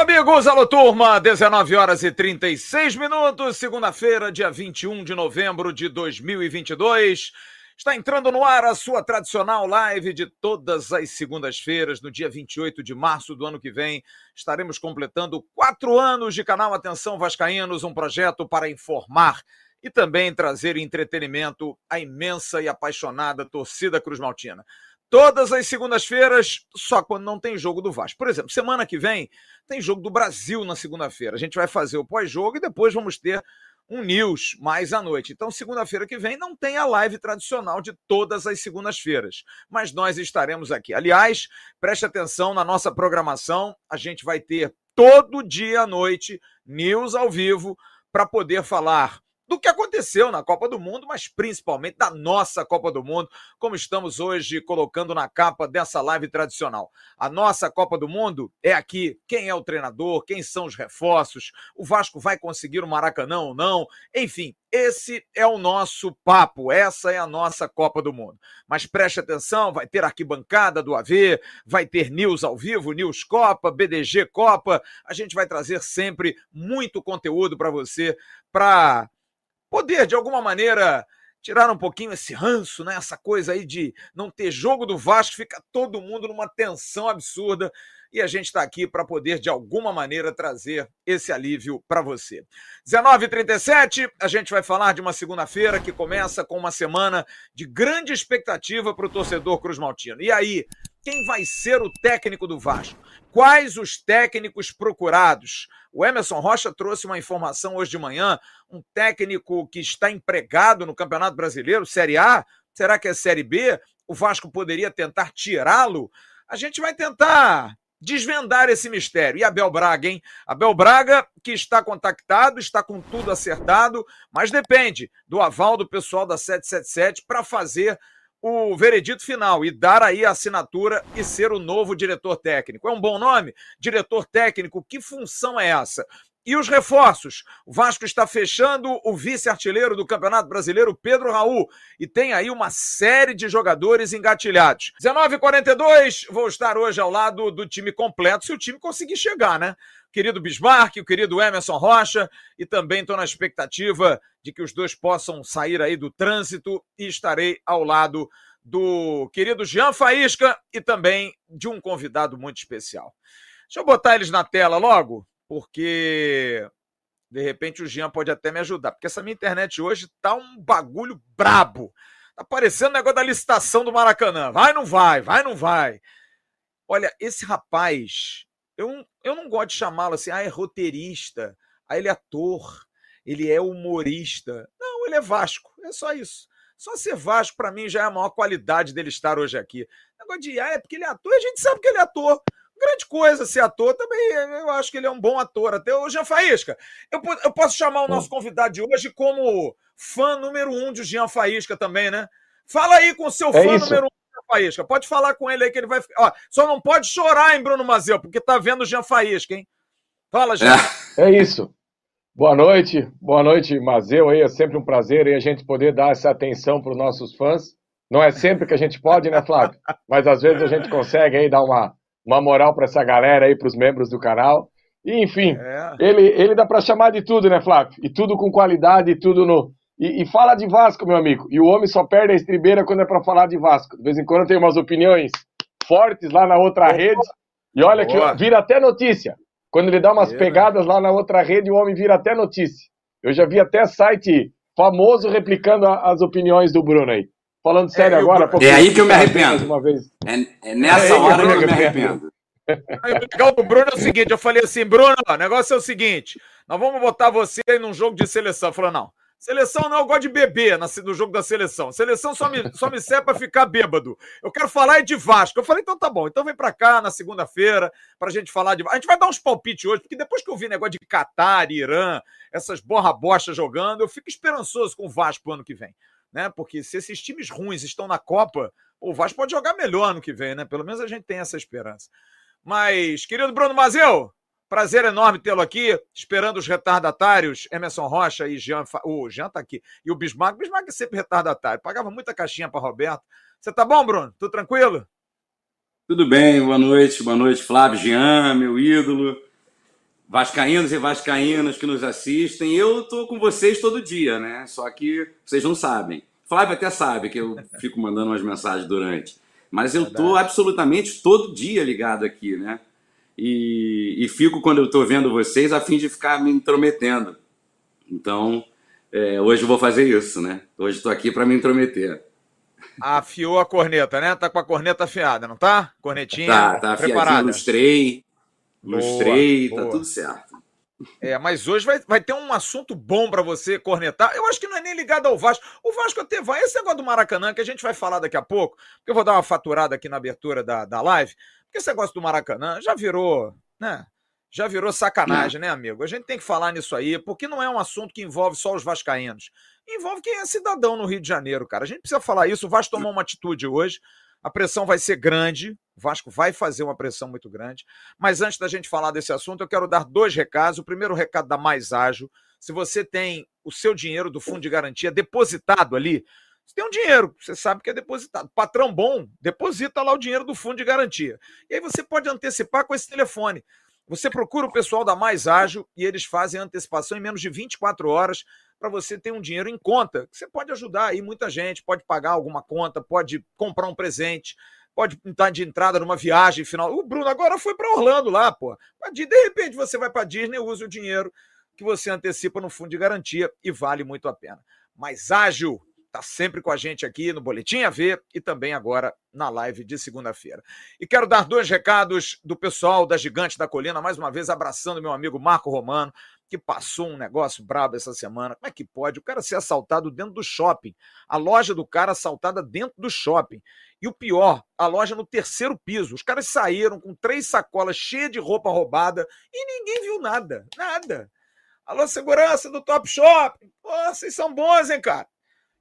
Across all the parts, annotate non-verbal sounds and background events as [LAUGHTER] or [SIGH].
amigos, alô turma, 19 horas e 36 minutos, segunda-feira, dia 21 de novembro de 2022. Está entrando no ar a sua tradicional live de todas as segundas-feiras, no dia 28 de março do ano que vem. Estaremos completando quatro anos de canal Atenção Vascaínos, um projeto para informar e também trazer entretenimento à imensa e apaixonada torcida Cruz Maltina todas as segundas-feiras, só quando não tem jogo do Vasco. Por exemplo, semana que vem tem jogo do Brasil na segunda-feira. A gente vai fazer o pós-jogo e depois vamos ter um news mais à noite. Então, segunda-feira que vem não tem a live tradicional de todas as segundas-feiras, mas nós estaremos aqui. Aliás, preste atenção na nossa programação, a gente vai ter todo dia à noite news ao vivo para poder falar do que aconteceu na Copa do Mundo, mas principalmente da nossa Copa do Mundo, como estamos hoje colocando na capa dessa live tradicional. A nossa Copa do Mundo é aqui. Quem é o treinador? Quem são os reforços? O Vasco vai conseguir o Maracanã ou não? Enfim, esse é o nosso papo, essa é a nossa Copa do Mundo. Mas preste atenção, vai ter arquibancada do AV, vai ter news ao vivo, news Copa, BDG Copa. A gente vai trazer sempre muito conteúdo para você para poder, de alguma maneira, tirar um pouquinho esse ranço, né? essa coisa aí de não ter jogo do Vasco, fica todo mundo numa tensão absurda. E a gente está aqui para poder, de alguma maneira, trazer esse alívio para você. 19h37, a gente vai falar de uma segunda-feira que começa com uma semana de grande expectativa para o torcedor Cruz Maltino. E aí, quem vai ser o técnico do Vasco? Quais os técnicos procurados? O Emerson Rocha trouxe uma informação hoje de manhã, um técnico que está empregado no Campeonato Brasileiro, Série A, será que é Série B? O Vasco poderia tentar tirá-lo? A gente vai tentar desvendar esse mistério. E Abel Braga, hein? Abel Braga, que está contactado, está com tudo acertado, mas depende do aval do pessoal da 777 para fazer o veredito final e dar aí a assinatura e ser o novo diretor técnico. É um bom nome? Diretor técnico, que função é essa? E os reforços? O Vasco está fechando o vice-artilheiro do Campeonato Brasileiro, Pedro Raul, e tem aí uma série de jogadores engatilhados. 19h42, vou estar hoje ao lado do time completo, se o time conseguir chegar, né? querido Bismarck, o querido Emerson Rocha, e também estou na expectativa de que os dois possam sair aí do trânsito e estarei ao lado do querido Jean Faísca e também de um convidado muito especial. Deixa eu botar eles na tela logo, porque de repente o Jean pode até me ajudar, porque essa minha internet hoje tá um bagulho brabo. Tá parecendo o negócio da licitação do Maracanã. Vai, não vai, vai, não vai. Olha, esse rapaz, eu, eu não gosto de chamá-lo assim, ah, é roteirista, ah, ele é ator, ele é humorista. Não, ele é Vasco, é só isso. Só ser Vasco, para mim, já é a maior qualidade dele estar hoje aqui. Negócio de, ah, é porque ele é ator, a gente sabe que ele é ator. Grande coisa ser ator também, eu acho que ele é um bom ator. Até o Jean Faísca. Eu, eu posso chamar o nosso convidado de hoje como fã número um de Jean Faísca também, né? Fala aí com o seu é fã isso. número um Faísca. Pode falar com ele aí que ele vai. Ó, só não pode chorar, hein, Bruno Mazeu, porque tá vendo o Jean Faísca, hein? Fala, Jean. É, é isso. Boa noite, boa noite, Mazeu. Aí é sempre um prazer aí a gente poder dar essa atenção para os nossos fãs. Não é sempre que a gente pode, né, Flávio? Mas às vezes a gente consegue aí dar uma, uma moral para essa galera aí, para os membros do canal. E, enfim, é. ele, ele dá para chamar de tudo, né, Flávio? E tudo com qualidade, e tudo no, e, e, fala de Vasco, meu amigo. E o homem só perde a estribeira quando é para falar de Vasco. De vez em quando tem umas opiniões fortes lá na outra Boa. rede. E olha Boa. que vira até notícia. Quando ele dá umas é. pegadas lá na outra rede, o homem vira até notícia. Eu já vi até site famoso replicando a, as opiniões do Bruno aí. Falando sério é, agora. É aí que eu me arrependo. Uma vez. É, é nessa é hora que eu me arrependo. O legal do Bruno é o seguinte: eu falei assim, Bruno, o negócio é o seguinte: nós vamos botar você aí num jogo de seleção. Falou, não. Seleção não, eu gosto de beber no jogo da seleção. Seleção só me, só me serve para ficar bêbado. Eu quero falar de Vasco. Eu falei, então tá bom. Então vem para cá na segunda-feira pra gente falar de A gente vai dar uns palpites hoje, porque depois que eu vi negócio de Catar, Irã, essas borra bosta jogando, eu fico esperançoso com o Vasco pro ano que vem. Né? Porque se esses times ruins estão na Copa, o Vasco pode jogar melhor ano que vem, né? Pelo menos a gente tem essa esperança. Mas, querido Bruno Mazeu, Prazer enorme tê-lo aqui, esperando os retardatários, Emerson Rocha e Jean. O Jean tá aqui. E o Bismarck. Bismarck é sempre retardatário. Pagava muita caixinha para Roberto. Você tá bom, Bruno? Tudo tranquilo? Tudo bem, boa noite, boa noite, Flávio Jean, meu ídolo. Vascaínos e vascaínas que nos assistem. Eu tô com vocês todo dia, né? Só que vocês não sabem. Flávio até sabe que eu fico mandando umas mensagens durante. Mas eu tô absolutamente todo dia ligado aqui, né? E, e fico quando eu estou vendo vocês a fim de ficar me intrometendo. Então, é, hoje eu vou fazer isso, né? Hoje estou aqui para me intrometer. Afiou a corneta, né? Tá com a corneta afiada, não tá? Cornetinha tá, tá preparada. Lustrei, lustrei, boa, tá boa. tudo certo. É, mas hoje vai, vai ter um assunto bom para você cornetar. Eu acho que não é nem ligado ao Vasco. O Vasco até vai. Esse negócio do Maracanã, que a gente vai falar daqui a pouco, porque eu vou dar uma faturada aqui na abertura da, da live, porque esse negócio do Maracanã já virou, né? Já virou sacanagem, né, amigo? A gente tem que falar nisso aí, porque não é um assunto que envolve só os vascaínos. Envolve quem é cidadão no Rio de Janeiro, cara. A gente precisa falar isso. O Vasco tomou uma atitude hoje. A pressão vai ser grande. O Vasco vai fazer uma pressão muito grande. Mas antes da gente falar desse assunto, eu quero dar dois recados. O primeiro recado da Mais Ágil. Se você tem o seu dinheiro do fundo de garantia depositado ali, você tem um dinheiro, você sabe que é depositado. Patrão bom, deposita lá o dinheiro do fundo de garantia. E aí você pode antecipar com esse telefone. Você procura o pessoal da Mais Ágil e eles fazem antecipação em menos de 24 horas para você ter um dinheiro em conta. Você pode ajudar aí muita gente, pode pagar alguma conta, pode comprar um presente, pode estar de entrada numa viagem final. O Bruno agora foi para Orlando lá, pô. De repente você vai para Disney, usa o dinheiro que você antecipa no fundo de garantia e vale muito a pena. Mais ágil, está sempre com a gente aqui no Boletim AV e também agora na live de segunda-feira. E quero dar dois recados do pessoal da Gigante da Colina, mais uma vez abraçando meu amigo Marco Romano, que passou um negócio brabo essa semana. Como é que pode? O cara ser assaltado dentro do shopping. A loja do cara assaltada dentro do shopping. E o pior, a loja no terceiro piso. Os caras saíram com três sacolas cheias de roupa roubada e ninguém viu nada. Nada. Alô, segurança do Top Shopping. Pô, vocês são bons, hein, cara?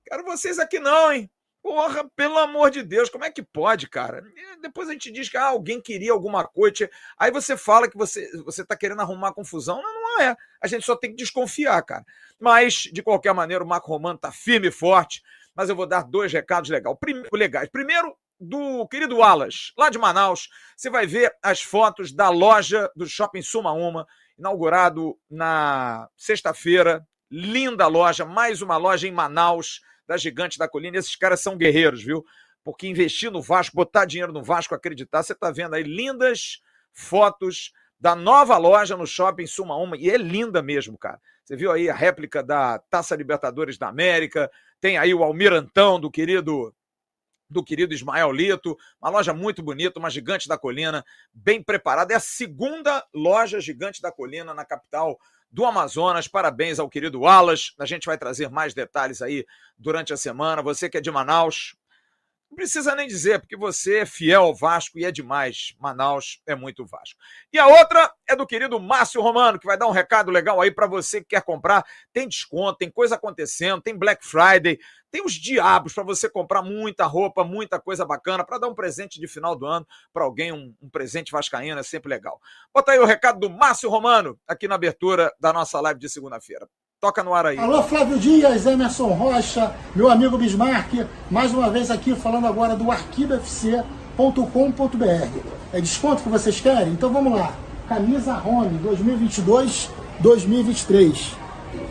Quero vocês aqui não, hein? Porra, pelo amor de Deus, como é que pode, cara? Depois a gente diz que ah, alguém queria alguma coisa. Aí você fala que você, você tá querendo arrumar confusão. Não, não é. A gente só tem que desconfiar, cara. Mas, de qualquer maneira, o Marco Romano tá firme e forte. Mas eu vou dar dois recados legais. legais. Primeiro, do querido Alas, lá de Manaus. Você vai ver as fotos da loja do Shopping Suma Uma, inaugurado na sexta-feira. Linda loja, mais uma loja em Manaus da Gigante da Colina. Esses caras são guerreiros, viu? Porque investir no Vasco, botar dinheiro no Vasco, acreditar, você está vendo aí lindas fotos da nova loja no shopping Suma Uma, e é linda mesmo, cara. Você viu aí a réplica da Taça Libertadores da América, tem aí o Almirantão do querido do querido Ismael Lito, uma loja muito bonita, uma gigante da colina, bem preparada. É a segunda loja gigante da colina na capital do Amazonas. Parabéns ao querido Wallace. A gente vai trazer mais detalhes aí durante a semana. Você que é de Manaus, não precisa nem dizer, porque você é fiel ao Vasco e é demais. Manaus é muito Vasco. E a outra é do querido Márcio Romano, que vai dar um recado legal aí para você que quer comprar. Tem desconto, tem coisa acontecendo, tem Black Friday, tem os diabos para você comprar muita roupa, muita coisa bacana, para dar um presente de final do ano para alguém, um, um, presente vascaíno, é sempre legal. Bota aí o recado do Márcio Romano aqui na abertura da nossa live de segunda-feira. Toca no ar aí. Alô, Flávio Dias, Emerson Rocha, meu amigo Bismarck, mais uma vez aqui falando agora do arquivofc.com.br. É desconto que vocês querem? Então vamos lá. Camisa Home 2022-2023.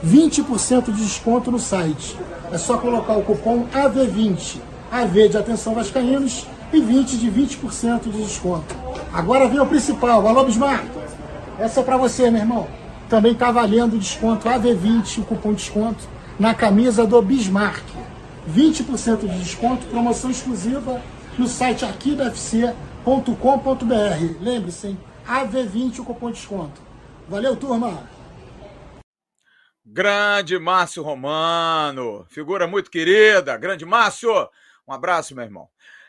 20% de desconto no site. É só colocar o cupom AV20. AV de atenção vascaínos e 20 de 20% de desconto. Agora vem o principal. Alô, Bismarck. Essa é para você, meu irmão também está valendo desconto AV20, o cupom desconto, na camisa do Bismarck. 20% de desconto, promoção exclusiva no site arquidafc.com.br. Lembre-se, AV20 o cupom desconto. Valeu, turma! Grande Márcio Romano, figura muito querida. Grande Márcio, um abraço, meu irmão.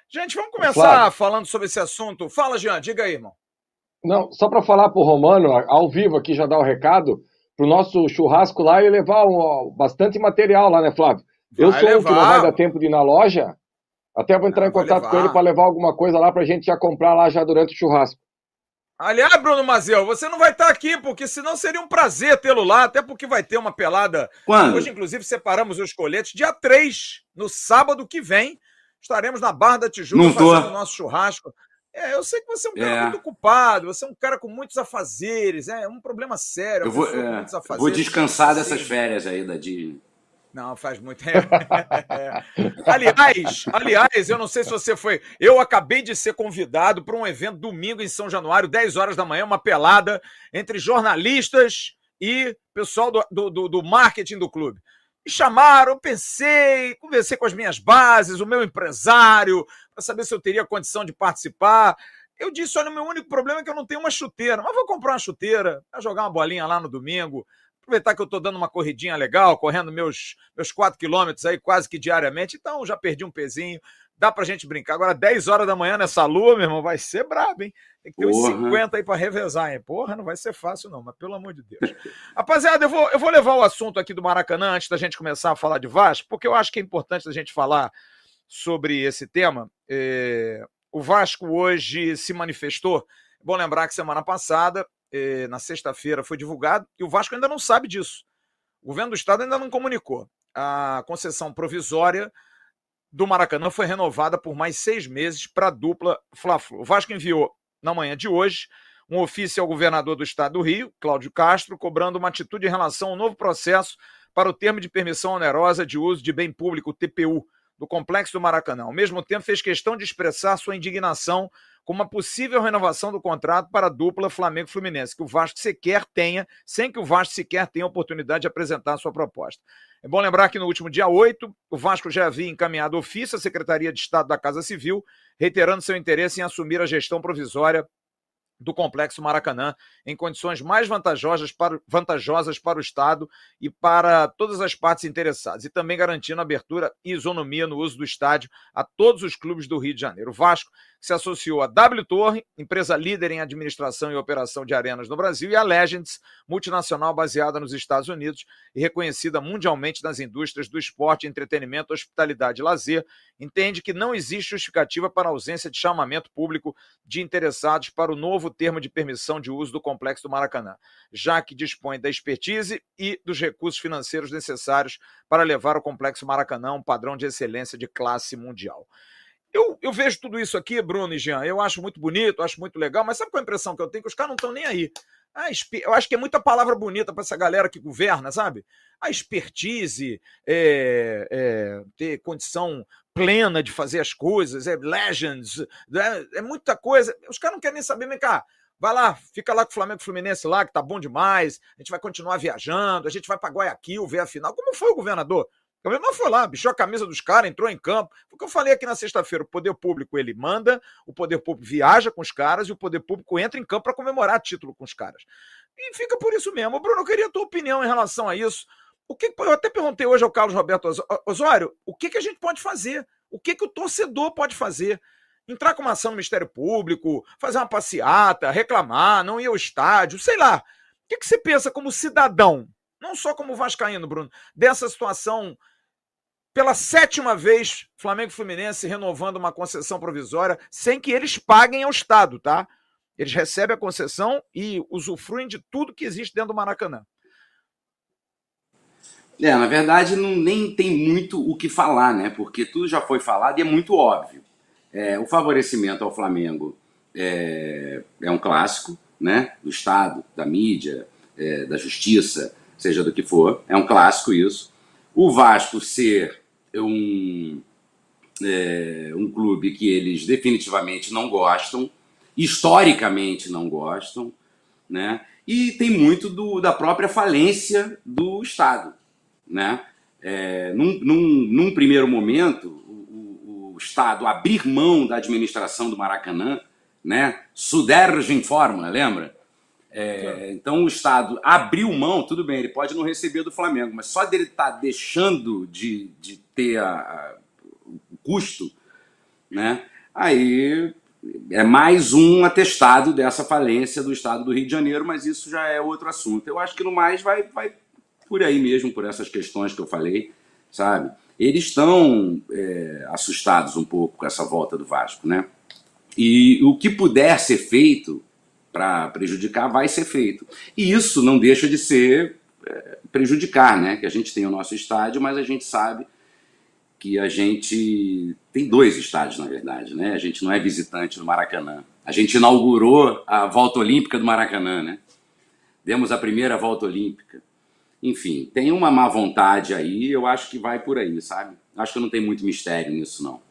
Gente, vamos começar falando sobre esse assunto. Fala, Jean, diga aí, irmão. Não, só para falar para o Romano, ao vivo aqui, já dar o um recado, para o nosso churrasco lá e levar um, bastante material lá, né, Flávio? Vai eu sou levar. o que não vai dar tempo de ir na loja, até vou entrar ah, em contato levar. com ele para levar alguma coisa lá para a gente já comprar lá já durante o churrasco. Aliás, Bruno Mazel, você não vai estar tá aqui, porque senão seria um prazer tê-lo lá, até porque vai ter uma pelada. Quando? Hoje, inclusive, separamos os coletes. Dia 3, no sábado que vem, estaremos na Barra da Tijuca fazendo o nosso churrasco. É, eu sei que você é um cara é. muito ocupado, você é um cara com muitos afazeres, é um problema sério. Eu vou, é, vou descansar dessas férias aí da Disney. Não, faz muito tempo. [LAUGHS] aliás, aliás, eu não sei se você foi. Eu acabei de ser convidado para um evento domingo em São Januário, 10 horas da manhã, uma pelada entre jornalistas e pessoal do, do, do marketing do clube. Me chamaram, pensei, conversei com as minhas bases, o meu empresário, para saber se eu teria condição de participar. Eu disse: olha, o meu único problema é que eu não tenho uma chuteira, mas vou comprar uma chuteira para jogar uma bolinha lá no domingo aproveitar que eu estou dando uma corridinha legal, correndo meus, meus 4 quilômetros aí quase que diariamente, então já perdi um pezinho, dá pra gente brincar. Agora, 10 horas da manhã nessa lua, meu irmão, vai ser brabo, hein? Tem que ter Porra. uns 50 aí para revezar, hein? Porra, não vai ser fácil, não, mas pelo amor de Deus. [LAUGHS] Rapaziada, eu vou, eu vou levar o assunto aqui do Maracanã antes da gente começar a falar de Vasco, porque eu acho que é importante a gente falar sobre esse tema. É... O Vasco hoje se manifestou. É bom lembrar que semana passada eh, na sexta-feira foi divulgado e o Vasco ainda não sabe disso. O governo do estado ainda não comunicou. A concessão provisória do Maracanã foi renovada por mais seis meses para a dupla Fla-Flu. O Vasco enviou na manhã de hoje um ofício ao governador do estado do Rio, Cláudio Castro, cobrando uma atitude em relação ao novo processo para o termo de permissão onerosa de uso de bem público, TPU, do complexo do Maracanã. Ao mesmo tempo, fez questão de expressar sua indignação com uma possível renovação do contrato para a dupla Flamengo-Fluminense, que o Vasco sequer tenha, sem que o Vasco sequer tenha a oportunidade de apresentar a sua proposta. É bom lembrar que no último dia 8, o Vasco já havia encaminhado ofício à Secretaria de Estado da Casa Civil, reiterando seu interesse em assumir a gestão provisória do Complexo Maracanã em condições mais vantajosas para, vantajosas para o Estado e para todas as partes interessadas, e também garantindo abertura e isonomia no uso do estádio a todos os clubes do Rio de Janeiro. O Vasco se associou a W Torre, empresa líder em administração e operação de arenas no Brasil, e a Legends, multinacional baseada nos Estados Unidos e reconhecida mundialmente nas indústrias do esporte, entretenimento, hospitalidade e lazer, entende que não existe justificativa para a ausência de chamamento público de interessados para o novo termo de permissão de uso do complexo do Maracanã, já que dispõe da expertise e dos recursos financeiros necessários para levar o complexo Maracanã a um padrão de excelência de classe mundial. Eu, eu vejo tudo isso aqui, Bruno e Jean, eu acho muito bonito, acho muito legal, mas sabe qual é a impressão que eu tenho? Que os caras não estão nem aí. Ah, eu acho que é muita palavra bonita para essa galera que governa, sabe? A expertise, é, é, ter condição plena de fazer as coisas, é legends, é, é muita coisa. Os caras não querem nem saber, vem cá, vai lá, fica lá com o Flamengo Fluminense lá, que tá bom demais, a gente vai continuar viajando, a gente vai para Guayaquil ver a final. Como foi o governador? O governador foi lá, bichou a camisa dos caras, entrou em campo. Foi o que eu falei aqui na sexta-feira. O poder público ele manda, o poder público viaja com os caras e o poder público entra em campo para comemorar título com os caras. E fica por isso mesmo. Bruno, eu queria a tua opinião em relação a isso. O que eu até perguntei hoje ao Carlos Roberto Osório, o que, que a gente pode fazer? O que, que o torcedor pode fazer? Entrar com uma ação no Ministério Público, fazer uma passeata, reclamar, não ir ao estádio, sei lá. O que, que você pensa como cidadão? Não só como vascaíno, Bruno, dessa situação pela sétima vez, Flamengo e Fluminense renovando uma concessão provisória sem que eles paguem ao Estado, tá? Eles recebem a concessão e usufruem de tudo que existe dentro do Maracanã. É, na verdade, não, nem tem muito o que falar, né? Porque tudo já foi falado e é muito óbvio. É, o favorecimento ao Flamengo é, é, um clássico, né? Do Estado, da mídia, é, da justiça, seja do que for. É um clássico isso. O Vasco ser um, é, um clube que eles definitivamente não gostam, historicamente não gostam, né? E tem muito do, da própria falência do Estado, né? É, num, num, num, primeiro momento, o, o, Estado abrir mão da administração do Maracanã, né? Suderge forma, lembra? É, então o Estado abriu mão, tudo bem, ele pode não receber do Flamengo, mas só dele estar tá deixando de, de ter a, a, o custo, né? Aí é mais um atestado dessa falência do Estado do Rio de Janeiro, mas isso já é outro assunto. Eu acho que no mais vai, vai por aí mesmo, por essas questões que eu falei, sabe? Eles estão é, assustados um pouco com essa volta do Vasco, né? E o que puder ser feito para prejudicar vai ser feito. E isso não deixa de ser é, prejudicar, né? Que a gente tem o nosso estádio, mas a gente sabe que a gente tem dois estádios, na verdade, né? A gente não é visitante do Maracanã. A gente inaugurou a volta olímpica do Maracanã, né? Demos a primeira volta olímpica. Enfim, tem uma má vontade aí, eu acho que vai por aí, sabe? Acho que não tem muito mistério nisso, não.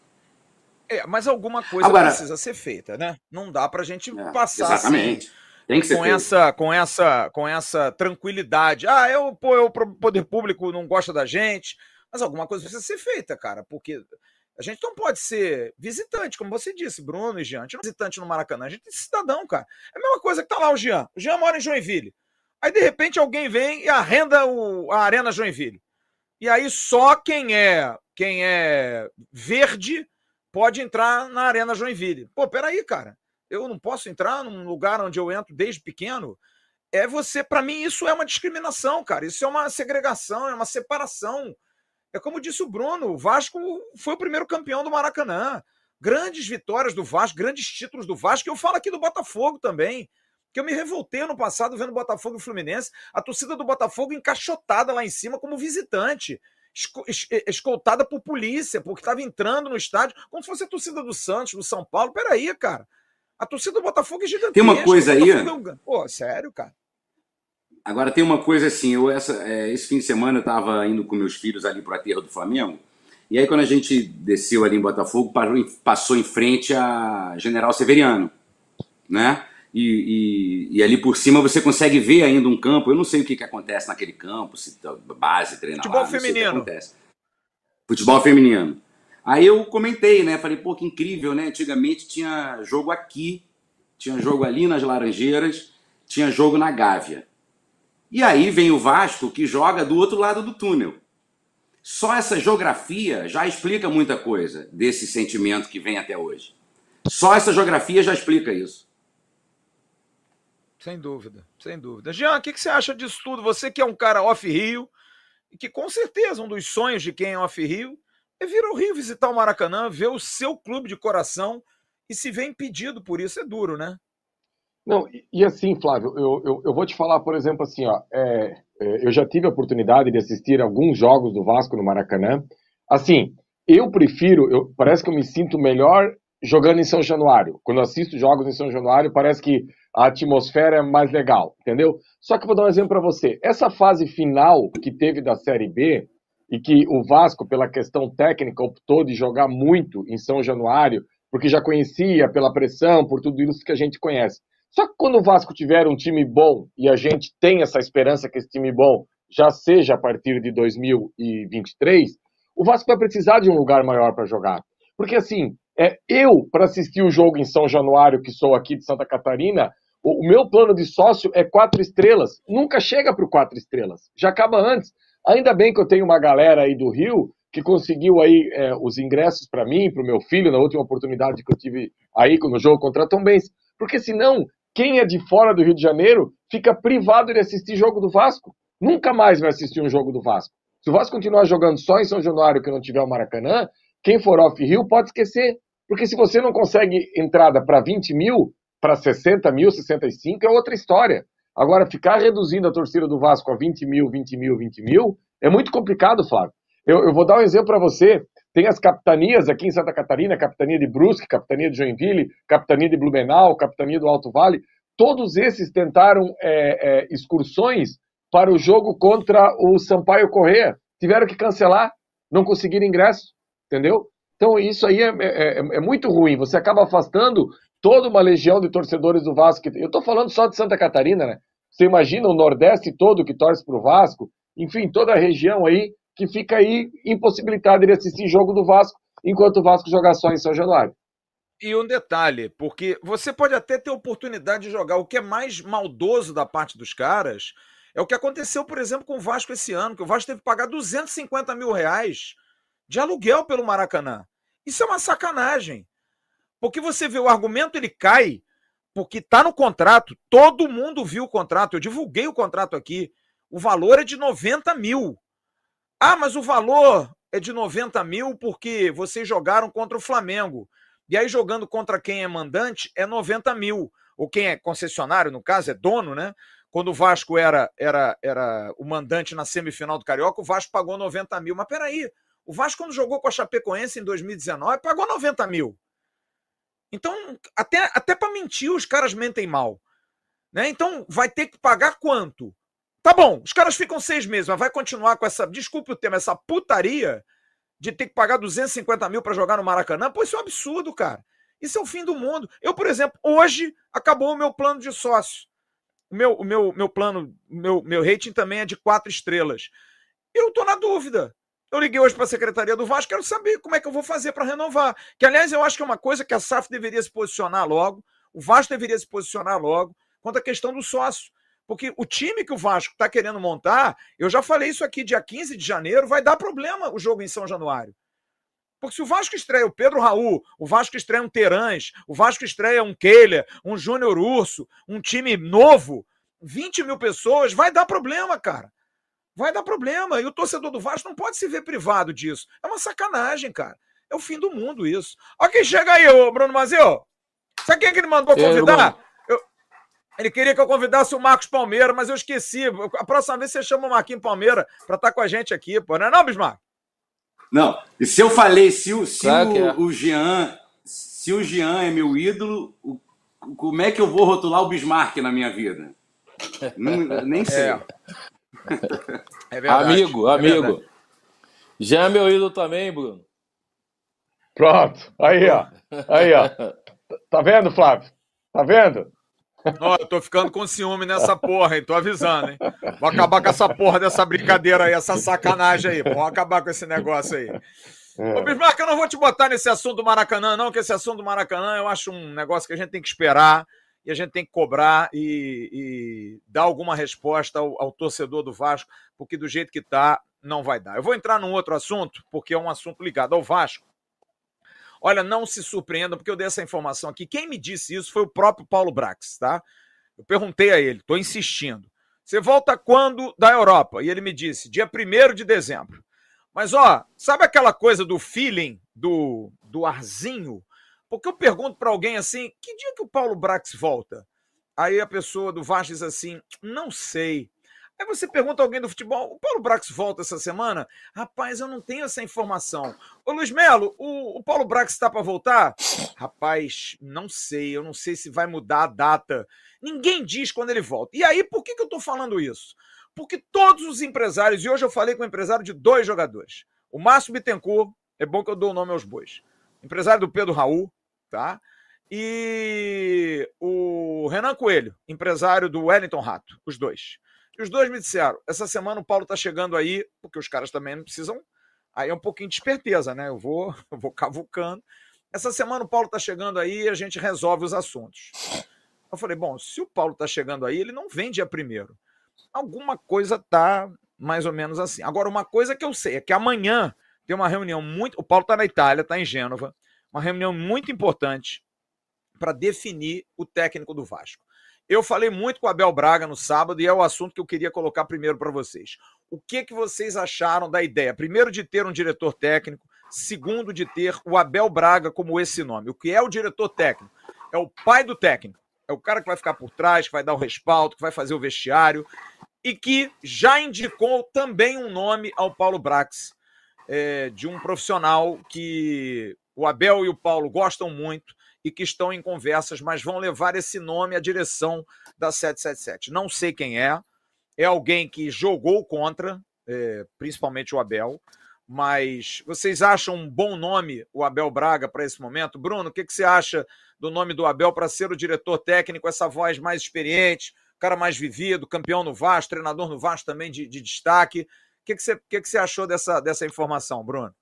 É, mas alguma coisa Agora, precisa ser feita, né? Não dá pra gente é, passar exatamente. assim. Tem que ser com essa, com essa, com essa tranquilidade. Ah, eu, pô, eu, o poder público não gosta da gente, mas alguma coisa precisa ser feita, cara, porque a gente não pode ser visitante, como você disse, Bruno e Jean. A gente não é visitante no Maracanã, a gente é cidadão, cara. É a mesma coisa que tá lá o Jean. O Jean mora em Joinville. Aí, de repente, alguém vem e arrenda o, a Arena Joinville. E aí só quem é quem é verde pode entrar na Arena Joinville. Pô, peraí, cara. Eu não posso entrar num lugar onde eu entro desde pequeno. É você, para mim, isso é uma discriminação, cara. Isso é uma segregação, é uma separação. É como disse o Bruno, o Vasco foi o primeiro campeão do Maracanã. Grandes vitórias do Vasco, grandes títulos do Vasco. Eu falo aqui do Botafogo também que eu me revoltei ano passado vendo Botafogo e Fluminense, a torcida do Botafogo encaixotada lá em cima como visitante, escoltada por polícia, porque estava entrando no estádio, como se fosse a torcida do Santos, do São Paulo. Peraí, cara. A torcida do Botafogo é gigantesca. Tem uma coisa aí. É Pô, sério, cara. Agora tem uma coisa assim, eu essa, é, esse fim de semana eu estava indo com meus filhos ali para o aterro do Flamengo, e aí quando a gente desceu ali em Botafogo, passou em frente a General Severiano, né? E, e, e, ali por cima você consegue ver ainda um campo. Eu não sei o que, que acontece naquele campo, se tá base, treina Futebol lá, feminino. Futebol feminino. Aí eu comentei, né? Falei, pô, que incrível, né? Antigamente tinha jogo aqui, tinha jogo ali nas Laranjeiras, tinha jogo na Gávea. E aí vem o Vasco que joga do outro lado do túnel. Só essa geografia já explica muita coisa desse sentimento que vem até hoje. Só essa geografia já explica isso. Sem dúvida, sem dúvida. Jean, o que, que você acha disso tudo? Você que é um cara off-Rio, e que com certeza um dos sonhos de quem é off-Rio é vir ao Rio visitar o Maracanã, ver o seu clube de coração e se ver impedido por isso é duro, né? Não, e, assim, Flávio, eu, eu, eu, vou te falar, por exemplo, assim, ó, é, é, eu já tive a oportunidade de assistir alguns jogos do Vasco no Maracanã. Assim, eu prefiro, eu, parece que eu me sinto melhor jogando em São Januário. Quando assisto jogos em São Januário, parece que a atmosfera é mais legal, entendeu? Só que eu vou dar um exemplo para você. Essa fase final que teve da Série B, e que o Vasco, pela questão técnica, optou de jogar muito em São Januário, porque já conhecia pela pressão, por tudo isso que a gente conhece. Só que quando o Vasco tiver um time bom, e a gente tem essa esperança que esse time bom já seja a partir de 2023, o Vasco vai precisar de um lugar maior para jogar. Porque assim, é, eu, para assistir o jogo em São Januário, que sou aqui de Santa Catarina, o, o meu plano de sócio é quatro estrelas. Nunca chega para o quatro estrelas. Já acaba antes. Ainda bem que eu tenho uma galera aí do Rio que conseguiu aí é, os ingressos para mim, para o meu filho, na última oportunidade que eu tive aí no jogo contra Tom Benz. Porque senão, quem é de fora do Rio de Janeiro fica privado de assistir jogo do Vasco. Nunca mais vai assistir um jogo do Vasco. Se o Vasco continuar jogando só em São Januário que não tiver o Maracanã, quem for off-Rio pode esquecer. Porque se você não consegue entrada para 20 mil, para 60 mil, 65, é outra história. Agora, ficar reduzindo a torcida do Vasco a 20 mil, 20 mil, 20 mil, é muito complicado, Flávio. Eu, eu vou dar um exemplo para você. Tem as capitanias aqui em Santa Catarina, capitania de Brusque, capitania de Joinville, capitania de Blumenau, capitania do Alto Vale. Todos esses tentaram é, é, excursões para o jogo contra o Sampaio Corrêa. Tiveram que cancelar, não conseguiram ingresso, entendeu? Então, isso aí é, é, é, muito ruim. Você acaba afastando toda uma legião de torcedores do Vasco. Eu estou falando só de Santa Catarina, né? Você imagina o Nordeste todo que torce para o Vasco, enfim, toda a região aí que fica aí impossibilitada de assistir jogo do Vasco, enquanto o Vasco joga só em São Januário. E um detalhe, porque você pode até ter oportunidade de jogar. O que é mais maldoso da parte dos caras é o que aconteceu, por exemplo, com o Vasco esse ano, que o Vasco teve que pagar 250 mil reais de aluguel pelo Maracanã. Isso é uma sacanagem. Porque você vê o argumento, ele cai, porque está no contrato, todo mundo viu o contrato, eu divulguei o contrato aqui. O valor é de 90 mil. Ah, mas o valor é de 90 mil porque vocês jogaram contra o Flamengo. E aí, jogando contra quem é mandante, é 90 mil. Ou quem é concessionário, no caso, é dono, né? Quando o Vasco era, era, era o mandante na semifinal do Carioca, o Vasco pagou 90 mil. Mas peraí, O Vasco, quando jogou com a Chapecoense em 2019, pagou 90 mil. Então, até, até para mentir, os caras mentem mal. Né? Então, vai ter que pagar quanto? Tá bom, os caras ficam seis meses, mas vai continuar com essa, desculpe o tema, essa putaria de ter que pagar 250 mil para jogar no Maracanã? Pô, isso é um absurdo, cara. Isso é o fim do mundo. Eu, por exemplo, hoje acabou o meu plano de sócio. O meu, o meu, meu plano, meu, meu rating também é de quatro estrelas. Eu estou na dúvida. Eu liguei hoje para a Secretaria do Vasco, quero saber como é que eu vou fazer para renovar. Que, aliás, eu acho que é uma coisa que a SAF deveria se posicionar logo, o Vasco deveria se posicionar logo quanto à questão do sócio. Porque o time que o Vasco está querendo montar, eu já falei isso aqui, dia 15 de janeiro, vai dar problema o jogo em São Januário. Porque se o Vasco estreia o Pedro Raul, o Vasco estreia um Terãs, o Vasco estreia um Keiler, um Júnior Urso, um time novo, 20 mil pessoas, vai dar problema, cara. Vai dar problema. E o torcedor do Vasco não pode se ver privado disso. É uma sacanagem, cara. É o fim do mundo isso. Olha quem chega aí, ô Bruno Mazio. Sabe quem é que ele mandou convidar? Ele queria que eu convidasse o Marcos Palmeira, mas eu esqueci. A próxima vez você chama o Marquinhos Palmeira para estar tá com a gente aqui, pô. Não é não, Bismarck? Não. E se eu falei, se o, se claro o, é. o Jean, se o Jean é meu ídolo, o, como é que eu vou rotular o Bismarck na minha vida? Não, nem sei. É. É [LAUGHS] verdade, amigo, é amigo. Verdade. Jean é meu ídolo também, Bruno. Pronto. Aí, ó. Aí, ó. Tá vendo, Flávio? Tá vendo? Ó, eu tô ficando com ciúme nessa porra, hein? Tô avisando, hein? Vou acabar com essa porra dessa brincadeira aí, essa sacanagem aí. Vou acabar com esse negócio aí. É. Ô, Bismarck, eu não vou te botar nesse assunto do Maracanã, não, que esse assunto do Maracanã eu acho um negócio que a gente tem que esperar e a gente tem que cobrar e, e dar alguma resposta ao, ao, torcedor do Vasco, porque do jeito que tá, não vai dar. Eu vou entrar num outro assunto, porque é um assunto ligado ao Vasco. Olha, não se surpreendam, porque eu dei essa informação aqui. Quem me disse isso foi o próprio Paulo Brax, tá? Eu perguntei a ele, estou insistindo. Você volta quando da Europa? E ele me disse, dia 1 de dezembro. Mas, ó, sabe aquela coisa do feeling, do, do arzinho? Porque eu pergunto para alguém assim, que dia que o Paulo Brax volta? Aí a pessoa do Vasco diz assim, não sei. Aí você pergunta alguém do futebol, o Paulo Brax volta essa semana? Rapaz, eu não tenho essa informação. Ô Luiz Melo, o, o Paulo Brax está para voltar? Rapaz, não sei, eu não sei se vai mudar a data. Ninguém diz quando ele volta. E aí, por que, que eu estou falando isso? Porque todos os empresários, e hoje eu falei com um empresário de dois jogadores, o Márcio Bittencourt, é bom que eu dou o nome aos bois, empresário do Pedro Raul, tá? E o Renan Coelho, empresário do Wellington Rato, os dois. E os dois me disseram: essa semana o Paulo está chegando aí, porque os caras também não precisam. Aí é um pouquinho de esperteza, né? Eu vou, [LAUGHS] eu vou cavucando. Essa semana o Paulo está chegando aí e a gente resolve os assuntos. Eu falei: bom, se o Paulo está chegando aí, ele não vem dia primeiro. Alguma coisa tá mais ou menos assim. Agora, uma coisa que eu sei é que amanhã tem uma reunião muito. O Paulo está na Itália, está em Gênova. Uma reunião muito importante para definir o técnico do Vasco. Eu falei muito com o Abel Braga no sábado e é o assunto que eu queria colocar primeiro para vocês. O que, que vocês acharam da ideia? Primeiro, de ter um diretor técnico. Segundo, de ter o Abel Braga como esse nome. O que é o diretor técnico? É o pai do técnico. É o cara que vai ficar por trás, que vai dar o respaldo, que vai fazer o vestiário e que já indicou também um nome ao Paulo Brax, é, de um profissional que o Abel e o Paulo gostam muito e que estão em conversas, mas vão levar esse nome à direção da 777. Não sei quem é, é alguém que jogou contra, é, principalmente o Abel, mas vocês acham um bom nome o Abel Braga para esse momento? Bruno, o que, que você acha do nome do Abel para ser o diretor técnico, essa voz mais experiente, cara mais vivido, campeão no Vasco, treinador no Vasco também de, de destaque? O que, que, você, que, que você achou dessa, dessa informação, Bruno?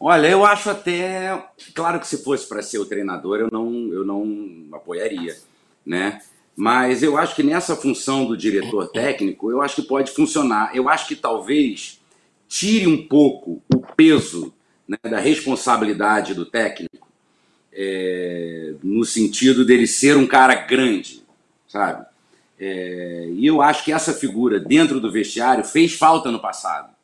Olha, eu acho até. Claro que se fosse para ser o treinador, eu não, eu não apoiaria, né? Mas eu acho que nessa função do diretor técnico, eu acho que pode funcionar. Eu acho que talvez tire um pouco o peso né, da responsabilidade do técnico, é, no sentido dele ser um cara grande, sabe? É, e eu acho que essa figura dentro do vestiário fez falta no passado.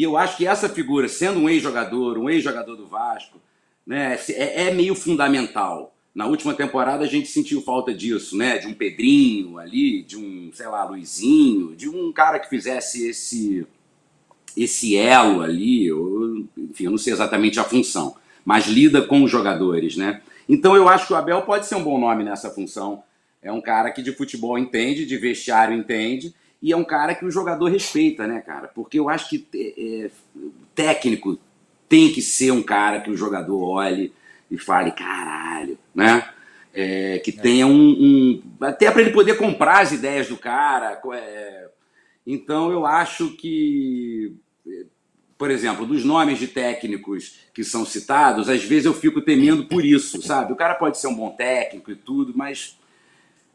E eu acho que essa figura, sendo um ex-jogador, um ex-jogador do Vasco, né, é, é, meio fundamental. Na última temporada a gente sentiu falta disso, né? De um Pedrinho ali, de um, sei lá, Luizinho, de um cara que fizesse esse esse elo ali, eu, enfim, eu não sei exatamente a função, mas lida com os jogadores, né? Então eu acho que o Abel pode ser um bom nome nessa função. É um cara que de futebol entende, de vestiário entende, e é um cara que o jogador respeita, né, cara? Porque eu acho que é, é técnico tem que ser um cara que o jogador olhe e fale, caralho, né? É, que tenha um, um até para ele poder comprar as ideias do cara. É, então eu acho que, por exemplo, dos nomes de técnicos que são citados, às vezes eu fico temendo por isso, sabe? O cara pode ser um bom técnico e tudo, mas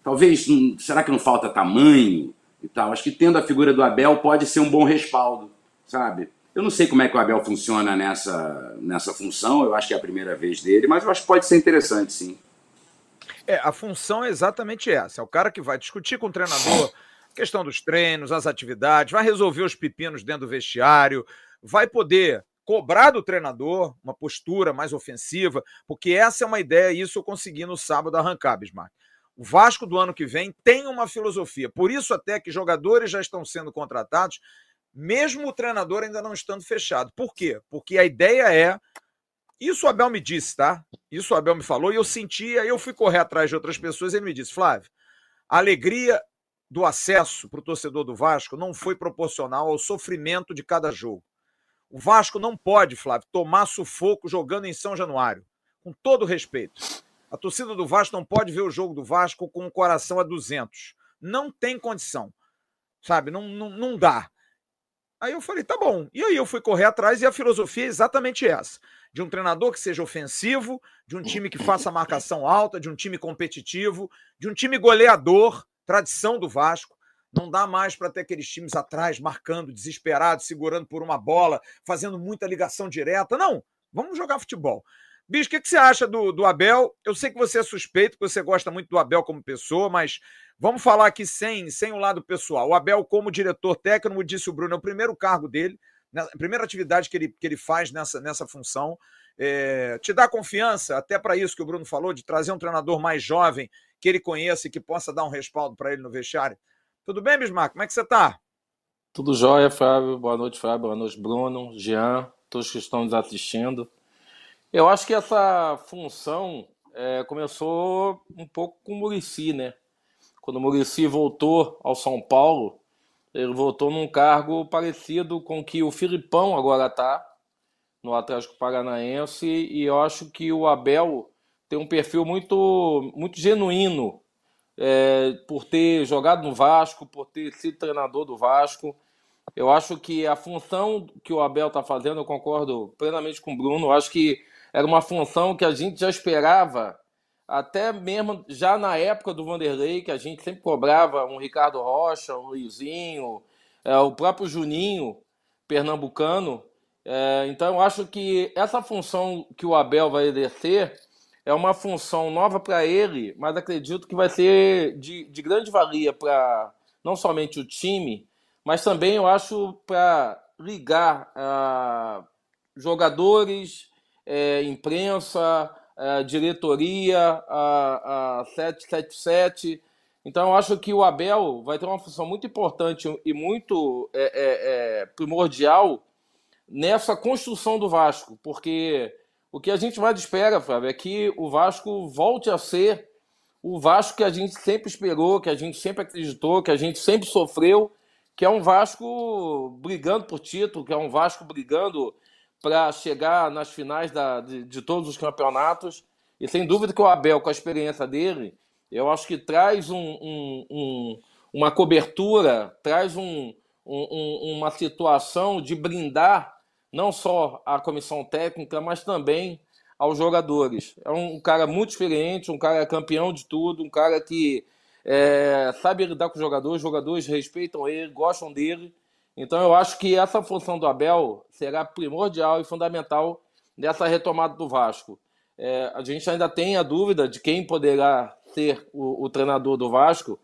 talvez será que não falta tamanho e tal? Acho que tendo a figura do Abel pode ser um bom respaldo, sabe? Eu não sei como é que o Abel funciona nessa, nessa função, eu acho que é a primeira vez dele, mas eu acho que pode ser interessante, sim. É, a função é exatamente essa. É o cara que vai discutir com o treinador questão dos treinos, as atividades, vai resolver os pepinos dentro do vestiário, vai poder cobrar do treinador uma postura mais ofensiva, porque essa é uma ideia, e isso eu consegui no sábado arrancar, Bismarck. O Vasco do ano que vem tem uma filosofia, por isso até que jogadores já estão sendo contratados, mesmo o treinador ainda não estando fechado. Por quê? Porque a ideia é isso o Abel me disse, tá? Isso o Abel me falou e eu senti, aí eu fui correr atrás de outras pessoas e ele me disse, Flávio, a alegria do acesso para o torcedor do Vasco não foi proporcional ao sofrimento de cada jogo. O Vasco não pode, Flávio, tomar sufoco jogando em São Januário, com todo respeito. A torcida do Vasco não pode ver o jogo do Vasco com o coração a 200. Não tem condição, sabe? Não, não, não dá. Aí eu falei, tá bom. E aí eu fui correr atrás e a filosofia é exatamente essa de um treinador que seja ofensivo, de um time que faça marcação alta, de um time competitivo, de um time goleador, tradição do Vasco. Não dá mais para ter aqueles times atrás marcando, desesperados, segurando por uma bola, fazendo muita ligação direta. Não, vamos jogar futebol. Bicho, o que, que você acha do, do Abel? Eu sei que você é suspeito, que você gosta muito do Abel como pessoa, mas vamos falar aqui sem, sem o lado pessoal. O Abel, como diretor técnico, disse o Bruno, é o primeiro cargo dele a primeira atividade que ele, que ele faz nessa, nessa função. É, te dá confiança, até para isso que o Bruno falou, de trazer um treinador mais jovem que ele conheça e que possa dar um respaldo para ele no vestiário. Tudo bem, Bismarck? Como é que você está? Tudo jóia, Fábio. Boa noite, Fábio. Boa noite, Bruno, Jean, todos que estão nos assistindo. Eu acho que essa função é, começou um pouco com o Murici, né? Quando o Murici voltou ao São Paulo, ele voltou num cargo parecido com que o Filipão agora está no Atlético Paranaense e eu acho que o Abel tem um perfil muito, muito genuíno é, por ter jogado no Vasco, por ter sido treinador do Vasco. Eu acho que a função que o Abel está fazendo, eu concordo plenamente com o Bruno, eu acho que era uma função que a gente já esperava até mesmo já na época do Vanderlei, que a gente sempre cobrava um Ricardo Rocha, um Luizinho, é, o próprio Juninho, pernambucano. É, então eu acho que essa função que o Abel vai exercer é uma função nova para ele, mas acredito que vai ser de, de grande valia para não somente o time, mas também eu acho para ligar uh, jogadores, é, imprensa, a diretoria, a, a 777. Então, eu acho que o Abel vai ter uma função muito importante e muito é, é, é, primordial nessa construção do Vasco, porque o que a gente mais espera, Flávio, é que o Vasco volte a ser o Vasco que a gente sempre esperou, que a gente sempre acreditou, que a gente sempre sofreu, que é um Vasco brigando por título, que é um Vasco brigando para chegar nas finais da, de, de, todos os campeonatos. E sem dúvida que o Abel, com a experiência dele, eu acho que traz um, um, um, uma cobertura, traz uma situação de brindar não só a comissão técnica, mas também aos jogadores. É um cara muito experiente, um cara campeão de tudo, um cara que é, sabe lidar com os jogadores, os jogadores respeitam ele, gostam dele. Então eu acho que essa função do Abel será primordial e fundamental nessa retomada do Vasco. É, a gente ainda tem a dúvida de quem poderá ser o, o, treinador do Vasco,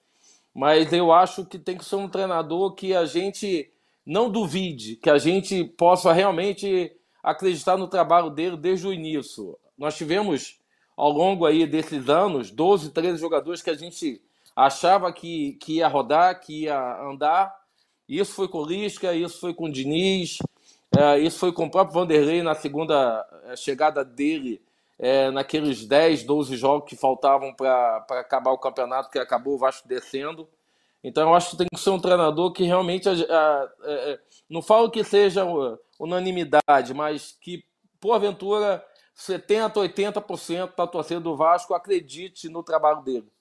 mas eu acho que tem que ser um treinador que a gente não duvide, que a gente possa realmente acreditar no trabalho dele desde o início. Nós tivemos ao longo aí desses anos 12, 13 jogadores que a gente achava que, que ia rodar, que ia andar, Isso foi com o Lisca, isso foi com o Diniz, é, isso foi com o próprio Vanderlei na segunda é, chegada dele, é, naqueles 10, 12 jogos que faltavam para acabar o campeonato, que acabou o Vasco descendo. Então eu acho que tem que ser um treinador que realmente. A, a, a, é, não falo que seja unanimidade, mas que, porventura, 70%, 80% da torcida do Vasco acredite no trabalho dele.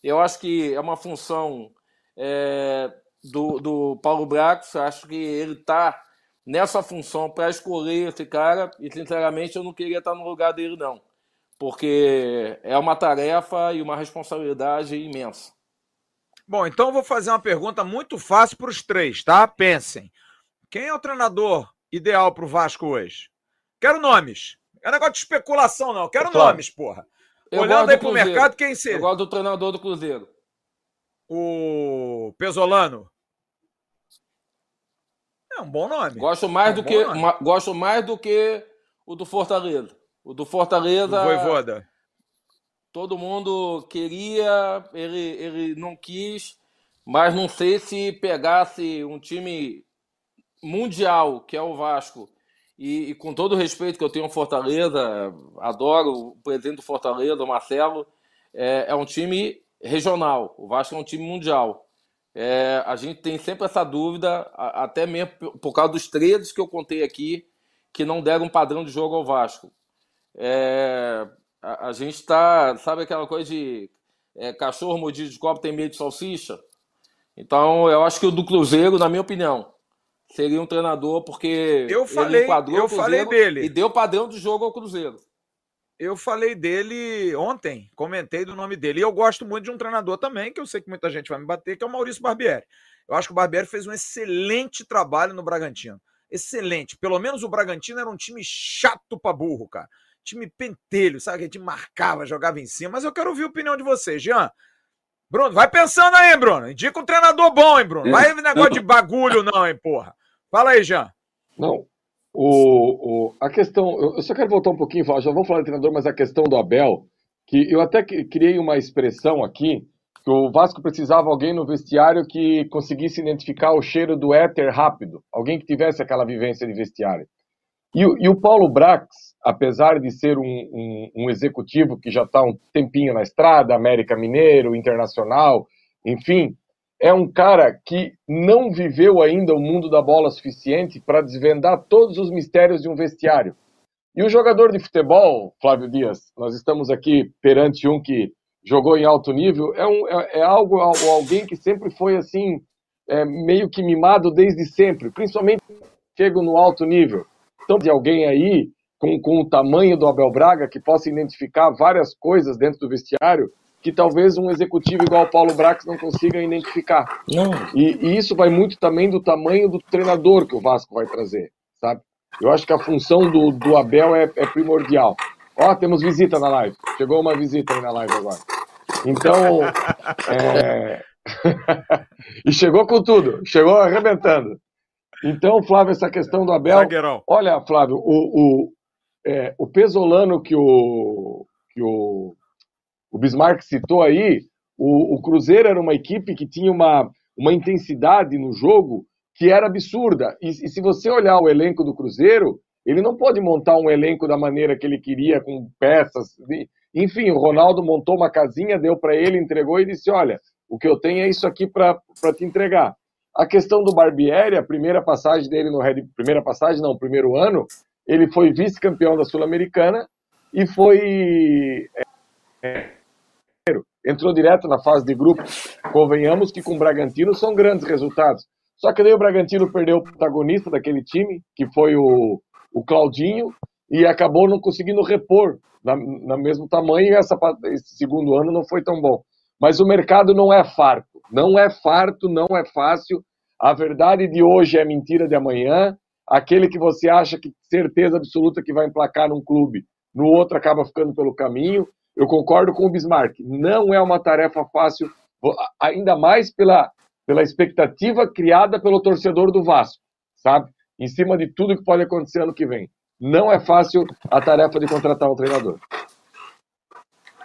Eu acho que é uma função é, do, do Paulo Bracos, acho que ele está nessa função para escolher esse cara e, sinceramente, eu não queria estar no lugar dele, não. Porque é uma tarefa e uma responsabilidade imensa. Bom, então eu vou fazer uma pergunta muito fácil para os três, tá? Pensem. Quem é o treinador ideal para o Vasco hoje? Quero nomes. É negócio de especulação, não. Quero claro. nomes, porra. Eu Olhando aí pro mercado, quem seria? Eu gosto do treinador do Cruzeiro. O Pesolano. É um bom nome. Gosto mais, é um do, que, ma, gosto mais do que o do Fortaleza. O do Fortaleza. Do Voivoda. Todo mundo queria, ele, ele não quis, mas não sei se pegasse um time mundial, que é o Vasco, e, e, com todo o respeito que eu tenho ao Fortaleza, adoro o presidente do Fortaleza, o Marcelo, é, é um time regional. O Vasco é um time mundial. É, a gente tem sempre essa dúvida, até mesmo por causa dos 13 que eu contei aqui, que não deram um padrão de jogo ao Vasco. É, a, a, gente está, sabe aquela coisa de é, cachorro mordido de copo tem medo de salsicha? Então, eu acho que o do Cruzeiro, na minha opinião, seria um treinador, porque eu falei, ele enquadrou eu falei dele. e deu padrão de jogo ao Cruzeiro. Eu falei dele ontem, comentei do nome dele. E eu gosto muito de um treinador também, que eu sei que muita gente vai me bater, que é o Maurício Barbieri. Eu acho que o Barbieri fez um excelente trabalho no Bragantino. Excelente. Pelo menos o Bragantino era um time chato pra burro, cara. Time pentelho, sabe? Que a gente marcava, jogava em cima. Mas eu quero ouvir a opinião de vocês, Jean. Bruno, vai pensando aí, Bruno. Indica um treinador bom, hein, Bruno. Vai negócio de bagulho, não, hein, porra. Fala aí, Jean. Não, o, o, a questão, eu só quero voltar um pouquinho, já vou falar do treinador, mas a questão do Abel, que eu até criei uma expressão aqui, que o Vasco precisava alguém no vestiário que conseguisse identificar o cheiro do éter rápido, alguém que tivesse aquela vivência de vestiário. E, e o Paulo Brax, apesar de ser um, um, um executivo que já está um tempinho na estrada, América Mineiro, Internacional, enfim, é um cara que não viveu ainda o mundo da bola suficiente para desvendar todos os mistérios de um vestiário. E o jogador de futebol, Flávio Dias, nós estamos aqui perante um que jogou em alto nível, é, um, é, é algo, alguém que sempre foi assim, é, meio que mimado desde sempre, principalmente chego no alto nível. Então, de alguém aí com, com o tamanho do Abel Braga que possa identificar várias coisas dentro do vestiário que talvez um executivo igual o Paulo Brax não consiga identificar. Não. E, e, isso vai muito também do tamanho do treinador que o Vasco vai trazer, sabe? Eu acho que a função do, do Abel é, é primordial. Ó, temos visita na live. Chegou uma visita aí na live agora. Então, é... [LAUGHS] e chegou com tudo, chegou arrebentando. Então, Flávio, essa questão do Abel. Olha, Flávio, o, o, é, o pesolano que o, que o o Bismarck citou aí, o, o Cruzeiro era uma equipe que tinha uma, uma intensidade no jogo que era absurda. E, e, se você olhar o elenco do Cruzeiro, ele não pode montar um elenco da maneira que ele queria, com peças. Enfim, o Ronaldo montou uma casinha, deu para ele, entregou e disse: Olha, o que eu tenho é isso aqui para te entregar. A questão do Barbieri, a primeira passagem dele no Red primeira passagem, não, primeiro ano, ele foi vice-campeão da Sul-Americana e foi é, entrou direto na fase de grupo. Convenhamos que com o Bragantino são grandes resultados. Só que daí o Bragantino perdeu o protagonista daquele time, que foi o, o Claudinho, e acabou não conseguindo repor na, na mesmo tamanho, essa, esse segundo ano não foi tão bom. Mas o mercado não é farto. Não é farto, não é fácil. A verdade de hoje é mentira de amanhã. Aquele que você acha que certeza absoluta que vai emplacar num clube, no outro acaba ficando pelo caminho. Eu concordo com o Bismarck. Não é uma tarefa fácil, ainda mais pela, pela expectativa criada pelo torcedor do Vasco, sabe? Em cima de tudo que pode acontecer ano que vem. Não é fácil a tarefa de contratar um treinador.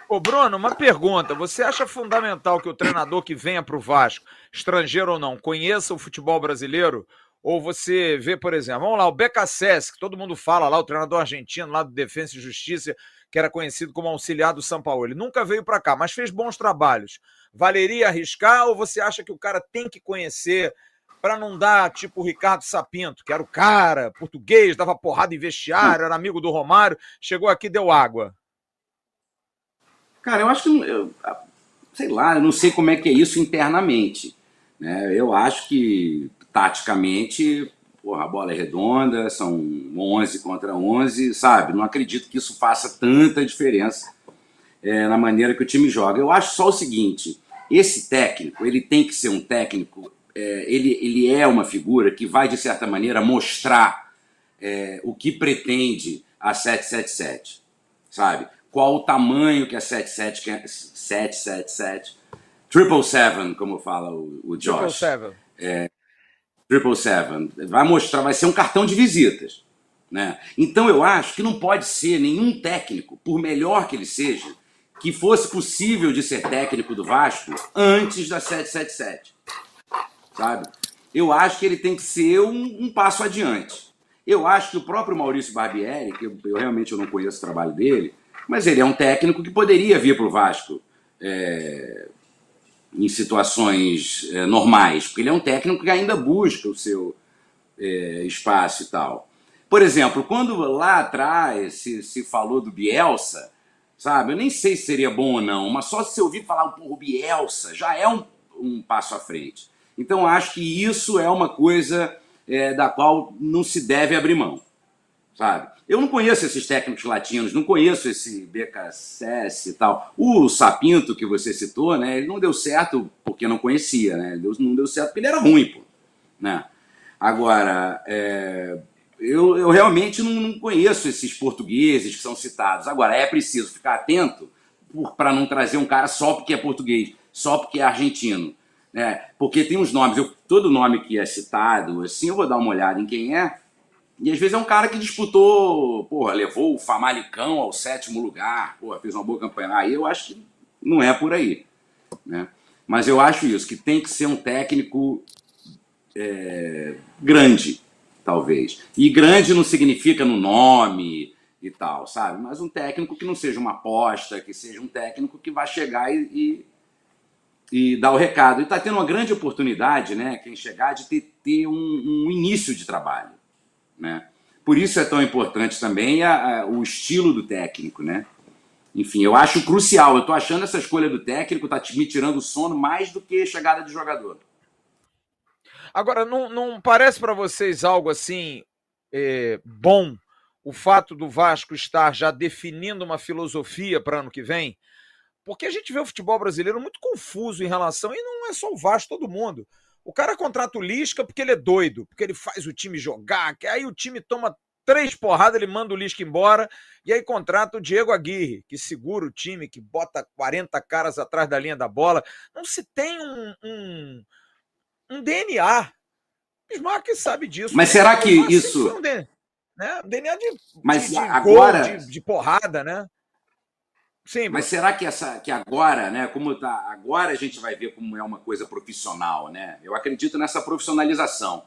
Ô, Bruno, uma pergunta. Você acha fundamental que o treinador que venha para o Vasco, estrangeiro ou não, conheça o futebol brasileiro? Ou você vê, por exemplo, vamos lá, o BKSS, que todo mundo fala lá, o treinador argentino lá do Defesa e Justiça, que era conhecido como auxiliar do São Paulo. Ele nunca veio para cá, mas fez bons trabalhos. Valeria arriscar ou você acha que o cara tem que conhecer para não dar tipo o Ricardo Sapinto, que era o cara, português, dava porrada em vestiário, era amigo do Romário, chegou aqui deu água? Cara, eu acho que, eu, sei lá, eu não sei como é que é isso internamente. Né? Eu acho que, taticamente, porra, a bola é redonda, são 11 contra 11, sabe? Não acredito que isso faça tanta diferença é, na maneira que o time joga. Eu acho só o seguinte, esse técnico, ele tem que ser um técnico, é, ele, ele é uma figura que vai, de certa maneira, mostrar é, o que pretende a 777, sabe? Qual o tamanho que a 77 quer, 777, Triple Seven, como fala o, o Josh. Triple Seven. É, Triple Seven. Vai mostrar, vai ser um cartão de visitas. Né? Então eu acho que não pode ser nenhum técnico, por melhor que ele seja, que fosse possível de ser técnico do Vasco antes da 777. Sabe? Eu acho que ele tem que ser um, um passo adiante. Eu acho que o próprio Maurício Barbieri, que eu, eu, realmente eu não conheço o trabalho dele, mas ele é um técnico que poderia vir para o Vasco é, em situações é, normais, porque ele é um técnico que ainda busca o seu é, espaço e tal. Por exemplo, quando lá atrás se, se falou do Bielsa, sabe? Eu nem sei se seria bom ou não, mas só se ouvir falar o Bielsa já é um, um passo à frente. Então acho que isso é uma coisa é, da qual não se deve abrir mão, sabe? Eu não conheço esses técnicos latinos, não conheço esse BKSS e tal. O Sapinto que você citou, né? Ele não deu certo porque não conhecia, né? Não deu certo porque ele era ruim, pô, né? Agora, é, eu, eu realmente não, não, conheço esses portugueses que são citados. Agora, é preciso ficar atento para não trazer um cara só porque é português, só porque é argentino. Né? Porque tem uns nomes, eu, todo nome que é citado, assim, eu vou dar uma olhada em quem é. E às vezes é um cara que disputou, porra, levou o Famalicão ao sétimo lugar, porra, fez uma boa campanha. Aí eu acho que não é por aí. Né? Mas eu acho isso, que tem que ser um técnico é, grande talvez. E grande não significa no nome e tal, sabe? Mas um técnico que não seja uma aposta, que seja um técnico que vai chegar e, e, e dar o recado. E está tendo uma grande oportunidade, né? Quem chegar, de ter, ter um, um, início de trabalho, né? Por isso é tão importante também a, a, o estilo do técnico, né? Enfim, eu acho crucial. Eu estou achando essa escolha do técnico tá me tirando o sono mais do que chegada de jogador. Agora, não, não parece para vocês algo assim é, bom o fato do Vasco estar já definindo uma filosofia para ano que vem? Porque a gente vê o futebol brasileiro muito confuso em relação, e não é só o Vasco, todo mundo. O cara contrata o Lisca porque ele é doido, porque ele faz o time jogar, que aí o time toma três porradas, ele manda o Lisca embora, e aí contrata o Diego Aguirre, que segura o time, que bota 40 caras atrás da linha da bola. Não se tem um, um um DNA. Bismarck sabe disso. Mas será que isso. Um DNA, né? DNA de, mas de, de agora... Gol, de, de, porrada, né? Sim, mas será que essa que agora, né, como tá, agora a gente vai ver como é uma coisa profissional, né? Eu acredito nessa profissionalização.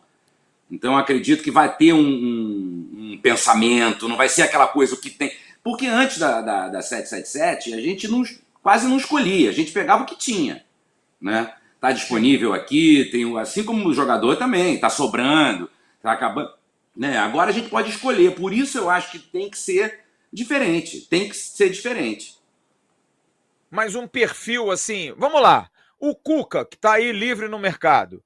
Então eu acredito que vai ter um, um, um pensamento, não vai ser aquela coisa que tem. Porque antes da, da, da 777, a gente não, quase não escolhia, a gente pegava o que tinha. Né? está disponível aqui, tem assim como o jogador também, está sobrando, está acabando. Né? Agora a gente pode escolher, por isso eu acho que tem que ser diferente, tem que ser diferente. Mas um perfil assim, vamos lá, o Cuca, que está aí livre no mercado,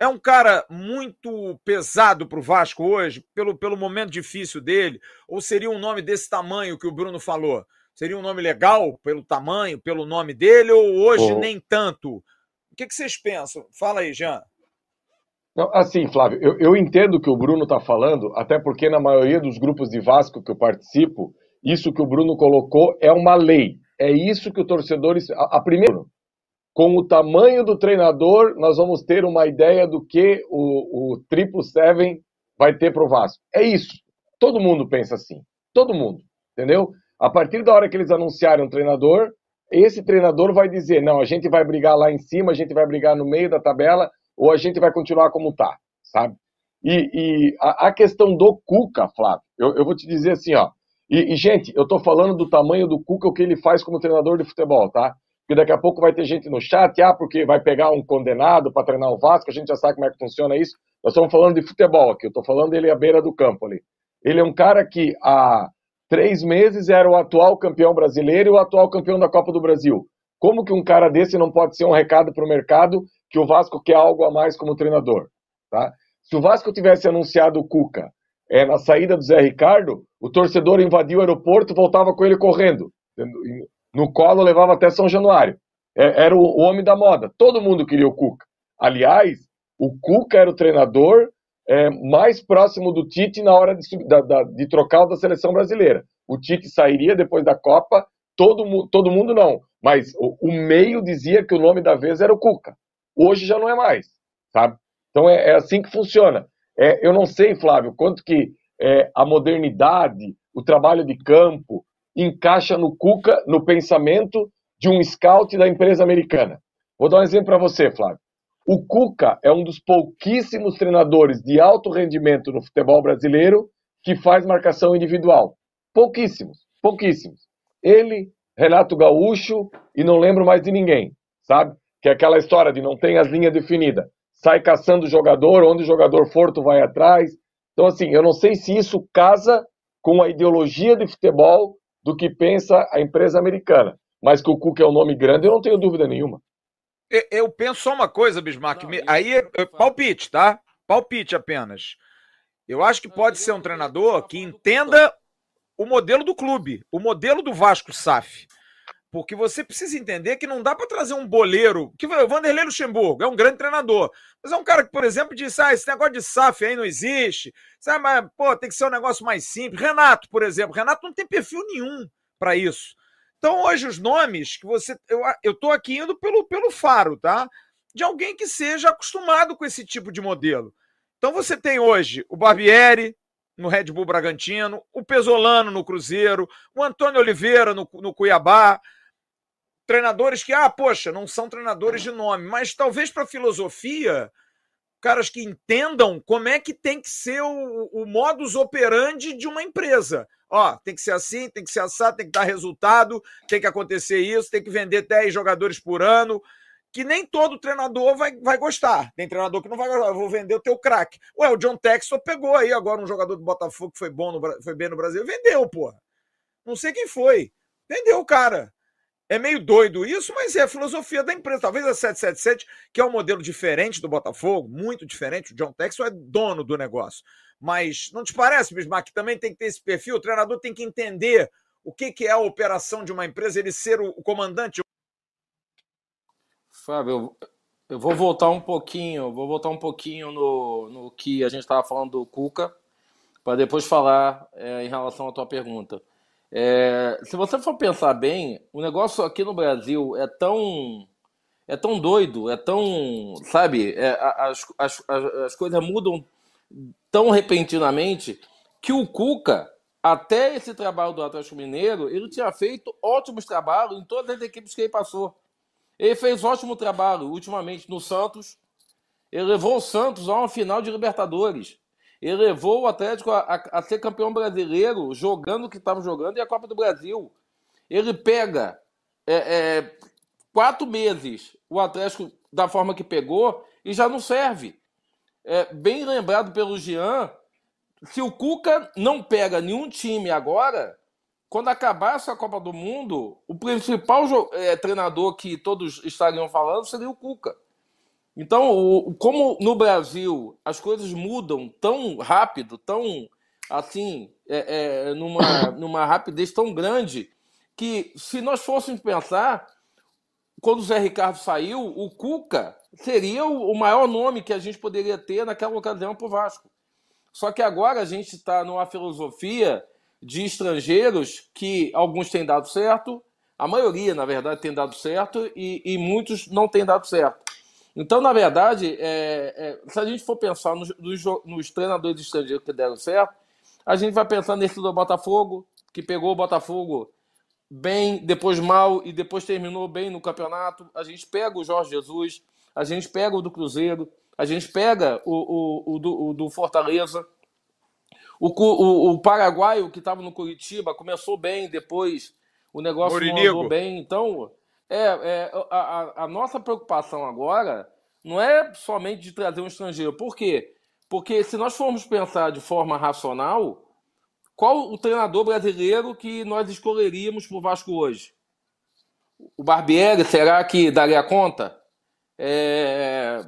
é um cara muito pesado para o Vasco hoje, pelo, pelo momento difícil dele, ou seria um nome desse tamanho que o Bruno falou? Seria um nome legal pelo tamanho, pelo nome dele, ou hoje oh. nem tanto? O que, que vocês pensam? Fala aí, Jean. Não, assim, Flávio, eu, eu entendo o que o Bruno está falando, até porque na maioria dos grupos de Vasco que eu participo, isso que o Bruno colocou é uma lei. É isso que o torcedor. A, a primeira, com o tamanho do treinador, nós vamos ter uma ideia do que o, o Triple Seven vai ter para o Vasco. É isso. Todo mundo pensa assim. Todo mundo. Entendeu? A partir da hora que eles anunciarem um treinador, esse treinador vai dizer: não, a gente vai brigar lá em cima, a gente vai brigar no meio da tabela, ou a gente vai continuar como está, sabe? E, e a, a, questão do Cuca, Flávio, eu, eu, vou te dizer assim, ó. E, e, gente, eu tô falando do tamanho do Cuca, o que ele faz como treinador de futebol, tá? Porque daqui a pouco vai ter gente no chat, ah, porque vai pegar um condenado para treinar o Vasco, a gente já sabe como é que funciona isso. Nós estamos falando de futebol aqui, eu estou falando dele à beira do campo ali. Ele é um cara que há três meses era o atual campeão brasileiro e o atual campeão da Copa do Brasil. Como que um cara desse não pode ser um recado para o mercado que o Vasco quer algo a mais como treinador? Tá? Se o Vasco tivesse anunciado o Cuca é, na saída do Zé Ricardo, o torcedor invadiu o aeroporto voltava com ele correndo. No colo levava até São Januário. É, era o, o homem da moda. Todo mundo queria o Cuca. Aliás, o Cuca era o treinador é, mais próximo do Tite na hora de, da, da, de trocar o da seleção brasileira. O Tite sairia depois da Copa, todo, todo mundo não, mas o, o, meio dizia que o nome da vez era o Cuca. Hoje já não é mais, sabe? Então é, é assim que funciona. É, eu não sei, Flávio, quanto que é, a modernidade, o trabalho de campo, encaixa no Cuca, no pensamento de um scout da empresa americana. Vou dar um exemplo para você, Flávio. O Cuca é um dos pouquíssimos treinadores de alto rendimento no futebol brasileiro que faz marcação individual. Pouquíssimos, pouquíssimos. Ele, Renato Gaúcho e não lembro mais de ninguém, sabe? Que é aquela história de não tem as linhas definidas. Sai caçando o jogador, onde o jogador for, tu vai atrás. Então, assim, eu não sei se isso casa com a ideologia de futebol do que pensa a empresa americana. Mas que o Cuca é um nome grande, eu não tenho dúvida nenhuma. Eu penso só uma coisa, Bismarck. Não, aí é, é palpite, tá? Palpite apenas. Eu acho que pode ser um treinador que entenda o modelo do clube, o modelo do Vasco SAF. Porque você precisa entender que não dá para trazer um boleiro. Que o Vanderlei Luxemburgo é um grande treinador. Mas é um cara que, por exemplo, disse: ah, esse negócio de SAF aí não existe. Sabe, mas, pô, tem que ser um negócio mais simples. Renato, por exemplo. Renato não tem perfil nenhum para isso. Então, hoje, os nomes que você. Eu, eu tô aqui indo pelo, pelo faro, tá? De alguém que seja acostumado com esse tipo de modelo. Então, você tem hoje o Barbieri no Red Bull Bragantino, o Pesolano no Cruzeiro, o Antônio Oliveira no, no Cuiabá. Treinadores que, ah, poxa, não são treinadores de nome, mas talvez para filosofia caras que entendam como é que tem que ser o, o modus operandi de uma empresa. Ó, tem que ser assim, tem que ser assado, tem que dar resultado, tem que acontecer isso, tem que vender 10 jogadores por ano, que nem todo treinador vai, vai gostar. Tem treinador que não vai gostar, eu vou vender o teu craque. Ué, o John Textor pegou aí agora um jogador do Botafogo que foi bom, no, foi bem no Brasil, vendeu, porra. Não sei quem foi. Vendeu o cara. É meio doido isso, mas é a filosofia da empresa. Talvez a 777, que é um modelo diferente do Botafogo, muito diferente, o John Texel é dono do negócio. Mas não te parece, Bismarck, que também tem que ter esse perfil? O treinador tem que entender o que, é a operação de uma empresa, ele ser o, comandante. Fábio, eu, vou voltar um pouquinho, vou voltar um pouquinho no, no que a gente estava falando do Cuca, para depois falar é, em relação à tua pergunta. É, se você for pensar bem, o negócio aqui no Brasil é tão é tão doido, é tão, sabe, é, as, as, as, as coisas mudam tão repentinamente que o Cuca, até esse trabalho do Atlético Mineiro, ele tinha feito ótimos trabalhos em todas as equipes que ele passou. Ele fez ótimo trabalho ultimamente no Santos. Ele levou o Santos a uma final de Libertadores. Ele levou o Atlético a, a, a ser campeão brasileiro, jogando o que estava jogando, e a Copa do Brasil. Ele pega é, é, quatro meses o Atlético da forma que pegou e já não serve. É, bem lembrado pelo Jean, se o Cuca não pega nenhum time agora, quando acabar essa Copa do Mundo, o principal é, treinador que todos estariam falando seria o Cuca. Então, o, como no Brasil as coisas mudam tão rápido, tão assim, é, é, numa, [COUGHS] numa rapidez tão grande, que se nós fôssemos pensar, quando o Zé Ricardo saiu, o Cuca seria o, o maior nome que a gente poderia ter naquela ocasião para o Vasco. Só que agora a gente está numa filosofia de estrangeiros que alguns têm dado certo, a maioria, na verdade, tem dado certo e, e muitos não têm dado certo. Então, na verdade, é, é, se a gente for pensar nos, nos, nos, treinadores estrangeiros que deram certo, a gente vai pensar nesse do Botafogo, que pegou o Botafogo bem, depois mal e depois terminou bem no campeonato. A gente pega o Jorge Jesus, a gente pega o do Cruzeiro, a gente pega o, o, o, do, o do, Fortaleza. O, o, o paraguaio que estava no Curitiba começou bem, depois o negócio Morinigo. não andou bem. Então, é, é a, a, nossa preocupação agora não é somente de trazer um estrangeiro. Por quê? Porque se nós formos pensar de forma racional, qual o treinador brasileiro que nós escolheríamos para o Vasco hoje? O Barbieri, será que daria conta? É...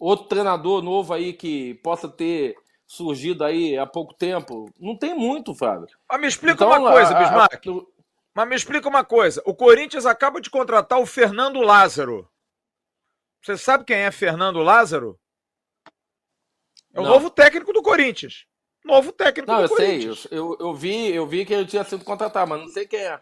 Outro treinador novo aí que possa ter surgido aí há pouco tempo? Não tem muito, Fábio. Mas me explica então, uma coisa, a, Bismarck. A... Mas me explica uma coisa. O Corinthians acaba de contratar o Fernando Lázaro. Você sabe quem é Fernando Lázaro? É o Não. novo técnico do Corinthians novo técnico não, do eu Corinthians. sei, eu, eu, vi, eu vi que ele tinha sido contratado, mas não sei quem é.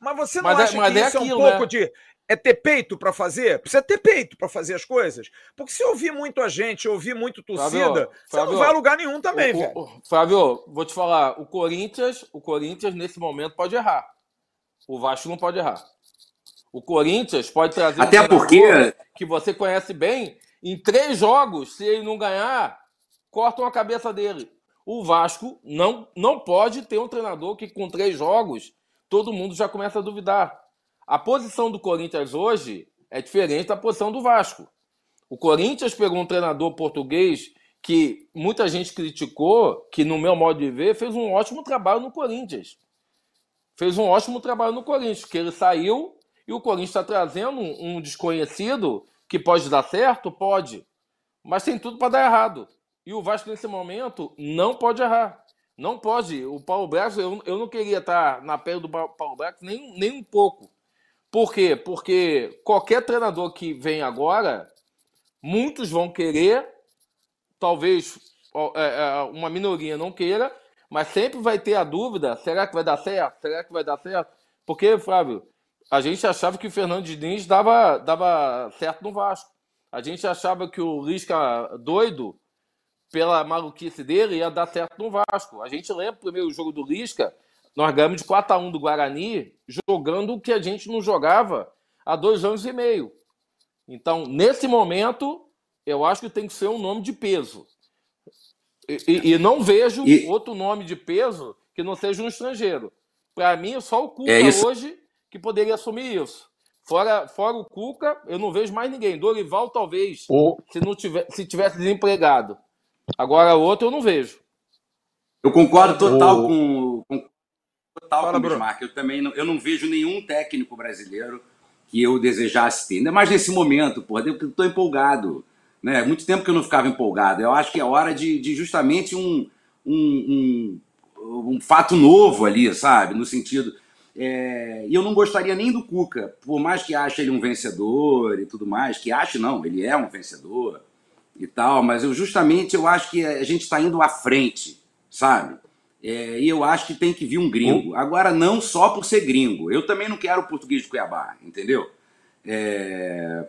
Mas você não mas é- acha é, mas que é isso aquilo, é um pouco né? de é ter peito para fazer? Precisa ter peito para fazer as coisas. Porque se ouvir muito a gente, ouvir muito torcida, Fábio, você Fábio, não vai a lugar nenhum também, o, velho. O, Fábio, vou te falar, o Corinthians, o Corinthians nesse momento pode errar. O Vasco não pode errar. O Corinthians pode trazer Até um porque que você conhece bem, em três jogos, se ele não ganhar, cortam a cabeça dele o Vasco não, não pode ter um treinador que com três jogos todo mundo já começa a duvidar. A posição do Corinthians hoje é diferente da posição do Vasco. O Corinthians pegou um treinador português que muita gente criticou, que no meu modo de ver fez um ótimo trabalho no Corinthians. Fez um ótimo trabalho no Corinthians, que ele saiu e o Corinthians está trazendo um desconhecido que pode dar certo, pode, mas tem tudo para dar errado. E o Vasco, nesse momento, não pode errar. Não pode. O Paulo Brax, eu, eu não queria estar na pele do Paulo Brax nem, nem um pouco. Por quê? Porque qualquer treinador que vem agora, muitos vão querer, talvez é, é, uma minoria não queira, mas sempre vai ter a dúvida: será que vai dar certo? Será que vai dar certo? Porque, Flávio, a gente achava que o Fernando Diniz dava, dava certo no Vasco. A gente achava que o Lisca doido pela maluquice dele, ia dar certo no Vasco. A gente lembra o primeiro jogo do Lisca, nós ganhamos de 4 a 1 do Guarani, jogando o que a gente não jogava há dois anos e meio. Então, nesse momento, eu acho que tem que ser um nome de peso. E, e, não vejo e... outro nome de peso que não seja um estrangeiro. Para mim, só o Cuca é hoje que poderia assumir isso. Fora, fora o Cuca, eu não vejo mais ninguém. Dorival, talvez, o... se, não tiver, se tivesse desempregado. Agora, o outro eu não vejo. Eu concordo total o... com, com total Fala, com o Bismarck. Eu também não, eu não vejo nenhum técnico brasileiro que eu desejasse ter. Ainda mais nesse momento, porra, eu estou empolgado. Né? Muito tempo que eu não ficava empolgado. Eu acho que é hora de, de justamente um, um, um, um, fato novo ali, sabe? No sentido. É... E eu não gostaria nem do Cuca, por mais que ache ele um vencedor e tudo mais, que ache não, ele é um vencedor e tal, mas eu justamente eu acho que a gente está indo à frente, sabe? É, e eu acho que tem que vir um gringo. Agora, não só por ser gringo. Eu também não quero o português de Cuiabá, entendeu? É,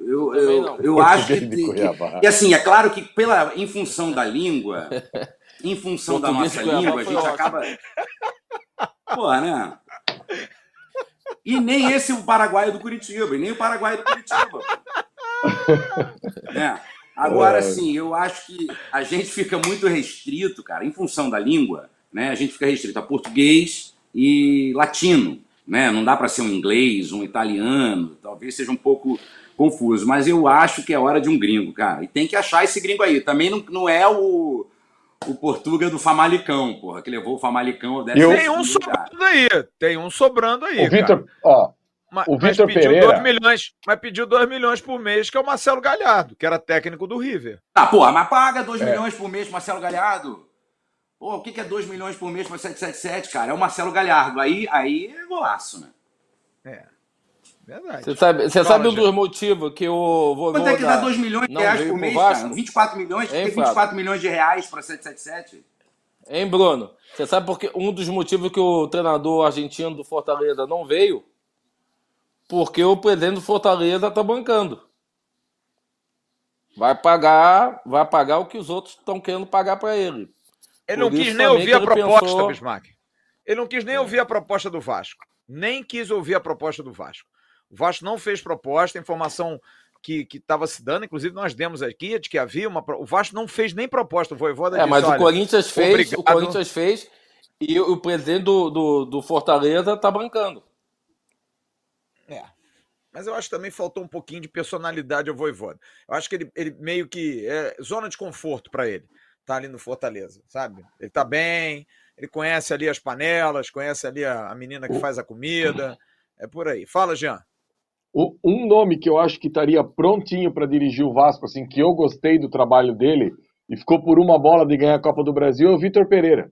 eu, eu, eu acho que, que, E assim, é claro que pela, em função da língua, [LAUGHS] em função da nossa língua, a gente ótimo. acaba. Pô, né? E nem esse o Paraguai do Curitiba, e nem o Paraguai do Curitiba. [LAUGHS] é. Agora, é. sim, eu acho que a gente fica muito restrito, cara, em função da língua, né? A gente fica restrito a português e latino, né? Não dá para ser um inglês, um italiano, talvez seja um pouco confuso, mas eu acho que é hora de um gringo, cara. E tem que achar esse gringo aí. Também não, não é o, o Portuga do Famalicão, porra, que levou o Famalicão. Tem um sobrando aí, tem um sobrando aí. O Vitor, ó, mas, o Vitor Pereira. 2 milhões, mas pediu 2 milhões por mês, que é o Marcelo Galhardo, que era técnico do River. Ah, pô, mas paga 2 é. milhões por mês pro Marcelo Galhardo. Pô, o que é 2 milhões por mês para 777, cara? É o Marcelo Galhardo. Aí, aí é golaço, né? É. Verdade. Você sabe, você sabe um dos motivos que o Vovô Quanto é que dá 2 milhões de reais por mês, cara? 24 milhões? Hein, 24 milhões de reais para 777? Hein, Bruno? Você sabe porque um dos motivos que o treinador argentino do Fortaleza não veio? porque o presidente do Fortaleza está bancando. Vai pagar, vai pagar o que os outros estão querendo pagar para ele. Ele não quis nem ouvir a proposta, pensou... Bismarck. Ele não quis nem ouvir a proposta do Vasco. Nem quis ouvir a proposta do Vasco. O Vasco não fez proposta, informação que estava se dando, inclusive nós demos aqui, de que havia uma. O Vasco não fez nem proposta, o Voivoda É, disse, mas o "Olha, Corinthians fez, obrigado." o Corinthians fez e o presidente do, do, do Fortaleza tá bancando. É. Mas eu acho que também faltou um pouquinho de personalidade ao Voivoda. Eu acho que ele, ele meio que. É zona de conforto para ele, tá ali no Fortaleza, sabe? Ele tá bem, ele conhece ali as panelas, conhece ali a, a menina que faz a comida. É por aí. Fala, Jean. Um nome que eu acho que estaria prontinho para dirigir o Vasco, assim, que eu gostei do trabalho dele e ficou por uma bola de ganhar a Copa do Brasil, é o Vitor Pereira.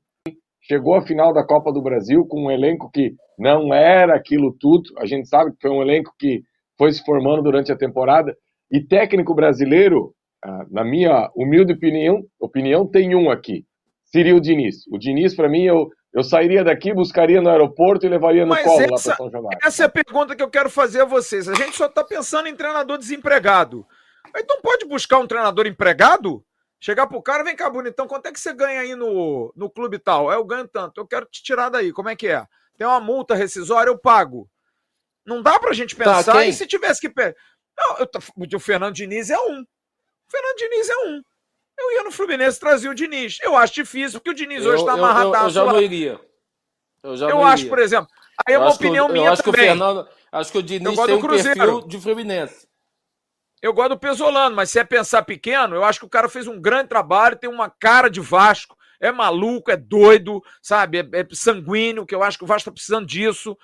Chegou à final da Copa do Brasil com um elenco que não era aquilo tudo. A gente sabe que foi um elenco que foi se formando durante a temporada. E técnico brasileiro, ah, na minha humilde opinião, opinião tem um aqui. Seria o Diniz. O Diniz, para mim, eu, eu sairia daqui, buscaria no aeroporto e levaria no Mas colo lá essa- para São Januário. Essa é a pergunta que eu quero fazer a vocês. A gente só está pensando em treinador desempregado. Então pode buscar um treinador empregado? Chegar pro cara, vem cá, bonitão, quanto é que você ganha aí no, no clube tal? É, eu ganho tanto, eu quero te tirar daí, como é que é? Tem uma multa rescisória, eu pago. Não dá pra gente Tá, pensar, quem? e se tivesse que... Não, eu o Fernando Diniz é um. O Fernando Diniz é um. Eu ia no Fluminense trazer o Diniz. Eu acho difícil, porque o Diniz hoje Eu, tá eu, eu, amarradaço eu já lá. não iria. Eu já Eu não acho, iria. por exemplo, aí é Eu uma opinião eu minha acho que o também. Fernando, acho que o Diniz tem um Cruzeiro. perfil de Fluminense. Eu gosto do Pesolano, mas se é pensar pequeno, eu acho que o cara fez um grande trabalho, tem uma cara de Vasco, é maluco, é doido, sabe? É, é sanguíneo, que eu acho que o Vasco tá precisando disso.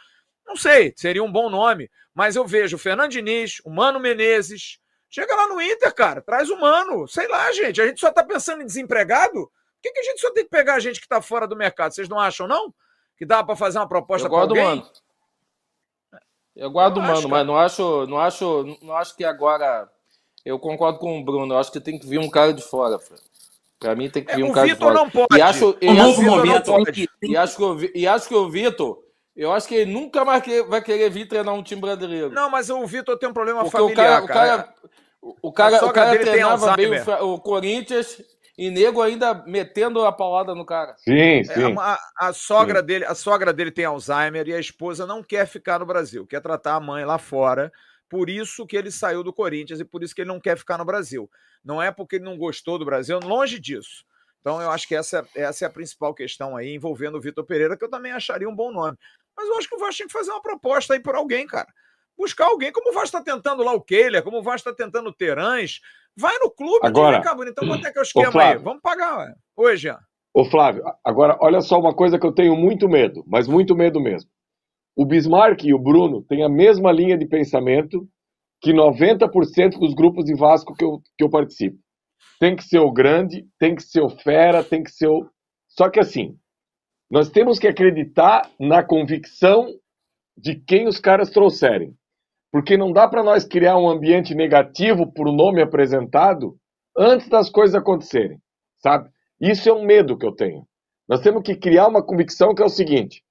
Não sei, seria um bom nome. Mas eu vejo o Fernando Diniz, o Mano Menezes. Chega lá no Inter, cara, traz o Mano. Sei lá, gente. A gente só tá pensando em desempregado? Por que, que a gente só tem que pegar a gente que tá fora do mercado? Vocês não acham, não? Que dá pra fazer uma proposta do alguém? Mano. Eu gosto do Eu Mano, acho, mas não acho, não acho, não acho que agora. Eu concordo com o Bruno. Eu acho que tem que vir um cara de fora. Fred. Pra mim tem que É, vir um o cara de Vitor fora. não pode. E acho, e Um acho- novo Vitor não momento tem E acho que o, e acho que o Vitor, eu acho que ele nunca mais que- vai querer vir treinar um time brasileiro. Não, mas o Vitor tem um problema Porque o familiar, cara, o cara, o cara, A o sogra cara dele tem treinava bem o, o Corinthians e nego ainda metendo a paulada no cara. Sim, É, sim. a, a sogra dele, a sogra dele tem Alzheimer e a esposa não quer ficar no Brasil, quer tratar a mãe lá fora. Por isso que ele saiu do Corinthians e por isso que ele não quer ficar no Brasil. Não é porque ele não gostou do Brasil, longe disso. Então eu acho que essa, essa é a principal questão aí envolvendo o Vitor Pereira, que eu também acharia um bom nome. Mas eu acho que o Vasco tem que fazer uma proposta aí por alguém, cara. Buscar alguém, como o Vasco está tentando lá o Keiler, como o Vasco está tentando o Terãs. Vai no clube, Agora- diz, vem cá, bonitão, quanto é que é o esquema aí? Flávio. Vamos pagar. ué. Oi, Jean. Ô Flávio, agora olha só uma coisa que eu tenho muito medo, mas muito medo mesmo. O Bismarck e o Bruno têm a mesma linha de pensamento que 90% dos grupos de Vasco que eu, que eu participo. Tem que ser o grande, tem que ser o fera, tem que ser o. Só que assim, nós temos que acreditar na convicção de quem os caras trouxerem. Porque não dá para nós criar um ambiente negativo por nome apresentado antes das coisas acontecerem, sabe? Isso é um medo que eu tenho. Nós temos que criar uma convicção que é o seguinte: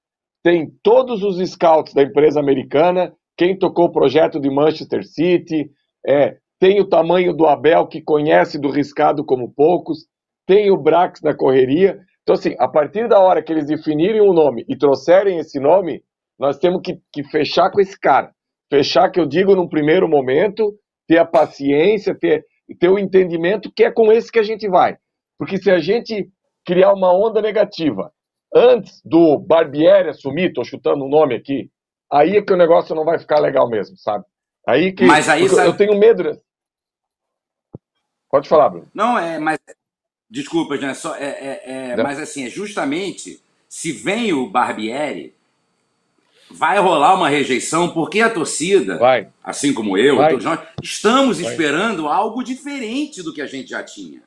tem todos os scouts da empresa americana, quem tocou o projeto de Manchester City, é, tem o tamanho do Abel, que conhece do riscado como poucos, tem o Brax na correria. Então, assim, a partir da hora que eles definirem um nome e trouxerem esse nome, nós temos que, que fechar com esse cara. Fechar, que eu digo num primeiro momento, ter a paciência, ter, ter o entendimento que é com esse que a gente vai. Porque se a gente criar uma onda negativa antes do Barbieri assumir, estou chutando um nome aqui, aí é que o negócio não vai ficar legal mesmo, sabe? Aí que Mas aí sabe- eu tenho medo. Pode falar, Bruno. Não, é, mas. Desculpa, Jean, só, é, é, é, mas assim, é justamente se vem o Barbieri, vai rolar uma rejeição, porque a torcida, Vai. assim como eu, Vai. todos nós, estamos Vai. esperando algo diferente do que a gente já tinha.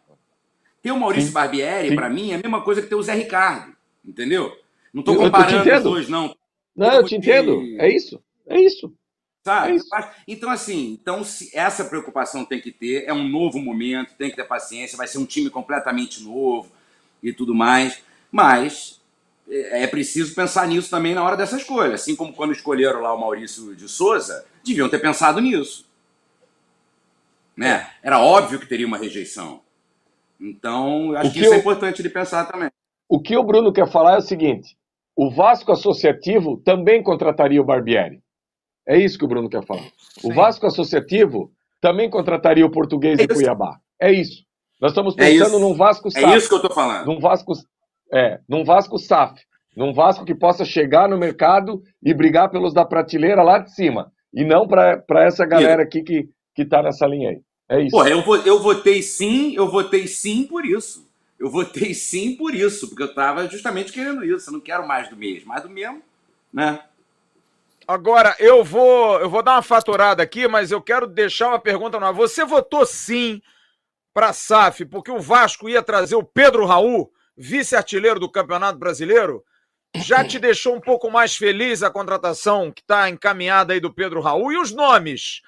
Ter o Maurício Sim. Barbieri, para mim, é a mesma coisa que ter o Zé Ricardo, entendeu? Não estou Eu- eu comparando os dois, não. Não, eu te entendo. É isso. É isso. Sabe? É. Então, assim, então, se essa preocupação tem que ter, é um novo momento, tem que ter paciência, vai ser um time completamente novo e tudo mais. Mas é é preciso pensar nisso também na hora dessa escolha. Assim como quando escolheram lá o Maurício de Souza, deviam ter pensado nisso. Né? Era óbvio que teria uma rejeição. Então, eu acho que, que isso é eu- importante de pensar também. O que o Bruno quer falar é o seguinte: o Vasco Associativo também contrataria o Barbieri. É isso que o Bruno quer falar. Sim. O Vasco Associativo também contrataria o português é de Cuiabá. É isso. Nós estamos é pensando é num Vasco SAF. É isso que eu estou falando. Num Vasco, é, num Vasco SAF. Num Vasco que possa chegar no mercado e brigar pelos da prateleira lá de cima. E não para essa galera aqui que, que tá nessa linha aí. É isso. Pô, eu, eu votei sim, eu votei sim por isso. Eu votei sim por isso, porque eu estava justamente querendo isso. Eu não quero mais do mesmo, mais do mesmo, né? Agora, eu vou, eu vou dar uma faturada aqui, mas eu quero deixar uma pergunta no ar. Você votou sim para a SAF porque o Vasco ia trazer o Pedro Raul, vice-artilheiro do Campeonato Brasileiro? Já te deixou um pouco mais feliz a contratação que está encaminhada aí do Pedro Raul? E os nomes?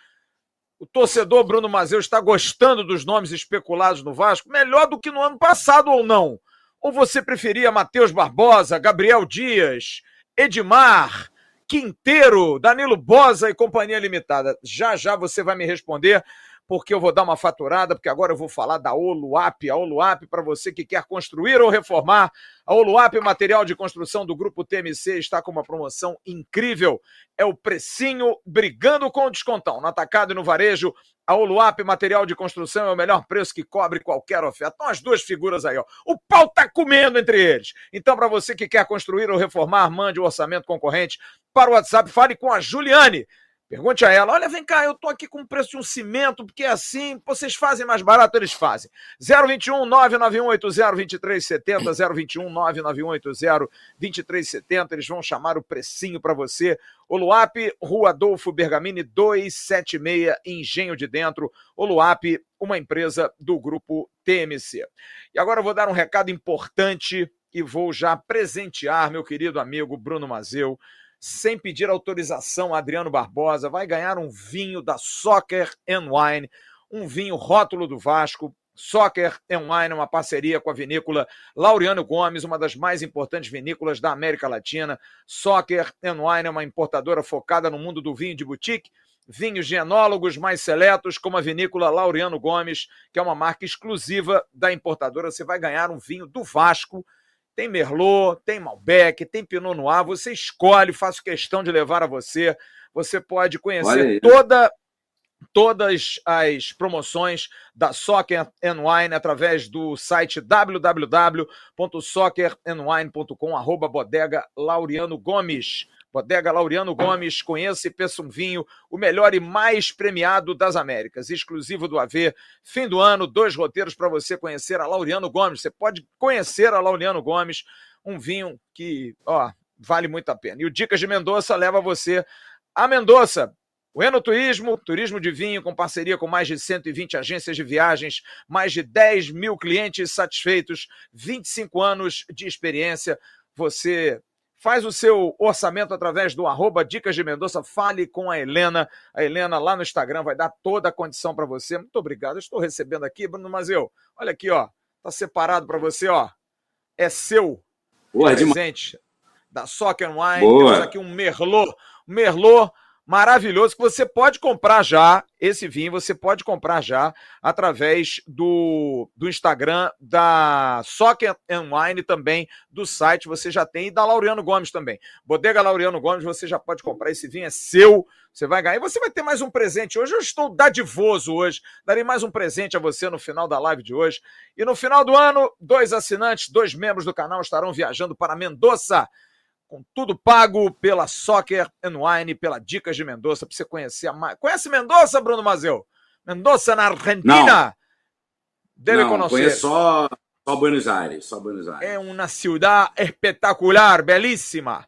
O torcedor Bruno Mazeu está gostando dos nomes especulados no Vasco? Melhor do que no ano passado ou não? Ou você preferia Matheus Barbosa, Gabriel Dias, Edmar, Quinteiro, Danilo Bosa e Companhia Limitada? Já já você vai me responder porque eu vou dar uma faturada, porque agora eu vou falar da Oluap, a Oluap para você que quer construir ou reformar. A Oluap, material de construção do grupo TMC, está com uma promoção incrível. É o precinho brigando com o descontão. No atacado e no varejo, a Oluap, material de construção, é o melhor preço que cobre qualquer oferta. Estão as duas figuras aí, ó. O pau tá comendo entre eles. Então, para você que quer construir ou reformar, mande o orçamento concorrente para o WhatsApp, fale com a Juliane. Pergunte a ela: olha, vem cá, eu tô aqui com o preço de um cimento, porque é assim, vocês fazem mais barato, eles fazem. 021 99180 2370, 021 99180 2370, eles vão chamar o precinho para você. O Luap, Rua Adolfo Bergamini 276, Engenho de Dentro. O Luap, uma empresa do grupo TMC. E agora eu vou dar um recado importante e vou já presentear meu querido amigo Bruno Mazeu sem pedir autorização, Adriano Barbosa vai ganhar um vinho da Soccer and Wine, um vinho rótulo do Vasco. Soccer and Wine, uma parceria com a vinícola Laureano Gomes, uma das mais importantes vinícolas da América Latina. Soccer and Wine é uma importadora focada no mundo do vinho de boutique, vinhos de enólogos mais seletos, como a vinícola Laureano Gomes, que é uma marca exclusiva da importadora. Você vai ganhar um vinho do Vasco tem Merlot, tem Malbec, tem Pinot Noir. Você escolhe, faço questão de levar a você. Você pode conhecer toda todas as promoções da Soccer and Wine através do site www.soccerandwine.com arroba bodega Laureano Gomes. Bodega Laureano Gomes, conheça e peça um vinho, o melhor e mais premiado das Américas, exclusivo do AV. Fim do ano, dois roteiros para você conhecer a Laureano Gomes. Você pode conhecer a Laureano Gomes, um vinho que, ó, vale muito a pena. E o Dicas de Mendonça leva você a Mendonça. O Enoturismo, turismo de vinho com parceria com mais de 120 agências de viagens, mais de 10 mil clientes satisfeitos, 25 anos de experiência. Você Faz o seu orçamento através do arroba Dicas de Mendonça. Fale com a Helena. A Helena lá no Instagram vai dar toda a condição para você. Muito obrigado. Eu estou recebendo aqui, Bruno Mazeu. Olha aqui, ó. Tá separado para você, ó. É seu Boa, presente demais. da Soccer Wine. Boa. Temos aqui um Merlot. Merlot maravilhoso que você pode comprar já. Esse vinho você pode comprar já através do, do Instagram da Soccer and Wine também, do site você já tem e da Laureano Gomes também. Bodega Laureano Gomes, você já pode comprar esse vinho, é seu. Você vai ganhar e você vai ter mais um presente. Hoje eu estou dadivoso hoje. Darei mais um presente a você no final da live de hoje. E no final do ano, dois assinantes, dois membros do canal estarão viajando para Mendoza com tudo pago pela Soccer and Wine, pela Dicas de Mendoza, para você conhecer a. Conhece Mendoza, Bruno Mazeu? Mendoza na Argentina? Não. Deve Não, conhecer. Conheço só, só Buenos Aires, só Buenos Aires. É uma cidade espetacular, belíssima.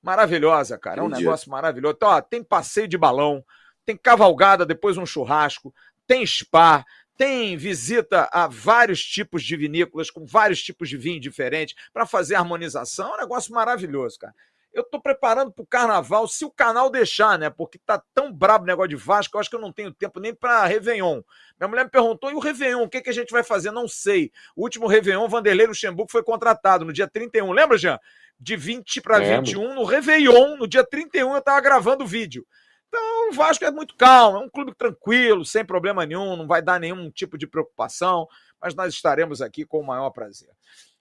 Maravilhosa, cara. É um negócio maravilhoso. Então, ó, tem passeio de balão, tem cavalgada, depois um churrasco, tem spa, tem visita a vários tipos de vinícolas, com vários tipos de vinho diferentes, para fazer harmonização. É um negócio maravilhoso, cara. Eu estou preparando para o carnaval, se o canal deixar, né? Porque tá tão brabo o negócio de Vasco, eu acho que eu não tenho tempo nem para Réveillon. Minha mulher me perguntou, e o Réveillon, o que, que a gente vai fazer? Não sei. O último Réveillon, Vanderlei Luxemburgo foi contratado no dia 31. Lembra, Jean? De 20 para 21, no Réveillon, no dia 31, eu estava gravando o vídeo. Então, o Vasco é muito calmo, é um clube tranquilo, sem problema nenhum, não vai dar nenhum tipo de preocupação, mas nós estaremos aqui com o maior prazer.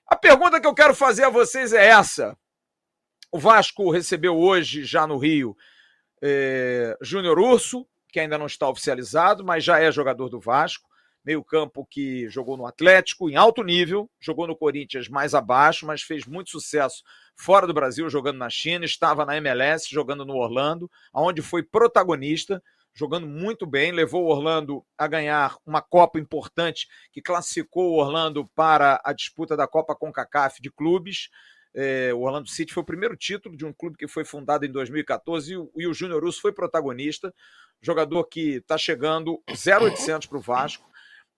A pergunta que eu quero fazer a vocês é essa: O Vasco recebeu hoje, já no Rio, é, Júnior Urso, que ainda não está oficializado, mas já é jogador do Vasco. Meio-campo que jogou no Atlético em alto nível, jogou no Corinthians mais abaixo, mas fez muito sucesso fora do Brasil, jogando na China, estava na MLS, jogando no Orlando, onde foi protagonista, jogando muito bem, levou o Orlando a ganhar uma Copa importante que classificou o Orlando para a disputa da Copa CONCACAF de clubes. É, o Orlando City foi o primeiro título de um clube que foi fundado em 2014 e o, e o Júnior Russo foi protagonista. Jogador que está chegando 0,800 para o Vasco.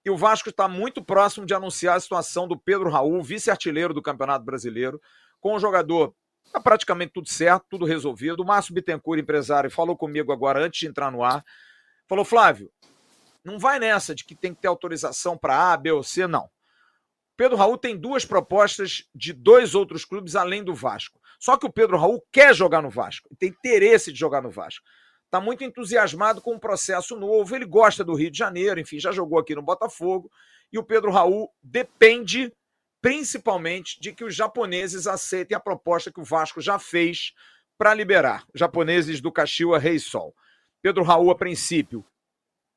E o Vasco está muito próximo de anunciar a situação do Pedro Raul, vice-artilheiro do Campeonato Brasileiro, com o jogador Está praticamente tudo certo, tudo resolvido. O Márcio Bittencourt, empresário, falou comigo agora antes de entrar no ar. Falou, Flávio, não vai nessa de que tem que ter autorização para A, B ou C, não. Pedro Raul tem duas propostas de dois outros clubes além do Vasco. Só que o Pedro Raul quer jogar no Vasco, tem interesse de jogar no Vasco. Está muito entusiasmado com um processo novo. Ele gosta do Rio de Janeiro, enfim, já jogou aqui no Botafogo. E o Pedro Raul depende principalmente de que os japoneses aceitem a proposta que o Vasco já fez para liberar. Japoneses do Kashiwa Reysol. Pedro Raul, a princípio,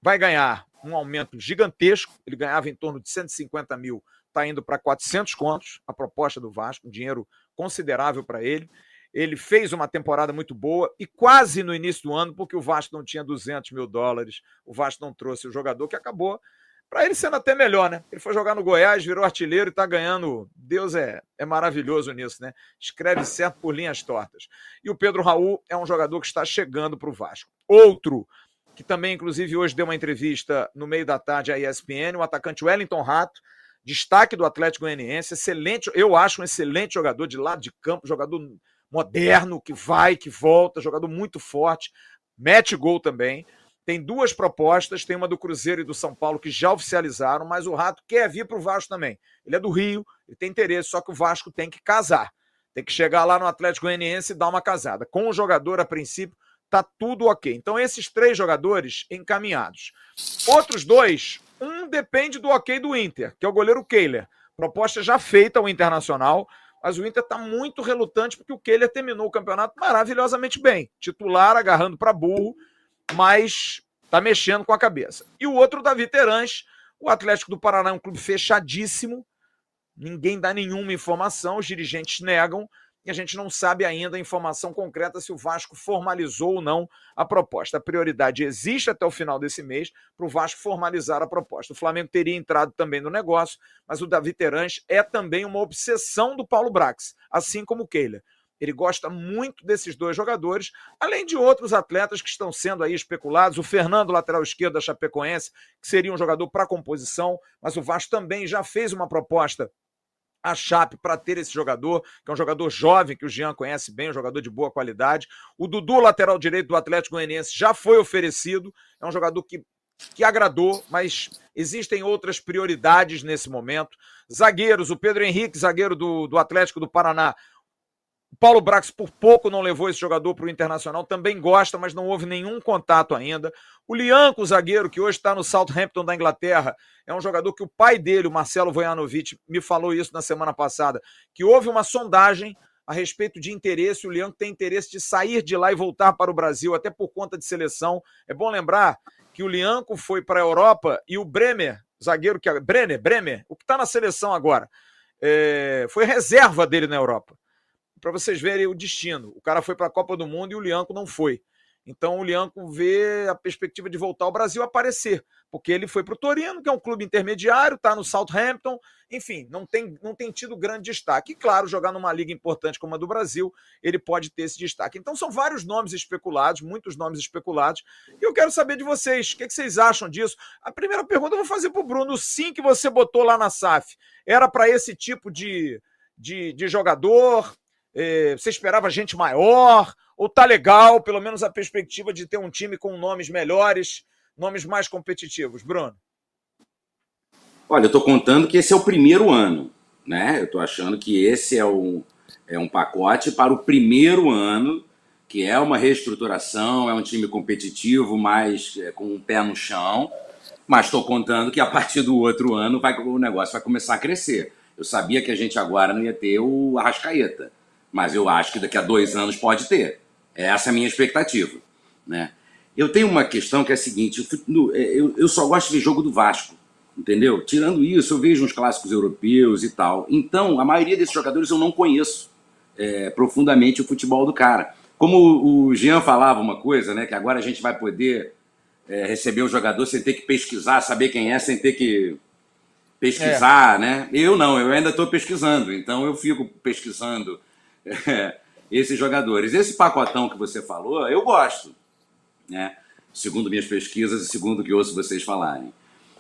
vai ganhar um aumento gigantesco. Ele ganhava em torno de 150 mil está indo para 400 contos, a proposta do Vasco, um dinheiro considerável para ele. Ele fez uma temporada muito boa e quase no início do ano, porque o Vasco não tinha 200 mil dólares, o Vasco não trouxe o jogador que acabou, para ele sendo até melhor, né? Ele foi jogar no Goiás, virou artilheiro e está ganhando. Deus é, é maravilhoso nisso, né? Escreve certo por linhas tortas. E o Pedro Raul é um jogador que está chegando para o Vasco. Outro que também, inclusive, hoje deu uma entrevista no meio da tarde à ESPN, o atacante Wellington Rato, destaque do Atlético Goianiense, excelente, eu acho um excelente jogador de lado de campo, jogador moderno, que vai, que volta, jogador muito forte, mete gol também. Tem duas propostas, tem uma do Cruzeiro e do São Paulo que já oficializaram, mas o Rato quer vir para o Vasco também. Ele é do Rio, ele tem interesse, só que o Vasco tem que casar. Tem que chegar lá no Atlético Goianiense e dar uma casada. Com o jogador, a princípio, tá tudo ok. Então, esses três jogadores encaminhados. Outros dois, um depende do ok do Inter, que é o goleiro Kehler. Proposta já feita ao Internacional, mas o Inter está muito relutante porque o Kehler terminou o campeonato maravilhosamente bem. Titular, agarrando para burro, mas está mexendo com a cabeça. E o outro, Davi Terãs, o Atlético do Paraná é um clube fechadíssimo, ninguém dá nenhuma informação, os dirigentes negam, e a gente não sabe ainda a informação concreta se o Vasco formalizou ou não a proposta. A prioridade existe até o final desse mês para o Vasco formalizar a proposta. O Flamengo teria entrado também no negócio, mas o Davi Terãs é também uma obsessão do Paulo Brax, assim como o Kehler. Ele gosta muito desses dois jogadores, além de outros atletas que estão sendo aí especulados. O Fernando, lateral esquerdo da Chapecoense, que seria um jogador para composição, mas o Vasco também já fez uma proposta a Chape para ter esse jogador, que é um jogador jovem, que o Jean conhece bem, um jogador de boa qualidade. O Dudu, lateral direito do Atlético Goianiense, já foi oferecido, é um jogador que, que agradou, mas existem outras prioridades nesse momento. Zagueiros, o Pedro Henrique, zagueiro do, do Atlético do Paraná, o Paulo Brax por pouco não levou esse jogador para o Internacional, também gosta, mas não houve nenhum contato ainda. O Lianco, zagueiro, que hoje está no Southampton da Inglaterra, é um jogador que o pai dele, o Marcelo Vojanovic, me falou isso na semana passada, que houve uma sondagem a respeito de interesse. O Lianco tem interesse de sair de lá e voltar para o Brasil, até por conta de seleção. É bom lembrar que o Lianco foi para a Europa e o Bremer, zagueiro que Brenner, Bremer, o que está na seleção agora, é, foi reserva dele na Europa para vocês verem o destino. O cara foi para a Copa do Mundo e o Lianco não foi. Então o Lianco vê a perspectiva de voltar ao Brasil aparecer, porque ele foi para o Torino, que é um clube intermediário, está no Southampton, enfim, não tem, não tem tido grande destaque. E claro, jogar numa liga importante como a do Brasil, ele pode ter esse destaque. Então são vários nomes especulados, muitos nomes especulados, e eu quero saber de vocês, o que, é que vocês acham disso? A primeira pergunta eu vou fazer para o Bruno: sim que você botou lá na SAF, era para esse tipo de, de, de jogador? É, você esperava gente maior? Ou tá legal, pelo menos a perspectiva de ter um time com nomes melhores, nomes mais competitivos? Bruno? Olha, eu estou contando que esse é o primeiro ano, né? Eu estou achando que esse é um, é um pacote para o primeiro ano, que é uma reestruturação, é um time competitivo, mas é, com um pé no chão. Mas estou contando que a partir do outro ano vai, o negócio vai começar a crescer. Eu sabia que a gente agora não ia ter o Arrascaeta Mas eu acho que daqui a dois anos pode ter. Essa é a minha expectativa. Né? Eu tenho uma questão que é a seguinte: eu, eu só gosto de ver jogo do Vasco. Entendeu? Tirando isso, eu vejo uns clássicos europeus e tal. Então, a maioria desses jogadores eu não conheço é, profundamente o futebol do cara. Como o Jean falava uma coisa, né? Que agora a gente vai poder é, receber o jogador sem ter que pesquisar, saber quem é, sem ter que pesquisar, é. né? Eu não, eu ainda estou pesquisando, então eu fico pesquisando é, esses jogadores. Esse pacotão que você falou, eu gosto, né? Segundo minhas pesquisas e segundo o que ouço vocês falarem.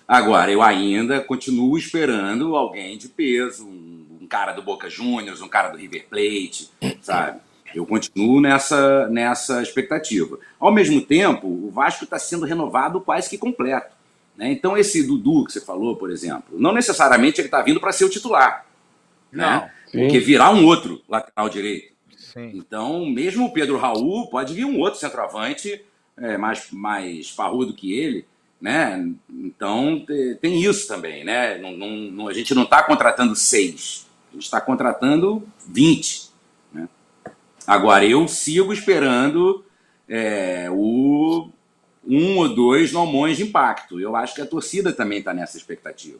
Agora, eu ainda continuo esperando alguém de peso, um, um cara do Boca Juniors, um cara do River Plate, sabe? Eu continuo nessa, nessa expectativa. Ao mesmo tempo, o Vasco está sendo renovado quase que completo. Né? Então, esse Dudu que você falou, por exemplo, não necessariamente ele está vindo para ser o titular. Né? Não, né? Porque virá um outro lateral direito. Sim. Então, mesmo o Pedro Raul, pode vir um outro centroavante é, mais, mais parrudo que ele. Né? Então, tem isso também. Né? Não, não, a gente não está contratando seis, a gente está contratando 20. Agora, eu sigo esperando é, o um ou dois nomões de impacto. Eu acho que a torcida também está nessa expectativa,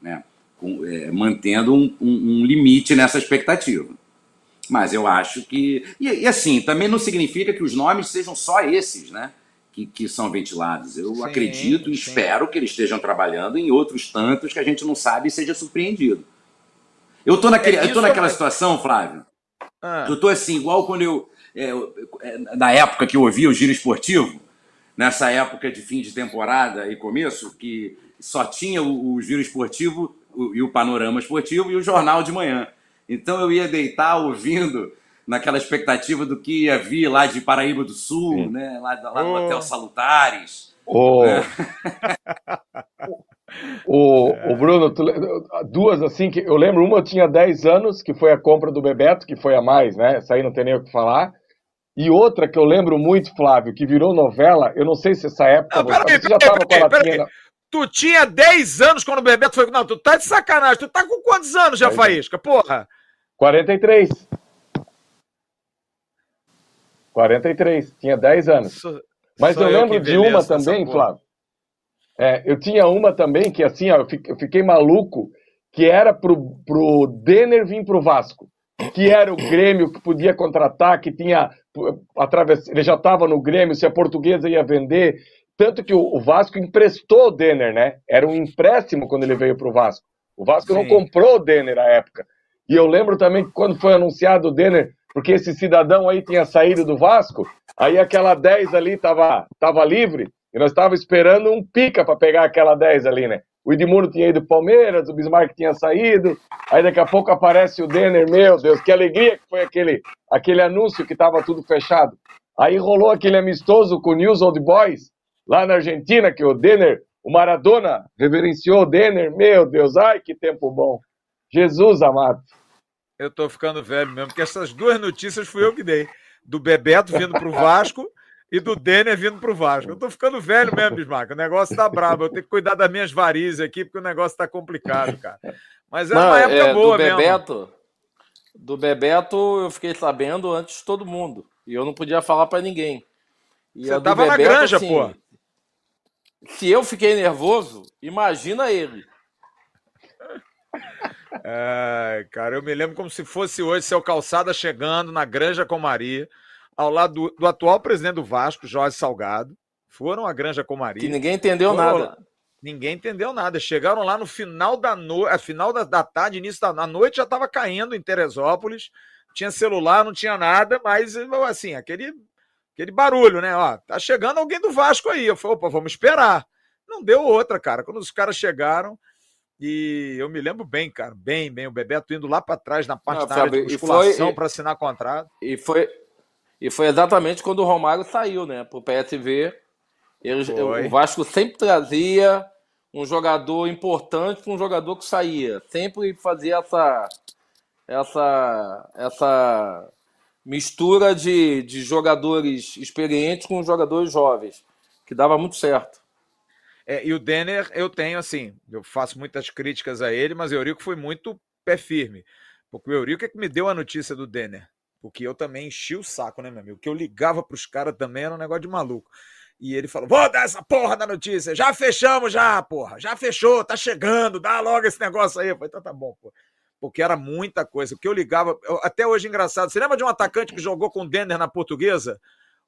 né? Com, é, mantendo um, um, um, limite nessa expectativa. Mas eu acho que. E, e, assim, também não significa que os nomes sejam só esses, né? Que, que são ventilados. Eu sim, acredito e espero que eles estejam trabalhando em outros tantos que a gente não sabe e seja surpreendido. Eu estou naquele, é eu tô naquela situação, Flávio, ah. Eu tô assim, igual quando eu. É, é, na época que eu ouvia o giro esportivo, nessa época de fim de temporada e começo, que só tinha o, o giro esportivo o, e o panorama esportivo e o jornal de manhã. Então eu ia deitar ouvindo naquela expectativa do que ia vir lá de Paraíba do Sul, né? lá, lá do oh. Hotel Salutares. Oh. Né? [LAUGHS] O, o Bruno, tu, duas assim que eu lembro, uma eu tinha 10 anos, que foi a compra do Bebeto, que foi a mais, né? Essa aí não tem nem o que falar. E outra que eu lembro muito, Flávio, que virou novela, eu não sei se essa época não, você, você já estava com a latinha. Tu tinha 10 anos quando o Bebeto foi. Não, tu tá de sacanagem. Tu tá com quantos anos já, Faísca? Porra! 43. 43. Tinha 10 anos. Mas eu lembro eu de uma também, Flávio. É, eu tinha uma também que assim, ó, eu fiquei maluco, que era pro, pro Denner vir pro Vasco. Que era o Grêmio que podia contratar, que tinha através, ele já estava no Grêmio, se a portuguesa ia vender. Tanto que o, o, Vasco emprestou o Denner, né? Era um empréstimo quando ele veio pro Vasco. O Vasco Sim. não comprou o Denner na época. E eu lembro também que quando foi anunciado o Denner, porque esse cidadão aí tinha saído do Vasco, aí aquela 10 ali tava, tava livre, e nós estávamos esperando um pica para pegar aquela 10 ali, né? O Edmundo tinha ido Palmeiras, o Bismarck tinha saído, aí daqui a pouco aparece o Denner, meu Deus, que alegria que foi aquele, aquele anúncio que estava tudo fechado. Aí rolou aquele amistoso com o News Old Boys, lá na Argentina, que o Denner, o Maradona reverenciou o Denner, meu Deus, ai que tempo bom. Jesus amado. Eu tô ficando velho mesmo, porque essas duas notícias fui eu que dei. Do Bebeto vindo pro Vasco e do Denner vindo pro Vasco. Eu tô ficando velho mesmo, Bismarck. O negócio tá brabo. Eu tenho que cuidar das minhas varizes aqui, porque o negócio tá complicado, cara. Mas é Não, uma época é, boa do Bebeto, mesmo. Do Bebeto, eu fiquei sabendo antes de todo mundo. E eu não podia falar para ninguém. E Você tava Bebeto, na granja, assim, pô. Se eu fiquei nervoso, imagina ele. É, cara, eu me lembro como se fosse hoje seu calçada chegando na Granja com Maria ao lado do, do, atual presidente do Vasco, Jorge Salgado. Foram à Granja Comaria. Que ninguém entendeu foram, nada. Ninguém entendeu nada. Chegaram lá no final da noite, a final da, da, tarde, início da noite, já estava caindo em Teresópolis. Tinha celular, não tinha nada, mas assim, aquele, aquele barulho, né? Ó, tá chegando alguém do Vasco aí. Eu falei, opa, vamos esperar. Não deu outra, cara. Quando os caras chegaram, e eu me lembro bem, cara, bem, bem, o Bebeto indo lá para trás na parte não, da área de musculação para assinar contrato. E foi, e foi exatamente quando o Romário saiu, né, pro PSV. O Vasco sempre trazia um jogador importante para um jogador que saía. Sempre fazia essa essa essa mistura de, de jogadores experientes com jogadores jovens, que dava muito certo. É, e o Denner, eu tenho assim, eu faço muitas críticas a ele, mas o Eurico foi muito pé firme. Porque o Eurico é que me deu a notícia do Denner. Porque eu também enchi o saco, né, meu amigo? Que eu ligava pros caras também era um negócio de maluco. E ele falou: vou dar essa porra da notícia. Já fechamos, já, porra. Já fechou, tá chegando, dá logo esse negócio aí. Eu falei, então tá bom, porra porque era muita coisa. O que eu ligava, eu, até hoje engraçado. Você lembra de um atacante que jogou com o Denner na portuguesa?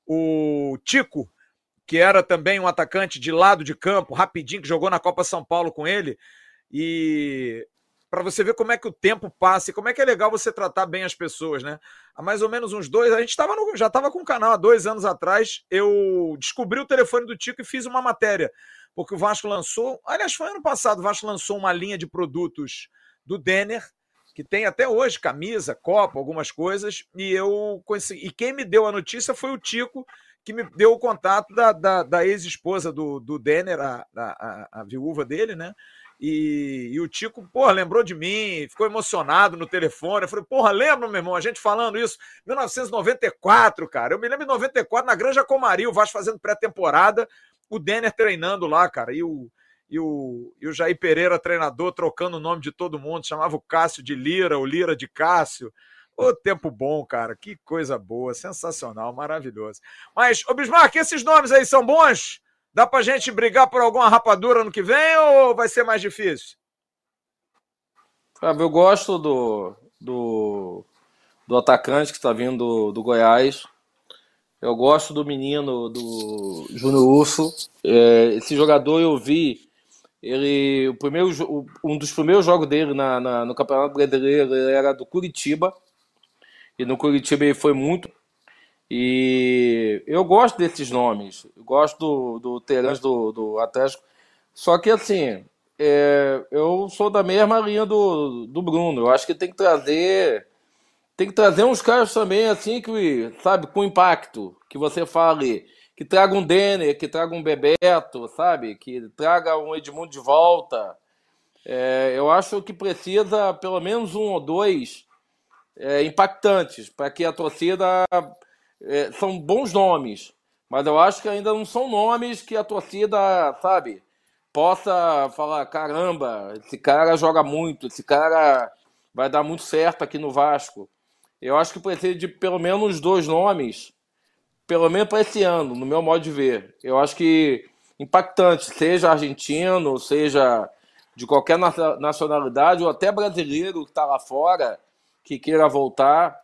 O Tico, que era também um atacante de lado de campo, rapidinho, que jogou na Copa São Paulo com ele. E para você ver como é que o tempo passa e como é que é legal você tratar bem as pessoas, né? Há mais ou menos uns dois, a gente tava no, já estava com o canal há dois anos atrás. Eu descobri o telefone do Tico e fiz uma matéria, porque o Vasco lançou, aliás, foi ano passado, o Vasco lançou uma linha de produtos do Denner que tem até hoje camisa, copa, algumas coisas, e eu consegui. E quem me deu a notícia foi o Tico, que me deu o contato da, da, da ex-esposa do, do Denner, a, a, a, viúva dele, né? E, e, o Tico, porra, lembrou de mim, ficou emocionado no telefone. Eu falei, porra, lembra, meu irmão, a gente falando isso, 1994, cara. Eu me lembro de 94, na Granja Comari, o Vasco fazendo pré-temporada, o Denner treinando lá, cara. E o, e o, e o Jair Pereira, treinador, trocando o nome de todo mundo, chamava o Cássio de Lira, o Lira de Cássio. Ô, tempo bom, cara, que coisa boa, sensacional, maravilhoso. Mas, ô Bismarck, esses nomes aí são bons? Dá pra gente brigar por alguma rapadura no que vem ou vai ser mais difícil? Eu gosto do, do, do atacante que está vindo do, do Goiás. Eu gosto do menino, do Júnior Urso. É, esse jogador eu vi ele, o primeiro, um dos primeiros jogos dele na, na, no Campeonato Brasileiro era do Curitiba. E no Curitiba ele foi muito. E eu gosto desses nomes. Eu gosto do, do Terence do, do Atlético. Só que assim, é, eu sou da mesma linha do, do Bruno. Eu acho que tem que trazer. Tem que trazer uns caras também, assim, que, sabe, com impacto. Que você fale que traga um Denner, que traga um Bebeto, sabe? Que traga um Edmundo de volta. É, eu acho que precisa pelo menos um ou dois é, impactantes para que a torcida. É, são bons nomes, mas eu acho que ainda não são nomes que a torcida, sabe, possa falar: caramba, esse cara joga muito, esse cara vai dar muito certo aqui no Vasco. Eu acho que precisa de pelo menos dois nomes pelo menos para esse ano, no meu modo de ver. Eu acho que impactante, seja argentino, seja de qualquer nacionalidade, ou até brasileiro que está lá fora, que queira voltar.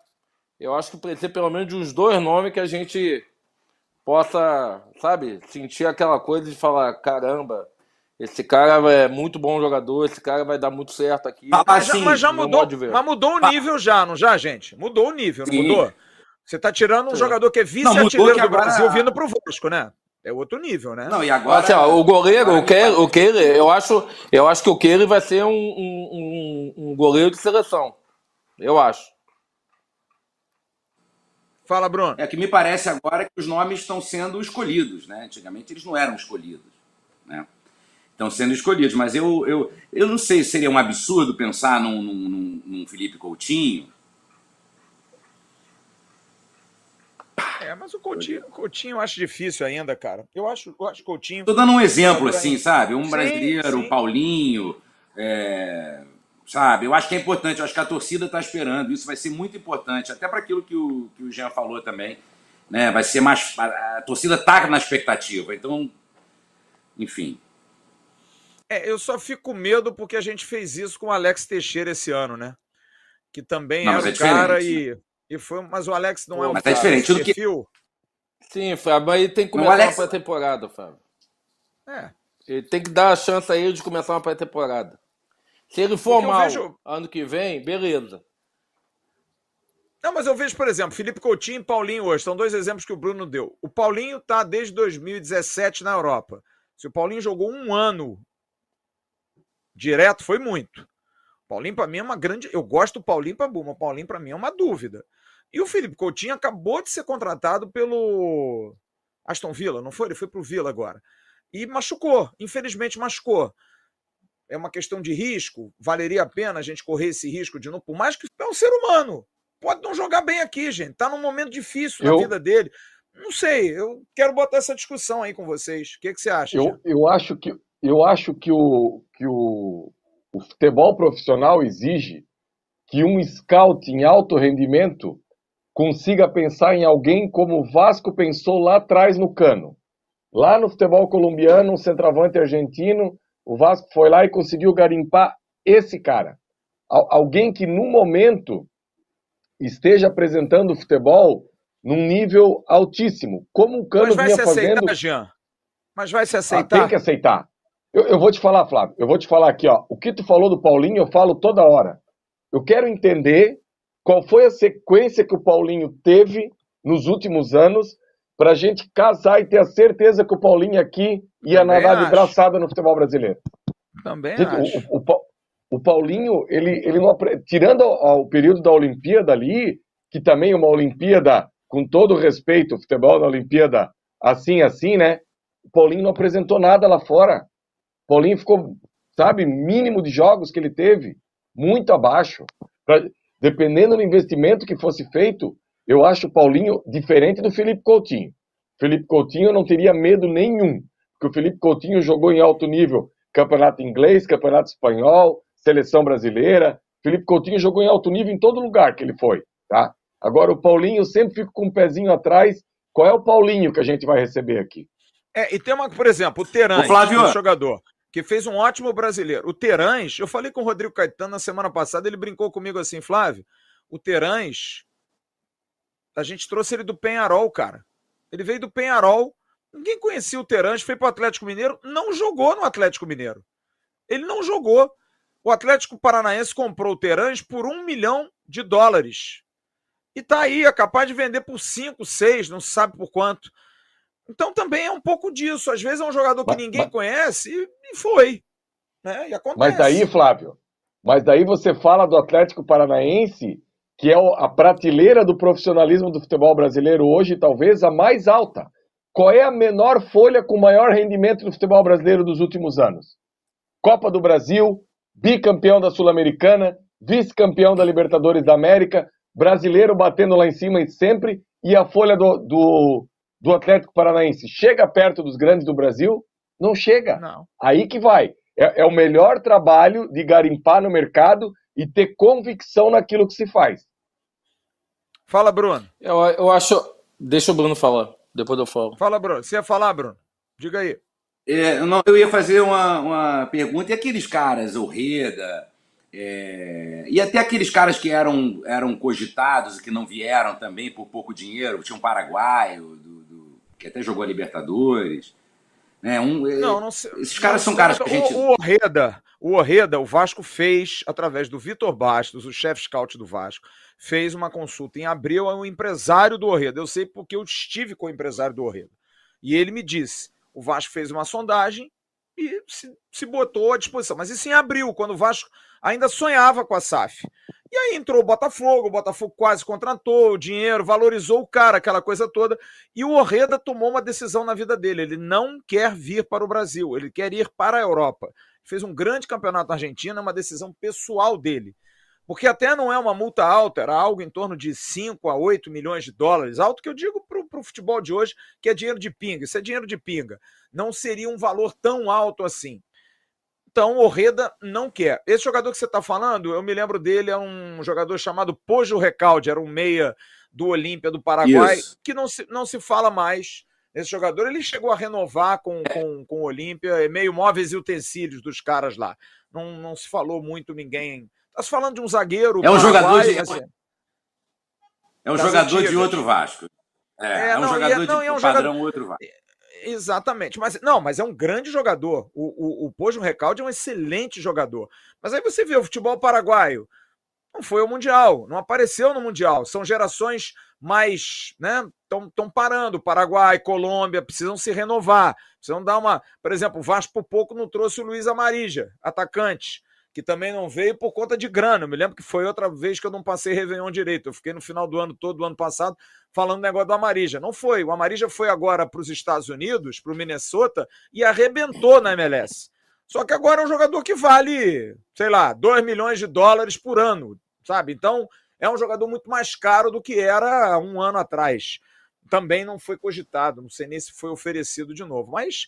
Eu acho que precisa pelo menos de uns dois nomes que a gente possa, sabe, sentir aquela coisa de falar: caramba, esse cara é muito bom jogador, esse cara vai dar muito certo aqui. Ah, mas, assim, mas já mudou, mas mudou o nível já, não já, gente? Mudou o nível, não Sim. mudou? Você está tirando um jogador que é vice-artilheiro do agora... Brasil vindo para o Vasco, né? É outro nível, né? Não, e agora. Assim, ó, o goleiro, o Kelly, o Kelly, eu acho, eu acho que o Kelly vai ser um, um, um, goleiro de seleção. Eu acho. Fala, Bruno. É que me parece agora que os nomes estão sendo escolhidos, né? Antigamente eles não eram escolhidos, né? Estão sendo escolhidos, mas eu, eu, eu não sei se seria um absurdo pensar num, num, num Felipe Coutinho, É, mas o Coutinho, o Coutinho eu acho difícil ainda, cara. Eu acho, eu acho Coutinho. Tô dando um exemplo, assim, sabe? Um sim, brasileiro, o Paulinho, é, sabe? Eu acho que é importante, eu acho que a torcida está esperando. Isso vai ser muito importante, até para aquilo que o, que o Jean falou também. Né? Vai ser mais. A, a torcida tá na expectativa. Então, enfim. É, eu só fico com medo porque a gente fez isso com o Alex Teixeira esse ano, né? Que também Não, era é o cara e. Né? E foi, mas o Alex não Pô, é um mas tá diferente do que Sim, Fábio, mas ele tem que começar Alex... uma pré-temporada, Fábio. É. Ele tem que dar a chance a ele de começar uma pré-temporada. Se ele for mal vejo... ano que vem, beleza. Não, mas eu vejo, por exemplo, Felipe Coutinho e Paulinho hoje. São dois exemplos que o Bruno deu. O Paulinho está desde 2017 na Europa. Se o Paulinho jogou um ano direto, foi muito. Paulinho, para mim, é uma grande. Eu gosto do Paulinho para Buma. O Paulinho, para mim, é uma dúvida. E o Felipe Coutinho acabou de ser contratado pelo Aston Villa, não foi? Ele foi para o Villa agora. E machucou, infelizmente machucou. É uma questão de risco. Valeria a pena a gente correr esse risco de novo, por mais que é um ser humano. Pode não jogar bem aqui, gente. Tá num momento difícil eu... na vida dele. Não sei, eu quero botar essa discussão aí com vocês. O que, que você acha? Eu, eu acho que eu acho que o, que o o futebol profissional exige que um scout em alto rendimento consiga pensar em alguém como o Vasco pensou lá atrás no Cano. Lá no futebol colombiano, um centroavante argentino, o Vasco foi lá e conseguiu garimpar esse cara. Alguém que no momento esteja apresentando o futebol num nível altíssimo, como o Cano vinha fazendo. Aceitar, Jean? Mas vai se aceitar? Ah, tem que aceitar. Eu, eu, vou te falar, Flávio, eu vou te falar aqui, ó. O que tu falou do Paulinho, eu falo toda hora. Eu quero entender qual foi a sequência que o Paulinho teve nos últimos anos para a gente casar e ter a certeza que o Paulinho aqui ia Também nadar acho. de braçada no futebol brasileiro. Também gente, acho. O, o, o, Paulinho, ele, ele não, tirando o, período da Olimpíada ali, que também é uma Olimpíada, com todo respeito, o futebol da Olimpíada assim, assim, né? O Paulinho não apresentou nada lá fora. O Paulinho ficou, sabe, mínimo de jogos que ele teve, muito abaixo. Dependendo do investimento que fosse feito, eu acho o Paulinho diferente do Felipe Coutinho. Felipe Coutinho eu não teria medo nenhum, porque o Felipe Coutinho jogou em alto nível campeonato inglês, campeonato espanhol, seleção brasileira. Felipe Coutinho jogou em alto nível em todo lugar que ele foi, tá? Agora o Paulinho sempre fica com um pezinho atrás. Qual é o Paulinho que a gente vai receber aqui? É, e tem uma, por exemplo, o Teran, o jogador que fez um ótimo brasileiro. O Terãs, eu falei com o Rodrigo Caetano na semana passada, ele brincou comigo assim, Flávio, o Terãs, a gente trouxe ele do Penharol, cara. Ele veio do Penharol, ninguém conhecia o Terãs, foi pro Atlético Mineiro, não jogou no Atlético Mineiro. Ele não jogou. O Atlético Paranaense comprou o Terãs por um milhão de dólares. E tá aí, é capaz de vender por cinco, seis, não sabe por quanto. Então também é um pouco disso. Às vezes é um jogador que mas, ninguém mas... conhece e, e foi. Né? E. Mas daí, Flávio, mas daí você fala do Atlético Paranaense, que é a prateleira do profissionalismo do futebol brasileiro hoje, talvez a mais alta. Qual é a menor folha com maior rendimento do futebol brasileiro dos últimos anos? Copa do Brasil, bicampeão da Sul-Americana, vice-campeão da Libertadores da América, brasileiro batendo lá em cima e sempre, e a folha do, do do Atlético Paranaense chega perto dos grandes do Brasil? Não chega. Não. Aí que vai. É, é, o melhor trabalho de garimpar no mercado e ter convicção naquilo que se faz. Fala, Bruno. Eu, eu acho. Deixa o Bruno falar, depois eu falo. Fala, Bruno. Você ia falar, Bruno? Diga aí. É, não, eu ia fazer uma, uma pergunta. E aqueles caras, o Reda, é, e até aqueles caras que eram, eram cogitados e que não vieram também por pouco dinheiro, tinha um paraguaio, que até jogou a Libertadores. Né? Um, não, não sei, esses caras não, são caras que a gente. O, Orreda, o Orreda, o Vasco fez, através do Vitor Bastos, o chefe scout do Vasco, fez uma consulta em abril ao empresário do Orreda. Eu sei porque eu estive com o empresário do Orreda. E ele me disse: o Vasco fez uma sondagem e se, se botou à disposição. Mas isso em abril, quando o Vasco ainda sonhava com a SAF. E aí entrou o Botafogo, o Botafogo quase contratou o dinheiro, valorizou o cara, aquela coisa toda. E o Orreda tomou uma decisão na vida dele. Ele não quer vir para o Brasil, ele quer ir para a Europa. Fez um grande campeonato na Argentina, uma decisão pessoal dele. Porque até não é uma multa alta, era algo em torno de 5 a 8 milhões de dólares. Alto que eu digo para o futebol de hoje, que é dinheiro de pinga. Isso é dinheiro de pinga. Não seria um valor tão alto assim. Então, o Reda não quer. Esse jogador que você está falando, eu me lembro dele, é um jogador chamado Pojo Recalde, era um meia do Olímpia do Paraguai, Isso. que não se, não se fala mais. Esse jogador ele chegou a renovar com, é. com, com o Olímpia, é meio móveis e utensílios dos caras lá. Não, não se falou muito ninguém. Está se falando de um zagueiro. É um jogador de. Assim, é um jogador antigas. de outro Vasco. É, é, é um não, jogador é, não, de é um padrão jogador, outro Vasco. Exatamente. Mas não, mas é um grande jogador. O, o, o Pojo Recalde é um excelente jogador. Mas aí você vê o futebol paraguaio. Não foi ao Mundial, não apareceu no Mundial. São gerações mais, né? Estão parando. Paraguai, Colômbia, precisam se renovar. Precisam dar uma. Por exemplo, o Vasco por pouco não trouxe o Luiz Amarija, atacante que também não veio por conta de grana. Eu me lembro que foi outra vez que eu não passei Réveillon direito. Eu fiquei no final do ano todo, do ano passado, falando negócio do Amarija. Não foi. O Amarija foi agora para os Estados Unidos, para o Minnesota, e arrebentou na MLS. Só que agora é um jogador que vale, sei lá, 2 milhões de dólares por ano, sabe? Então, é um jogador muito mais caro do que era um ano atrás. Também não foi cogitado, não sei nem se foi oferecido de novo. Mas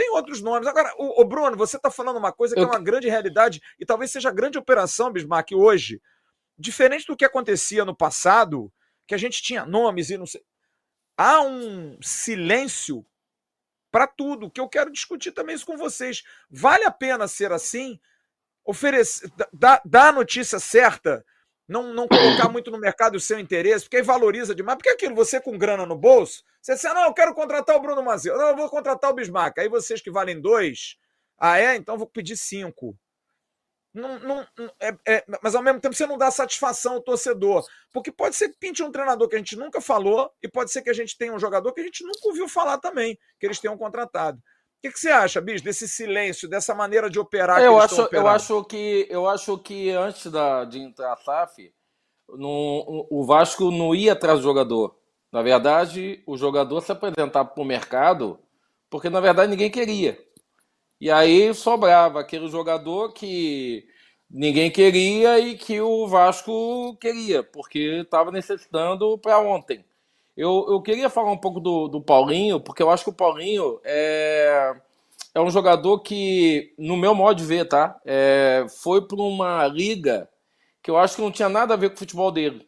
tem outros nomes. Agora, o, o Bruno, você está falando uma coisa que Eu... é uma grande realidade e talvez seja a grande operação, Bismarck, hoje. Diferente do que acontecia no passado, que a gente tinha nomes e não sei. Há um silêncio para tudo, que eu quero discutir também isso com vocês. Vale a pena ser assim? Oferecer, dar, dar a notícia certa, não, não colocar muito no mercado o seu interesse, porque aí valoriza demais. Porque aquilo, você com grana no bolso, você diz, não, eu quero contratar o Bruno Mazeu, não, eu vou contratar o Bismarck. Aí vocês que valem dois, ah, é? Então vou pedir cinco. Não, não, é, é, mas ao mesmo tempo você não dá satisfação ao torcedor. Porque pode ser que pinte um treinador que a gente nunca falou, e pode ser que a gente tenha um jogador que a gente nunca ouviu falar também, que eles tenham contratado. O que, que você acha, Bis, desse silêncio, dessa maneira de operar eu acho, Eu acho que eu acho que antes da, de entrar a SAF, no, o Vasco não ia atrás do jogador. Na verdade, o jogador se apresentava para o mercado porque, na verdade, ninguém queria. E aí sobrava aquele jogador que ninguém queria e que o Vasco queria, porque estava necessitando para ontem. Eu, eu queria falar um pouco do, do Paulinho, porque eu acho que o Paulinho é, é um jogador que, no meu modo de ver, tá? É, foi para uma liga que eu acho que não tinha nada a ver com o futebol dele.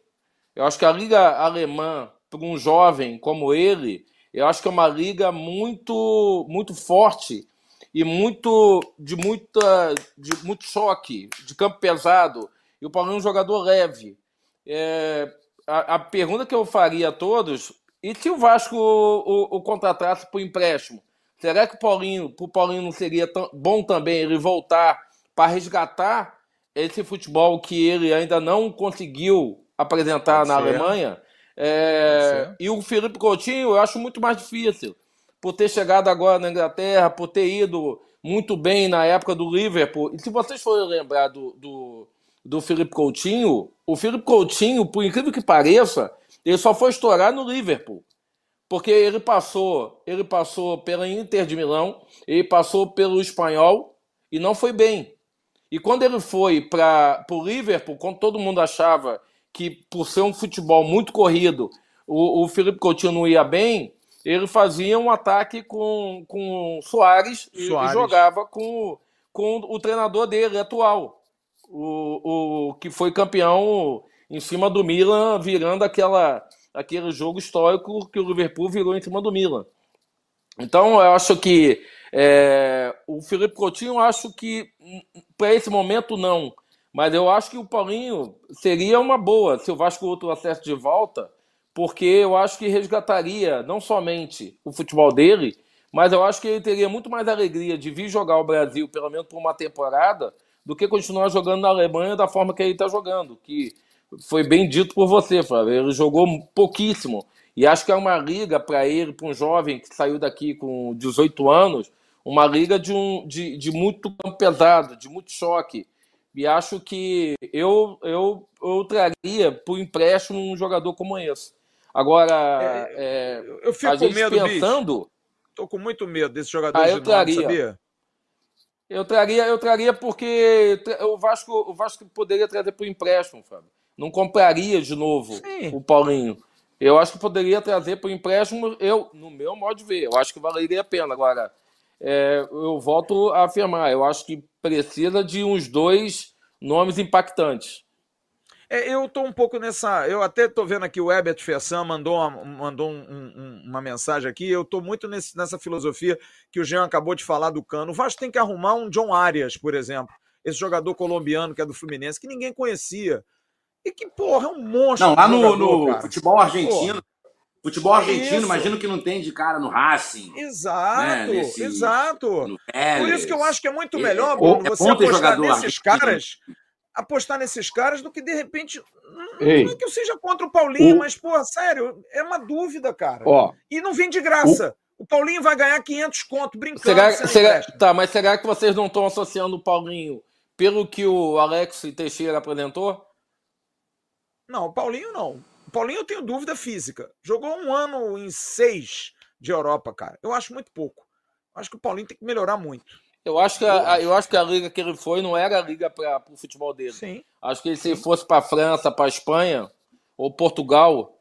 Eu acho que a liga alemã, para um jovem como ele, eu acho que é uma liga muito, muito forte e muito de muita de muito choque, de campo pesado. E o Paulinho é um jogador leve. É, a, a, pergunta que eu faria a todos: e se o Vasco o, o, o contratasse por empréstimo? Será que o Paulinho, o Paulinho não seria tão, bom também ele voltar para resgatar esse futebol que ele ainda não conseguiu apresentar Pode na ser. Alemanha? É, e o Felipe Coutinho eu acho muito mais difícil por ter chegado agora na Inglaterra, por ter ido muito bem na época do Liverpool. E se vocês forem lembrar do, do, do Felipe Coutinho, o Felipe Coutinho, por incrível que pareça, ele só foi estourar no Liverpool. Porque ele passou, ele passou pela Inter de Milão, ele passou pelo Espanhol e não foi bem. E quando ele foi para o Liverpool, quando todo mundo achava que por ser um futebol muito corrido, o, o Felipe Coutinho não ia bem, ele fazia um ataque com, com Soares, Soares. e jogava com, com o treinador dele atual, o, o que foi campeão em cima do Milan, virando aquela, aquele jogo histórico que o Liverpool virou em cima do Milan. Então, eu acho que é, o Felipe Coutinho, eu acho que para esse momento não. Mas eu acho que o Paulinho seria uma boa. Se o Vasco outro acesso de volta, porque eu acho que resgataria não somente o futebol dele, mas eu acho que ele teria muito mais alegria de vir jogar o Brasil, pelo menos por uma temporada, do que continuar jogando na Alemanha da forma que ele está jogando, que foi bem dito por você, Flávio. Ele jogou pouquíssimo. E acho que é uma liga para ele, para um jovem que saiu daqui com 18 anos, uma liga de, um, de, de muito pesado, de muito choque. E acho que eu, eu, eu traria por empréstimo um jogador como esse. Agora, é, é, eu fico com medo, pensando. Tô com muito medo desse jogador ah, eu de traria. Nome, sabia? Eu traria, eu traria porque o Vasco, o Vasco poderia trazer por empréstimo, Fábio. Não compraria de novo Sim. o Paulinho. Eu acho que poderia trazer por empréstimo, eu, no meu modo de ver, eu acho que valeria a pena. Agora, é, eu volto a afirmar, eu acho que precisa de uns dois nomes impactantes. É, eu estou um pouco nessa. Eu até estou vendo aqui o Herbert Fessan mandou, uma, mandou um, um, uma mensagem aqui. Eu estou muito nesse, nessa filosofia que o Jean acabou de falar do Cano. O Vasco tem que arrumar um John Arias, por exemplo. Esse jogador colombiano que é do Fluminense, que ninguém conhecia. E que, porra, é um monstro. Não, lá no, jogador, no futebol argentino. Porra. Futebol argentino, isso. imagino que não tem de cara no Racing. Exato, né? Nesse, exato. Por isso que eu acho que é muito melhor, Bruno, é você apostar nesses caras apostar nesses caras do que de repente. Ei. Não é que eu seja contra o Paulinho, o... mas, pô, sério, é uma dúvida, cara. Ó, e não vem de graça. O... o Paulinho vai ganhar 500 conto brincando. Será, será, tá, mas será que vocês não estão associando o Paulinho pelo que o Alex Teixeira apresentou? Não, o Paulinho não. O Paulinho eu tenho dúvida física. Jogou um ano em seis de Europa, cara. Eu acho muito pouco. Acho que o Paulinho tem que melhorar muito. Eu acho que a, eu acho que a liga que ele foi não era a liga para o futebol dele. Sim. Acho que se fosse para a França, para a Espanha ou Portugal,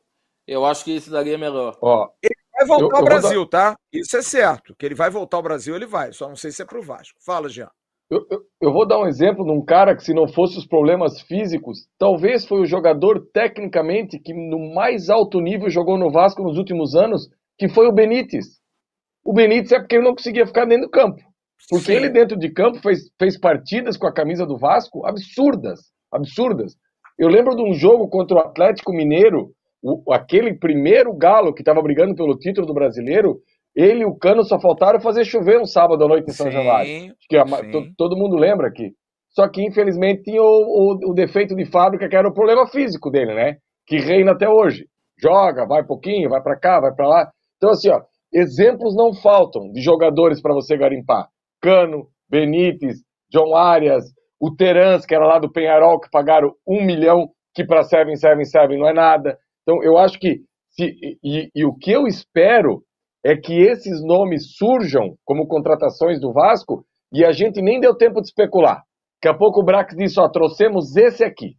eu acho que ele se daria melhor. Ó, ele vai voltar eu, ao Brasil, dar... tá? Isso é certo. Que ele vai voltar ao Brasil, ele vai. Só não sei se é para o Vasco. Fala, Jean. Eu, eu, eu, vou dar um exemplo de um cara que, se não fosse os problemas físicos, talvez foi o jogador tecnicamente que no mais alto nível jogou no Vasco nos últimos anos, que foi o Benítez. O Benítez é porque ele não conseguia ficar dentro do campo. Porque Sim. ele, dentro de campo, fez, fez partidas com a camisa do Vasco absurdas. Absurdas. Eu lembro de um jogo contra o Atlético Mineiro, o, aquele primeiro galo que estava brigando pelo título do brasileiro, ele e o Cano só faltaram fazer chover um sábado à noite em São sim, Januário. que a, to, todo mundo lembra aqui. Só que, infelizmente, tinha o, o, o, defeito de fábrica, que era o problema físico dele, né? Que reina até hoje. Joga, vai pouquinho, vai para cá, vai para lá. Então, assim, ó, exemplos não faltam de jogadores para você garimpar. Cano, Benítez, John Arias, o Terans, que era lá do Penharol, que pagaram um milhão, que para 777 não é nada. Então, eu acho que. Se, e, e o que eu espero é que esses nomes surjam como contratações do Vasco e a gente nem deu tempo de especular. Daqui a pouco o Brax disse, ó, trouxemos esse aqui.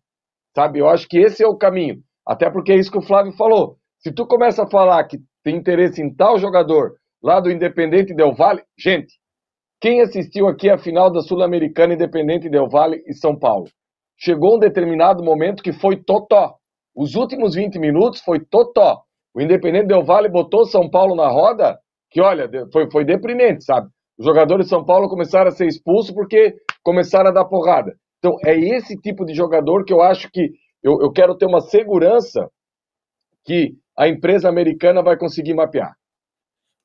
Sabe, eu acho que esse é o caminho. Até porque é isso que o Flávio falou. Se tu começa a falar que tem interesse em tal jogador lá do Independente Del Vale, gente, quem assistiu aqui a final da Sul-Americana Independente Del Vale e São Paulo? Chegou um determinado momento que foi totó. Os últimos 20 minutos foi totó. O Independente Del Vale botou São Paulo na roda, que olha, foi, foi deprimente, sabe? Os jogadores de São Paulo começaram a ser expulsos porque começaram a dar porrada. Então, é esse tipo de jogador que eu acho que eu, eu quero ter uma segurança que a empresa americana vai conseguir mapear.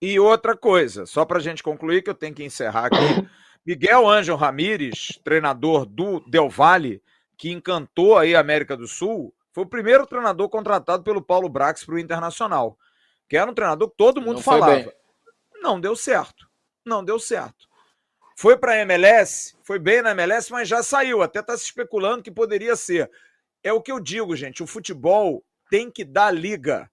E outra coisa, só para a gente concluir, que eu tenho que encerrar aqui. [COUGHS] Miguel Ângelo Ramírez, treinador do Del Valle, que encantou aí a América do Sul, foi o primeiro treinador contratado pelo Paulo Brax para o Internacional, que era um treinador que todo mundo Não falava. Não deu certo. Não deu certo. Foi para a MLS, foi bem na MLS, mas já saiu. Até está se especulando que poderia ser. É o que eu digo, gente. O futebol tem que dar liga.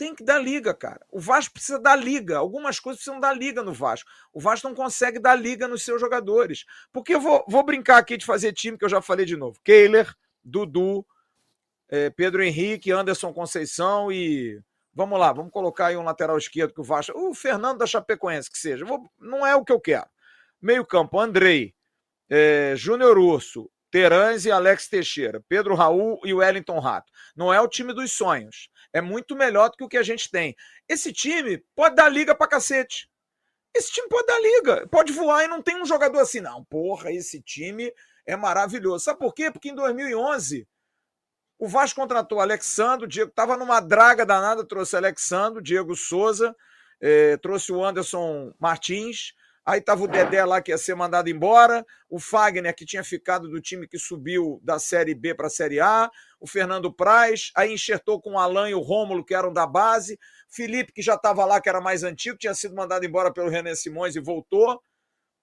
Tem que dar liga, cara. O Vasco precisa dar liga. Algumas coisas precisam dar liga no Vasco. O Vasco não consegue dar liga nos seus jogadores. Porque eu vou, vou brincar aqui de fazer time, que eu já falei de novo. Kehler, Dudu, é, Pedro Henrique, Anderson Conceição e. Vamos lá, vamos colocar aí um lateral esquerdo que o Vasco. O Fernando da Chapecoense, que seja. Vou, não é o que eu quero. Meio-campo, Andrei, é, Júnior Urso, Terãs e Alex Teixeira, Pedro Raul e Wellington Rato. Não é o time dos sonhos. É muito melhor do que o que a gente tem. Esse time pode dar liga pra cacete. Esse time pode dar liga, pode voar e não tem um jogador assim, não. Porra, esse time é maravilhoso. Sabe por quê? Porque em 2011 o Vasco contratou Alexandre, o Diego estava numa draga danada, trouxe Alexandre, Diego Souza, eh, trouxe o Anderson Martins, aí estava o Dedé lá que ia ser mandado embora, o Fagner que tinha ficado do time que subiu da Série B para a Série A, o Fernando Praz, aí enxertou com o Alan e o Rômulo que eram da base, Felipe que já estava lá, que era mais antigo, tinha sido mandado embora pelo René Simões e voltou,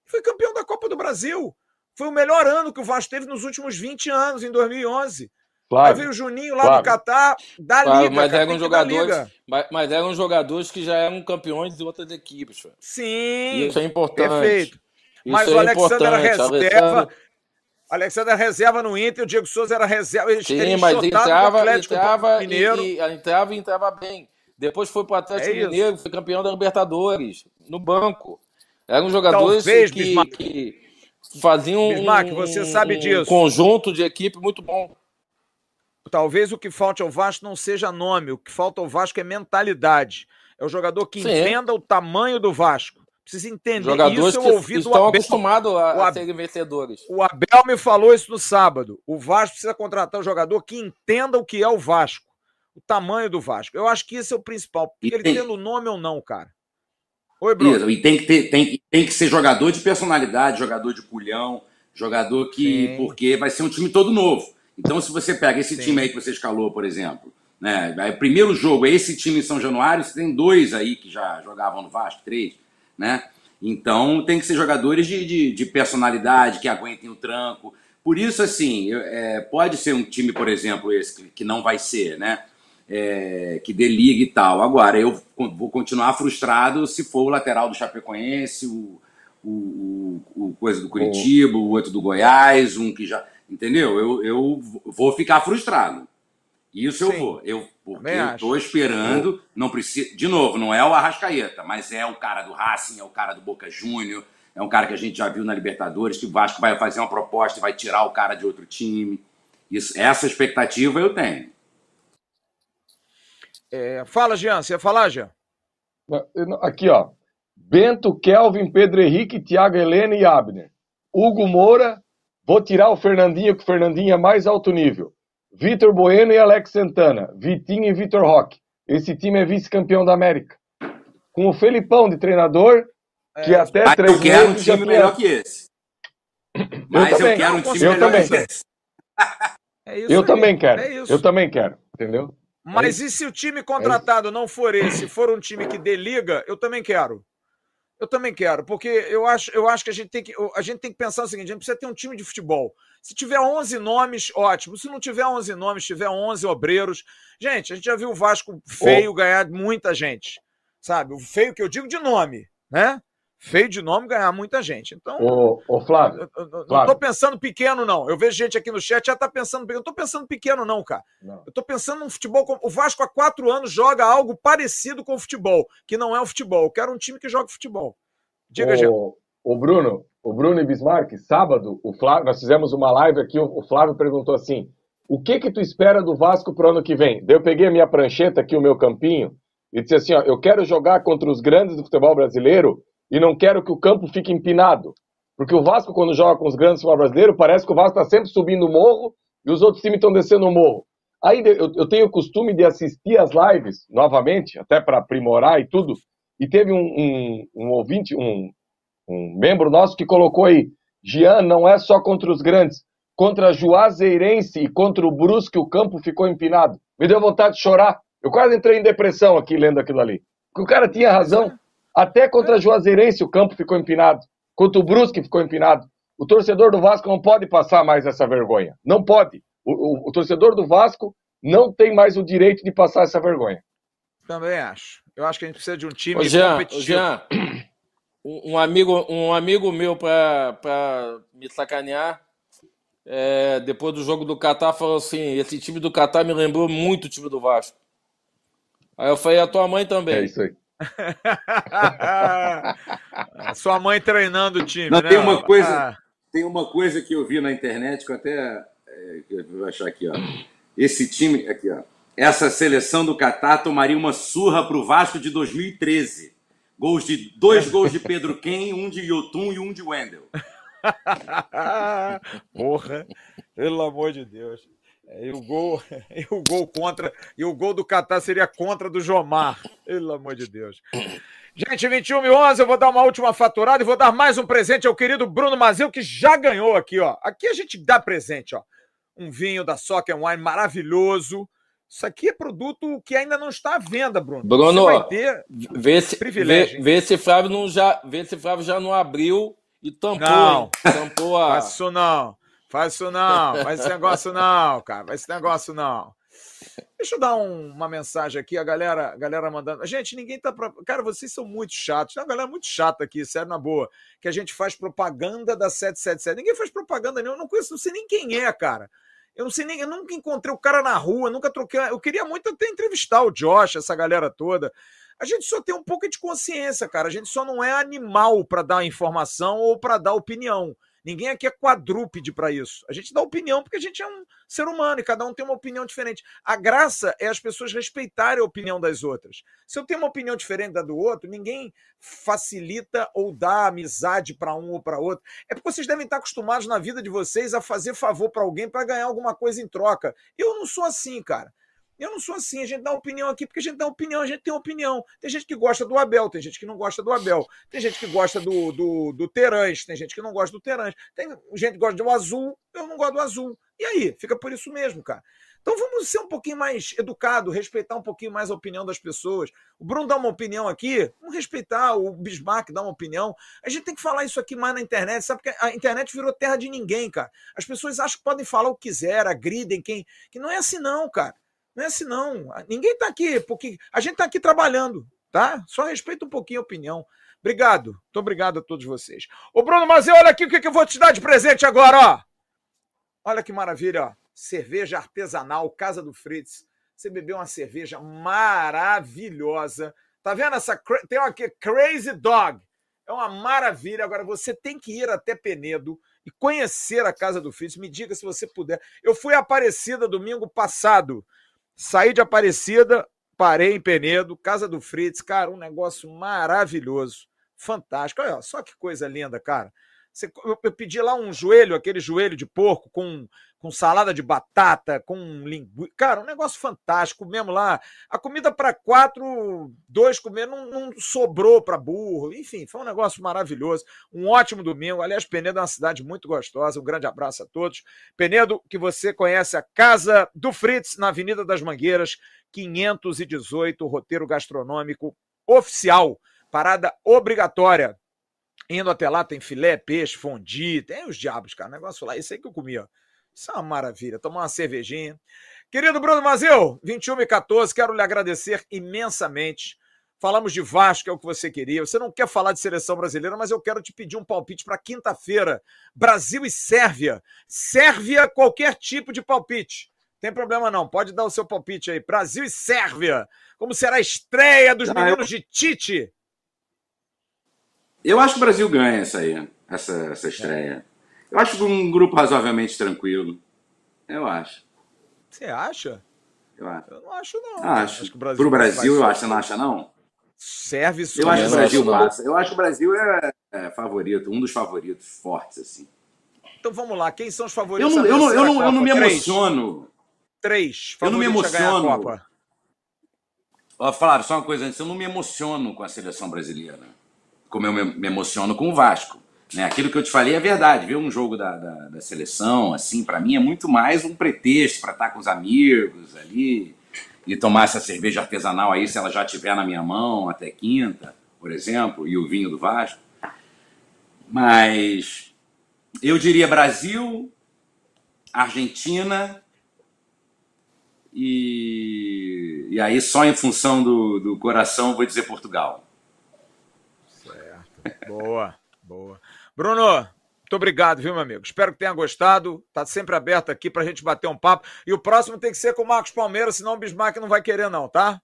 foi campeão da Copa do Brasil. Foi o melhor ano que o Vasco teve nos últimos 20 anos, em 2011. Claro. Aí veio o Juninho lá claro. do Catar, da claro, liga. Mas, eram jogadores, mas, mas, eram jogadores que já eram campeões de outras equipes. Sim. Isso é importante. Perfeito. Isso mas é o Alexandre era reserva. Alexandre era reserva no Inter, o Diego Souza era reserva. Ele, Sim, ele mas entrava, entrava, Mineiro. E, e, entrava e entrava bem. Depois foi para o Atlético é Mineiro, foi campeão da Libertadores, no banco. Eram jogadores Talvez, que, que faziam Bismarck, um, você sabe um disso. conjunto de equipe muito bom. Talvez o que falte ao Vasco não seja nome, o que falta ao Vasco é mentalidade. É o jogador que Sim. entenda o tamanho do Vasco. Precisa entender Jogadores isso. Eu ouvi que estão acostumados a, a serem vencedores. O Abel me falou isso no sábado. O Vasco precisa contratar um jogador que entenda o que é o Vasco, o tamanho do Vasco. Eu acho que esse é o principal. E ele tem... tendo o nome ou não, cara. Oi, Bruno. Isso, e tem que, ter, tem, tem que ser jogador de personalidade, jogador de culhão, jogador que. Sim. Porque vai ser um time todo novo. Então, se você pega esse Sim. time aí que você escalou, por exemplo, né? Aí, primeiro jogo é esse time em São Januário, você tem dois aí que já jogavam no Vasco, três, né? Então tem que ser jogadores de, de, de personalidade, que aguentem o tranco. Por isso, assim, é, pode ser um time, por exemplo, esse que, que não vai ser, né? É, que dê liga e tal. Agora, eu vou continuar frustrado se for o lateral do Chapecoense, o, o, o, o coisa do Curitiba, o outro do Goiás, um que já Entendeu? Eu, eu vou ficar frustrado. Isso Sim. eu vou. Eu, porque eu estou esperando. Não precisa. De novo, não é o Arrascaeta, mas é o cara do Racing, é o cara do Boca Júnior, é um cara que a gente já viu na Libertadores, que o Vasco vai fazer uma proposta e vai tirar o cara de outro time. Isso, essa expectativa eu tenho. É, fala, Jean, você ia falar, Jean? Aqui, ó. Bento, Kelvin, Pedro Henrique, Thiago Helena e Abner. Hugo Moura, vou tirar o Fernandinho, que o Fernandinho é mais alto nível. Vitor Bueno e Alex Santana. Vitinho e Vitor Roque. Esse time é vice-campeão da América. Com o Felipão de treinador, que é, até três eu quero um time melhor que esse. Mas eu, eu quero um time eu melhor também. que esse. É eu aí. também quero. É eu também quero, entendeu? Mas é e se o time contratado não for esse, for um time que dê liga, eu também quero. Eu também quero, porque eu acho, eu acho que a gente tem que a gente tem que pensar o seguinte, a gente precisa ter um time de futebol. Se tiver 11 nomes, ótimo. Se não tiver 11 nomes, tiver 11 obreiros. Gente, a gente já viu o Vasco feio oh. ganhar muita gente. Sabe? O feio que eu digo de nome, né? Feio de nome ganhar muita gente. Então, ô, ô Flávio, eu, eu, não estou pensando pequeno, não. Eu vejo gente aqui no chat já está pensando pequeno. Eu não estou pensando pequeno, não, cara. Não. Eu estou pensando num futebol. O Vasco há quatro anos joga algo parecido com o futebol, que não é o futebol. Eu quero um time que jogue futebol. Diga, já. O Bruno, o Bruno e Bismarck, sábado, o Flávio, nós fizemos uma live aqui, o Flávio perguntou assim: o que que tu espera do Vasco pro ano que vem? Daí eu peguei a minha prancheta aqui, o meu campinho, e disse assim: ó, eu quero jogar contra os grandes do futebol brasileiro e não quero que o campo fique empinado. Porque o Vasco, quando joga com os grandes futebol brasileiro, parece que o Vasco está sempre subindo o morro e os outros times estão descendo o morro. Aí eu, eu, tenho o costume de assistir as lives novamente, até para aprimorar e tudo. E teve um, um, um ouvinte, um, um, membro nosso que colocou aí: Gian, não é só contra os grandes, contra Juazeirense e contra o Brusque o campo ficou empinado. Me deu vontade de chorar. Eu quase entrei em depressão aqui lendo aquilo ali. Porque o cara tinha razão. Até contra a Juazeirense o campo ficou empinado. Contra o Brusque ficou empinado. O torcedor do Vasco não pode passar mais essa vergonha. Não pode. O, o, o torcedor do Vasco não tem mais o direito de passar essa vergonha. Também acho. Eu acho que a gente precisa de um time ô, Jean, competitivo. Jean, um amigo, um amigo meu para me sacanear, é, depois do jogo do Catar, falou assim: esse time do Catar me lembrou muito o time do Vasco. Aí eu falei: a tua mãe também. É isso aí. [LAUGHS] Sua mãe treinando o time. Não, né? tem uma coisa, ah. tem uma coisa que eu vi na internet que eu até é, eu vou achar aqui, ó. Esse time aqui, ó. Essa seleção do Catar tomaria uma surra pro Vasco de 2013. Gols de dois [LAUGHS] gols de Pedro Ken, um de Yotun e um de Wendel. [LAUGHS] Porra, pelo amor de Deus. E o gol, [LAUGHS] e o gol contra, e o gol do Catar seria contra do Jomar. Pelo amor de Deus. Gente, 21 e 11, eu vou dar uma última faturada e vou dar mais um presente ao querido Bruno Mazil, que já ganhou aqui, ó. Aqui a gente dá presente, ó. Um vinho da Soccer Wine maravilhoso. Isso aqui é produto que ainda não está à venda, Bruno. Bruno, Você vai ter vê se, privilégio. Vê, vê, se Flávio não já, vê se Flávio já não abriu e tampou, não. tampou a... Isso não. Faz isso não, faz esse negócio não, cara, faz esse negócio não. Deixa eu dar um, uma mensagem aqui, a galera, a galera mandando. Gente, ninguém tá. Pra... Cara, vocês são muito chatos. Tem uma galera muito chata aqui, sério, na boa. Que a gente faz propaganda da 777. Ninguém faz propaganda nenhuma. Eu não conheço, não sei nem quem é, cara. Eu não sei nem. Eu nunca encontrei o cara na rua, nunca troquei. Eu queria muito até entrevistar o Josh, essa galera toda. A gente só tem um pouco de consciência, cara. A gente só não é animal para dar informação ou para dar opinião. Ninguém aqui é quadrúpede para isso. A gente dá opinião porque a gente é um ser humano e cada um tem uma opinião diferente. A graça é as pessoas respeitarem a opinião das outras. Se eu tenho uma opinião diferente da do outro, ninguém facilita ou dá amizade para um ou para outro. É porque vocês devem estar acostumados na vida de vocês a fazer favor para alguém para ganhar alguma coisa em troca. Eu não sou assim, cara. Eu não sou assim, a gente dá opinião aqui porque a gente dá opinião, a gente tem opinião. Tem gente que gosta do Abel, tem gente que não gosta do Abel. Tem gente que gosta do, do, do Terãs, tem gente que não gosta do Terãs. Tem gente que gosta do azul, eu não gosto do azul. E aí? Fica por isso mesmo, cara. Então vamos ser um pouquinho mais educado, respeitar um pouquinho mais a opinião das pessoas. O Bruno dá uma opinião aqui, vamos respeitar, o Bismarck dá uma opinião. A gente tem que falar isso aqui mais na internet, sabe? Porque a internet virou terra de ninguém, cara. As pessoas acham que podem falar o que quiser, agridem quem. Que não é assim, não, cara. Não é assim, não. Ninguém está aqui, porque a gente está aqui trabalhando, tá? Só respeita um pouquinho a opinião. Obrigado. Muito obrigado a todos vocês. Ô, Bruno Mazê, olha aqui o que, que eu vou te dar de presente agora, ó. Olha que maravilha, ó. Cerveja artesanal, Casa do Fritz. Você bebeu uma cerveja maravilhosa. Tá vendo essa. Tem uma aqui, Crazy Dog. É uma maravilha. Agora, você tem que ir até Penedo e conhecer a casa do Fritz. Me diga se você puder. Eu fui Aparecida domingo passado. Saí de Aparecida, parei em Penedo, casa do Fritz. Cara, um negócio maravilhoso. Fantástico. Olha só que coisa linda, cara. Eu pedi lá um joelho, aquele joelho de porco com com salada de batata, com linguiça. Cara, um negócio fantástico mesmo lá. A comida para quatro, dois comer, não, não sobrou para burro. Enfim, foi um negócio maravilhoso. Um ótimo domingo. Aliás, Penedo é uma cidade muito gostosa. Um grande abraço a todos. Penedo, que você conhece a Casa do Fritz, na Avenida das Mangueiras, 518, roteiro gastronômico oficial. Parada obrigatória. Indo até lá tem filé, peixe, fondue, tem os diabos, cara. Negócio lá, isso aí que eu comia. Isso é uma maravilha. Tomar uma cervejinha. Querido Bruno Mazil, 21 e 14, quero lhe agradecer imensamente. Falamos de Vasco, é o que você queria. Você não quer falar de seleção brasileira, mas eu quero te pedir um palpite para quinta-feira. Brasil e Sérvia. Sérvia, qualquer tipo de palpite. Tem problema não, pode dar o seu palpite aí. Brasil e Sérvia. Como será a estreia dos ah, meninos eu... de Tite? Eu acho que o Brasil ganha essa aí, essa, essa estreia. É. Eu acho um grupo razoavelmente tranquilo. Eu acho. Você acha? Eu acho. Eu não acho, não. Acho. acho que o Brasil Pro Brasil, eu acho. Você não acha, não? Serve isso. Eu acho que o Brasil passa. Eu acho que o Brasil é, é, favorito, um dos favoritos fortes, assim. Então vamos lá. Quem são os favoritos? Eu não, eu não, eu não, eu não me emociono. Três. Eu não me emociono. Ó, Flávio, só uma coisa antes. Eu não me emociono com a seleção brasileira. Como eu me, emociono com o Vasco. Né? Aquilo que eu te falei é verdade. Ver um jogo da, da, da seleção, assim, para mim é muito mais um pretexto para estar com os amigos ali e tomar essa cerveja artesanal aí, se ela já estiver na minha mão até quinta, por exemplo, e o vinho do Vasco. Mas eu diria Brasil, Argentina e, e aí só em função do, do coração vou dizer Portugal. Boa, boa. Bruno, muito obrigado, viu, meu amigo? Espero que tenha gostado. Tá sempre aberto aqui pra gente bater um papo. E o próximo tem que ser com o Marcos Palmeiras, senão o Bismarck não vai querer, não, tá?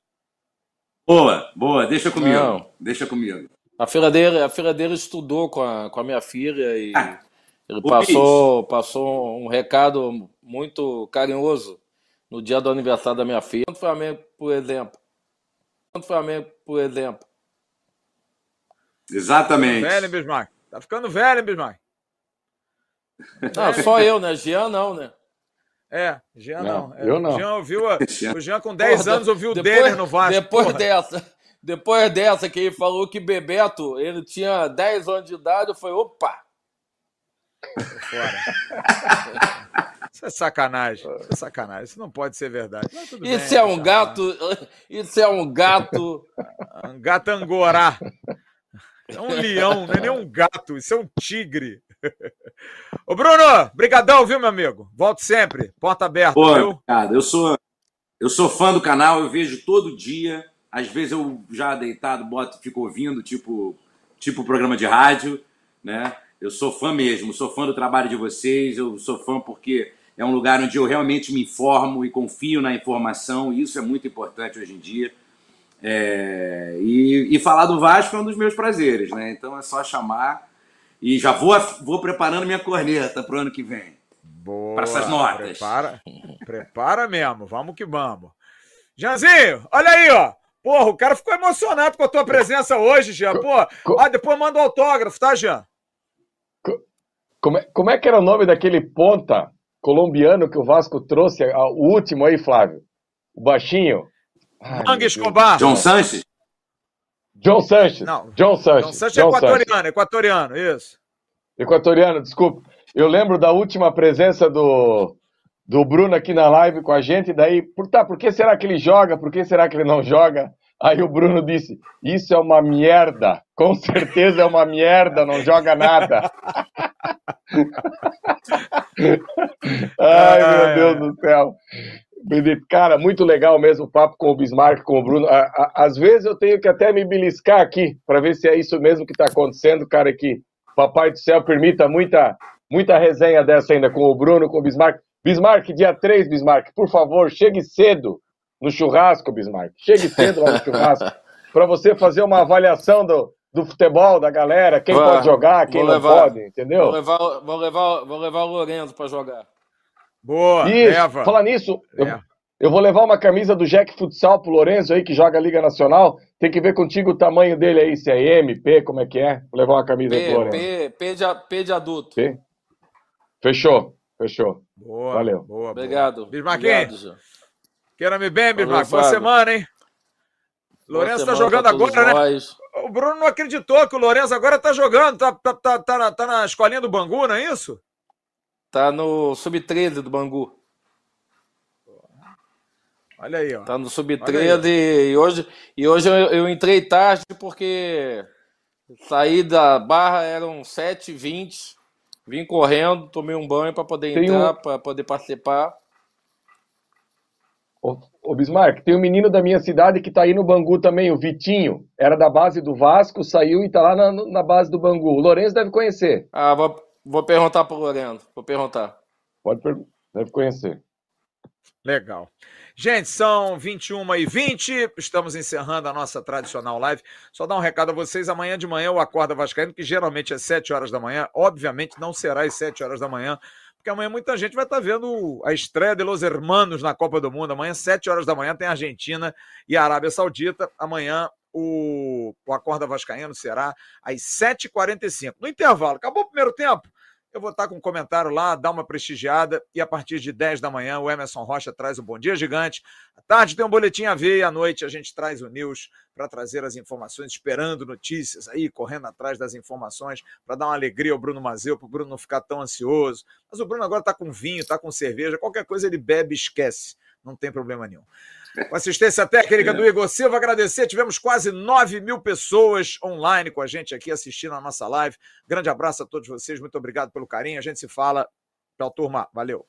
Boa, boa, deixa comigo. Não. Deixa comigo. A filha dele, a filha dele estudou com a, com a minha filha e ah, ele passou, passou um recado muito carinhoso no dia do aniversário da minha filha. Quanto Flamengo, por exemplo? Quanto Flamengo, por exemplo? Exatamente. Velho, Bismarck. Tá ficando velho, hein, Bismarck? Não, só eu, né? Jean não, né? É, Jean não. não. É, eu não. Jean ouviu, a, [LAUGHS] o Jean com 10 Porra, anos ouviu o dele no Vasco. Depois porra. dessa, depois dessa que ele falou que Bebeto, ele tinha 10 anos de idade, eu falei, opa! Fora. Isso é sacanagem. Isso é sacanagem. Isso não pode ser verdade. isso bem, é um gato. Isso é um gato. [LAUGHS] Um gato angorá. É um leão, não é nem um gato, isso é um tigre. [LAUGHS] Ô, Bruno, brigadão, viu, meu amigo? Volte sempre, porta aberta, Pô, viu? Cara, eu sou, eu sou fã do canal, eu vejo todo dia. Às vezes eu já deitado, boto, fico ouvindo, tipo, tipo programa de rádio, né? Eu sou fã mesmo, sou fã do trabalho de vocês, eu sou fã porque é um lugar onde eu realmente me informo e confio na informação, e isso é muito importante hoje em dia. É, e, e, falar do Vasco é um dos meus prazeres, né? Então é só chamar e já vou, vou preparando minha corneta para o ano que vem. Boa. Para essas notas. Prepara, prepara mesmo, vamos que vamos. Janzinho, olha aí, ó. Porra, o cara ficou emocionado com a tua presença hoje, Jean. Pô, ah, depois manda o um autógrafo, tá, Jean? Como é, como é que era o nome daquele ponta colombiano que o Vasco trouxe, o último aí, Flávio? O baixinho? Manga Escobar. John Sanches? John Sanches. Não. John Sanches. John Sanches é equatoriano, equatoriano, isso. Equatoriano, desculpa. Eu lembro da última presença do, do Bruno aqui na live com a gente, daí, por, tá, por que será que ele joga? Por que será que ele não joga? Aí o Bruno disse: Isso é uma merda. Com certeza é uma merda, não joga nada. [LAUGHS] Ai, meu Deus do céu. Cara, muito legal mesmo o papo com o Bismarck, com o Bruno. Às vezes eu tenho que até me beliscar aqui para ver se é isso mesmo que está acontecendo, cara, que Papai do Céu permita muita, muita resenha dessa ainda com o Bruno, com o Bismarck. Bismarck, dia 3, Bismarck, por favor, chegue cedo no churrasco, Bismarck. Chegue cedo lá no churrasco [LAUGHS] para você fazer uma avaliação do, do futebol, da galera, quem Vai, pode jogar, quem não levar. pode, entendeu? Vou levar, vou levar, vou levar o Lourenço para jogar. Boa, Isso, leva. falar nisso, eu, É. eu vou levar uma camisa do Jack Futsal pro Lourenço aí, que joga a Liga Nacional. Tem que ver contigo o tamanho dele aí, se é M, P, como é que é. Vou levar uma camisa aí pro P, Lourenço. P, P, de, P de adulto. P? Fechou, fechou. Boa, Valeu. boa, Obrigado. boa. Bismarquinho, Obrigado, Jean. queira-me bem, Bismarck. Boa semana, hein? Lourenço tá jogando agora, né? nós. O Bruno não acreditou que o Lourenço agora tá jogando, tá, tá, tá, tá, na, tá na escolinha do Bangu, não é isso? Tá no Sub-13 do Bangu. Olha aí, ó. Tá no Olha Sub-13 e hoje, e hoje eu, eu entrei tarde porque saí da barra, eram 7h20. Vim correndo, tomei um banho para poder Tem entrar, um- para poder participar. Ô, ô Bismarck, tem um menino da minha cidade que tá aí no Bangu também, o Vitinho. Era da base do Vasco, saiu e tá lá na, na base do Bangu. O Lourenço deve conhecer. Ah, vou, vou perguntar pro Lourenço. Vou perguntar. Pode perguntar. Deve conhecer. Legal. Gente, são 21 e 20 estamos encerrando a nossa tradicional live. Só dar um recado a vocês, amanhã de manhã o Acorda Vascaíno, que geralmente é 7 horas da manhã, obviamente não será às 7 horas da manhã, porque amanhã muita gente vai estar vendo a estreia de Los Hermanos na Copa do Mundo. Amanhã, 7 horas da manhã, tem Argentina e Arábia Saudita. Amanhã o, o Acorda Vascaíno será às 7h45. No intervalo, acabou o primeiro tempo? Eu vou estar com um comentário lá, dá uma prestigiada, e a partir de 10 da manhã o Emerson Rocha traz o Bom Dia Gigante. À tarde tem um boletim a ver, e à noite a gente traz o News para trazer as informações, esperando notícias aí, correndo atrás das informações, para dar uma alegria ao Bruno Mazeu, para o Bruno não ficar tão ansioso. Mas o Bruno agora está com vinho, está com cerveja, qualquer coisa ele bebe e esquece, não tem problema nenhum. Com assistência técnica do Igor Silva, agradecer. Tivemos quase 9 mil pessoas online com a gente aqui assistindo a nossa live. Grande abraço a todos vocês, muito obrigado pelo carinho. A gente se fala. Tchau, turma. Valeu.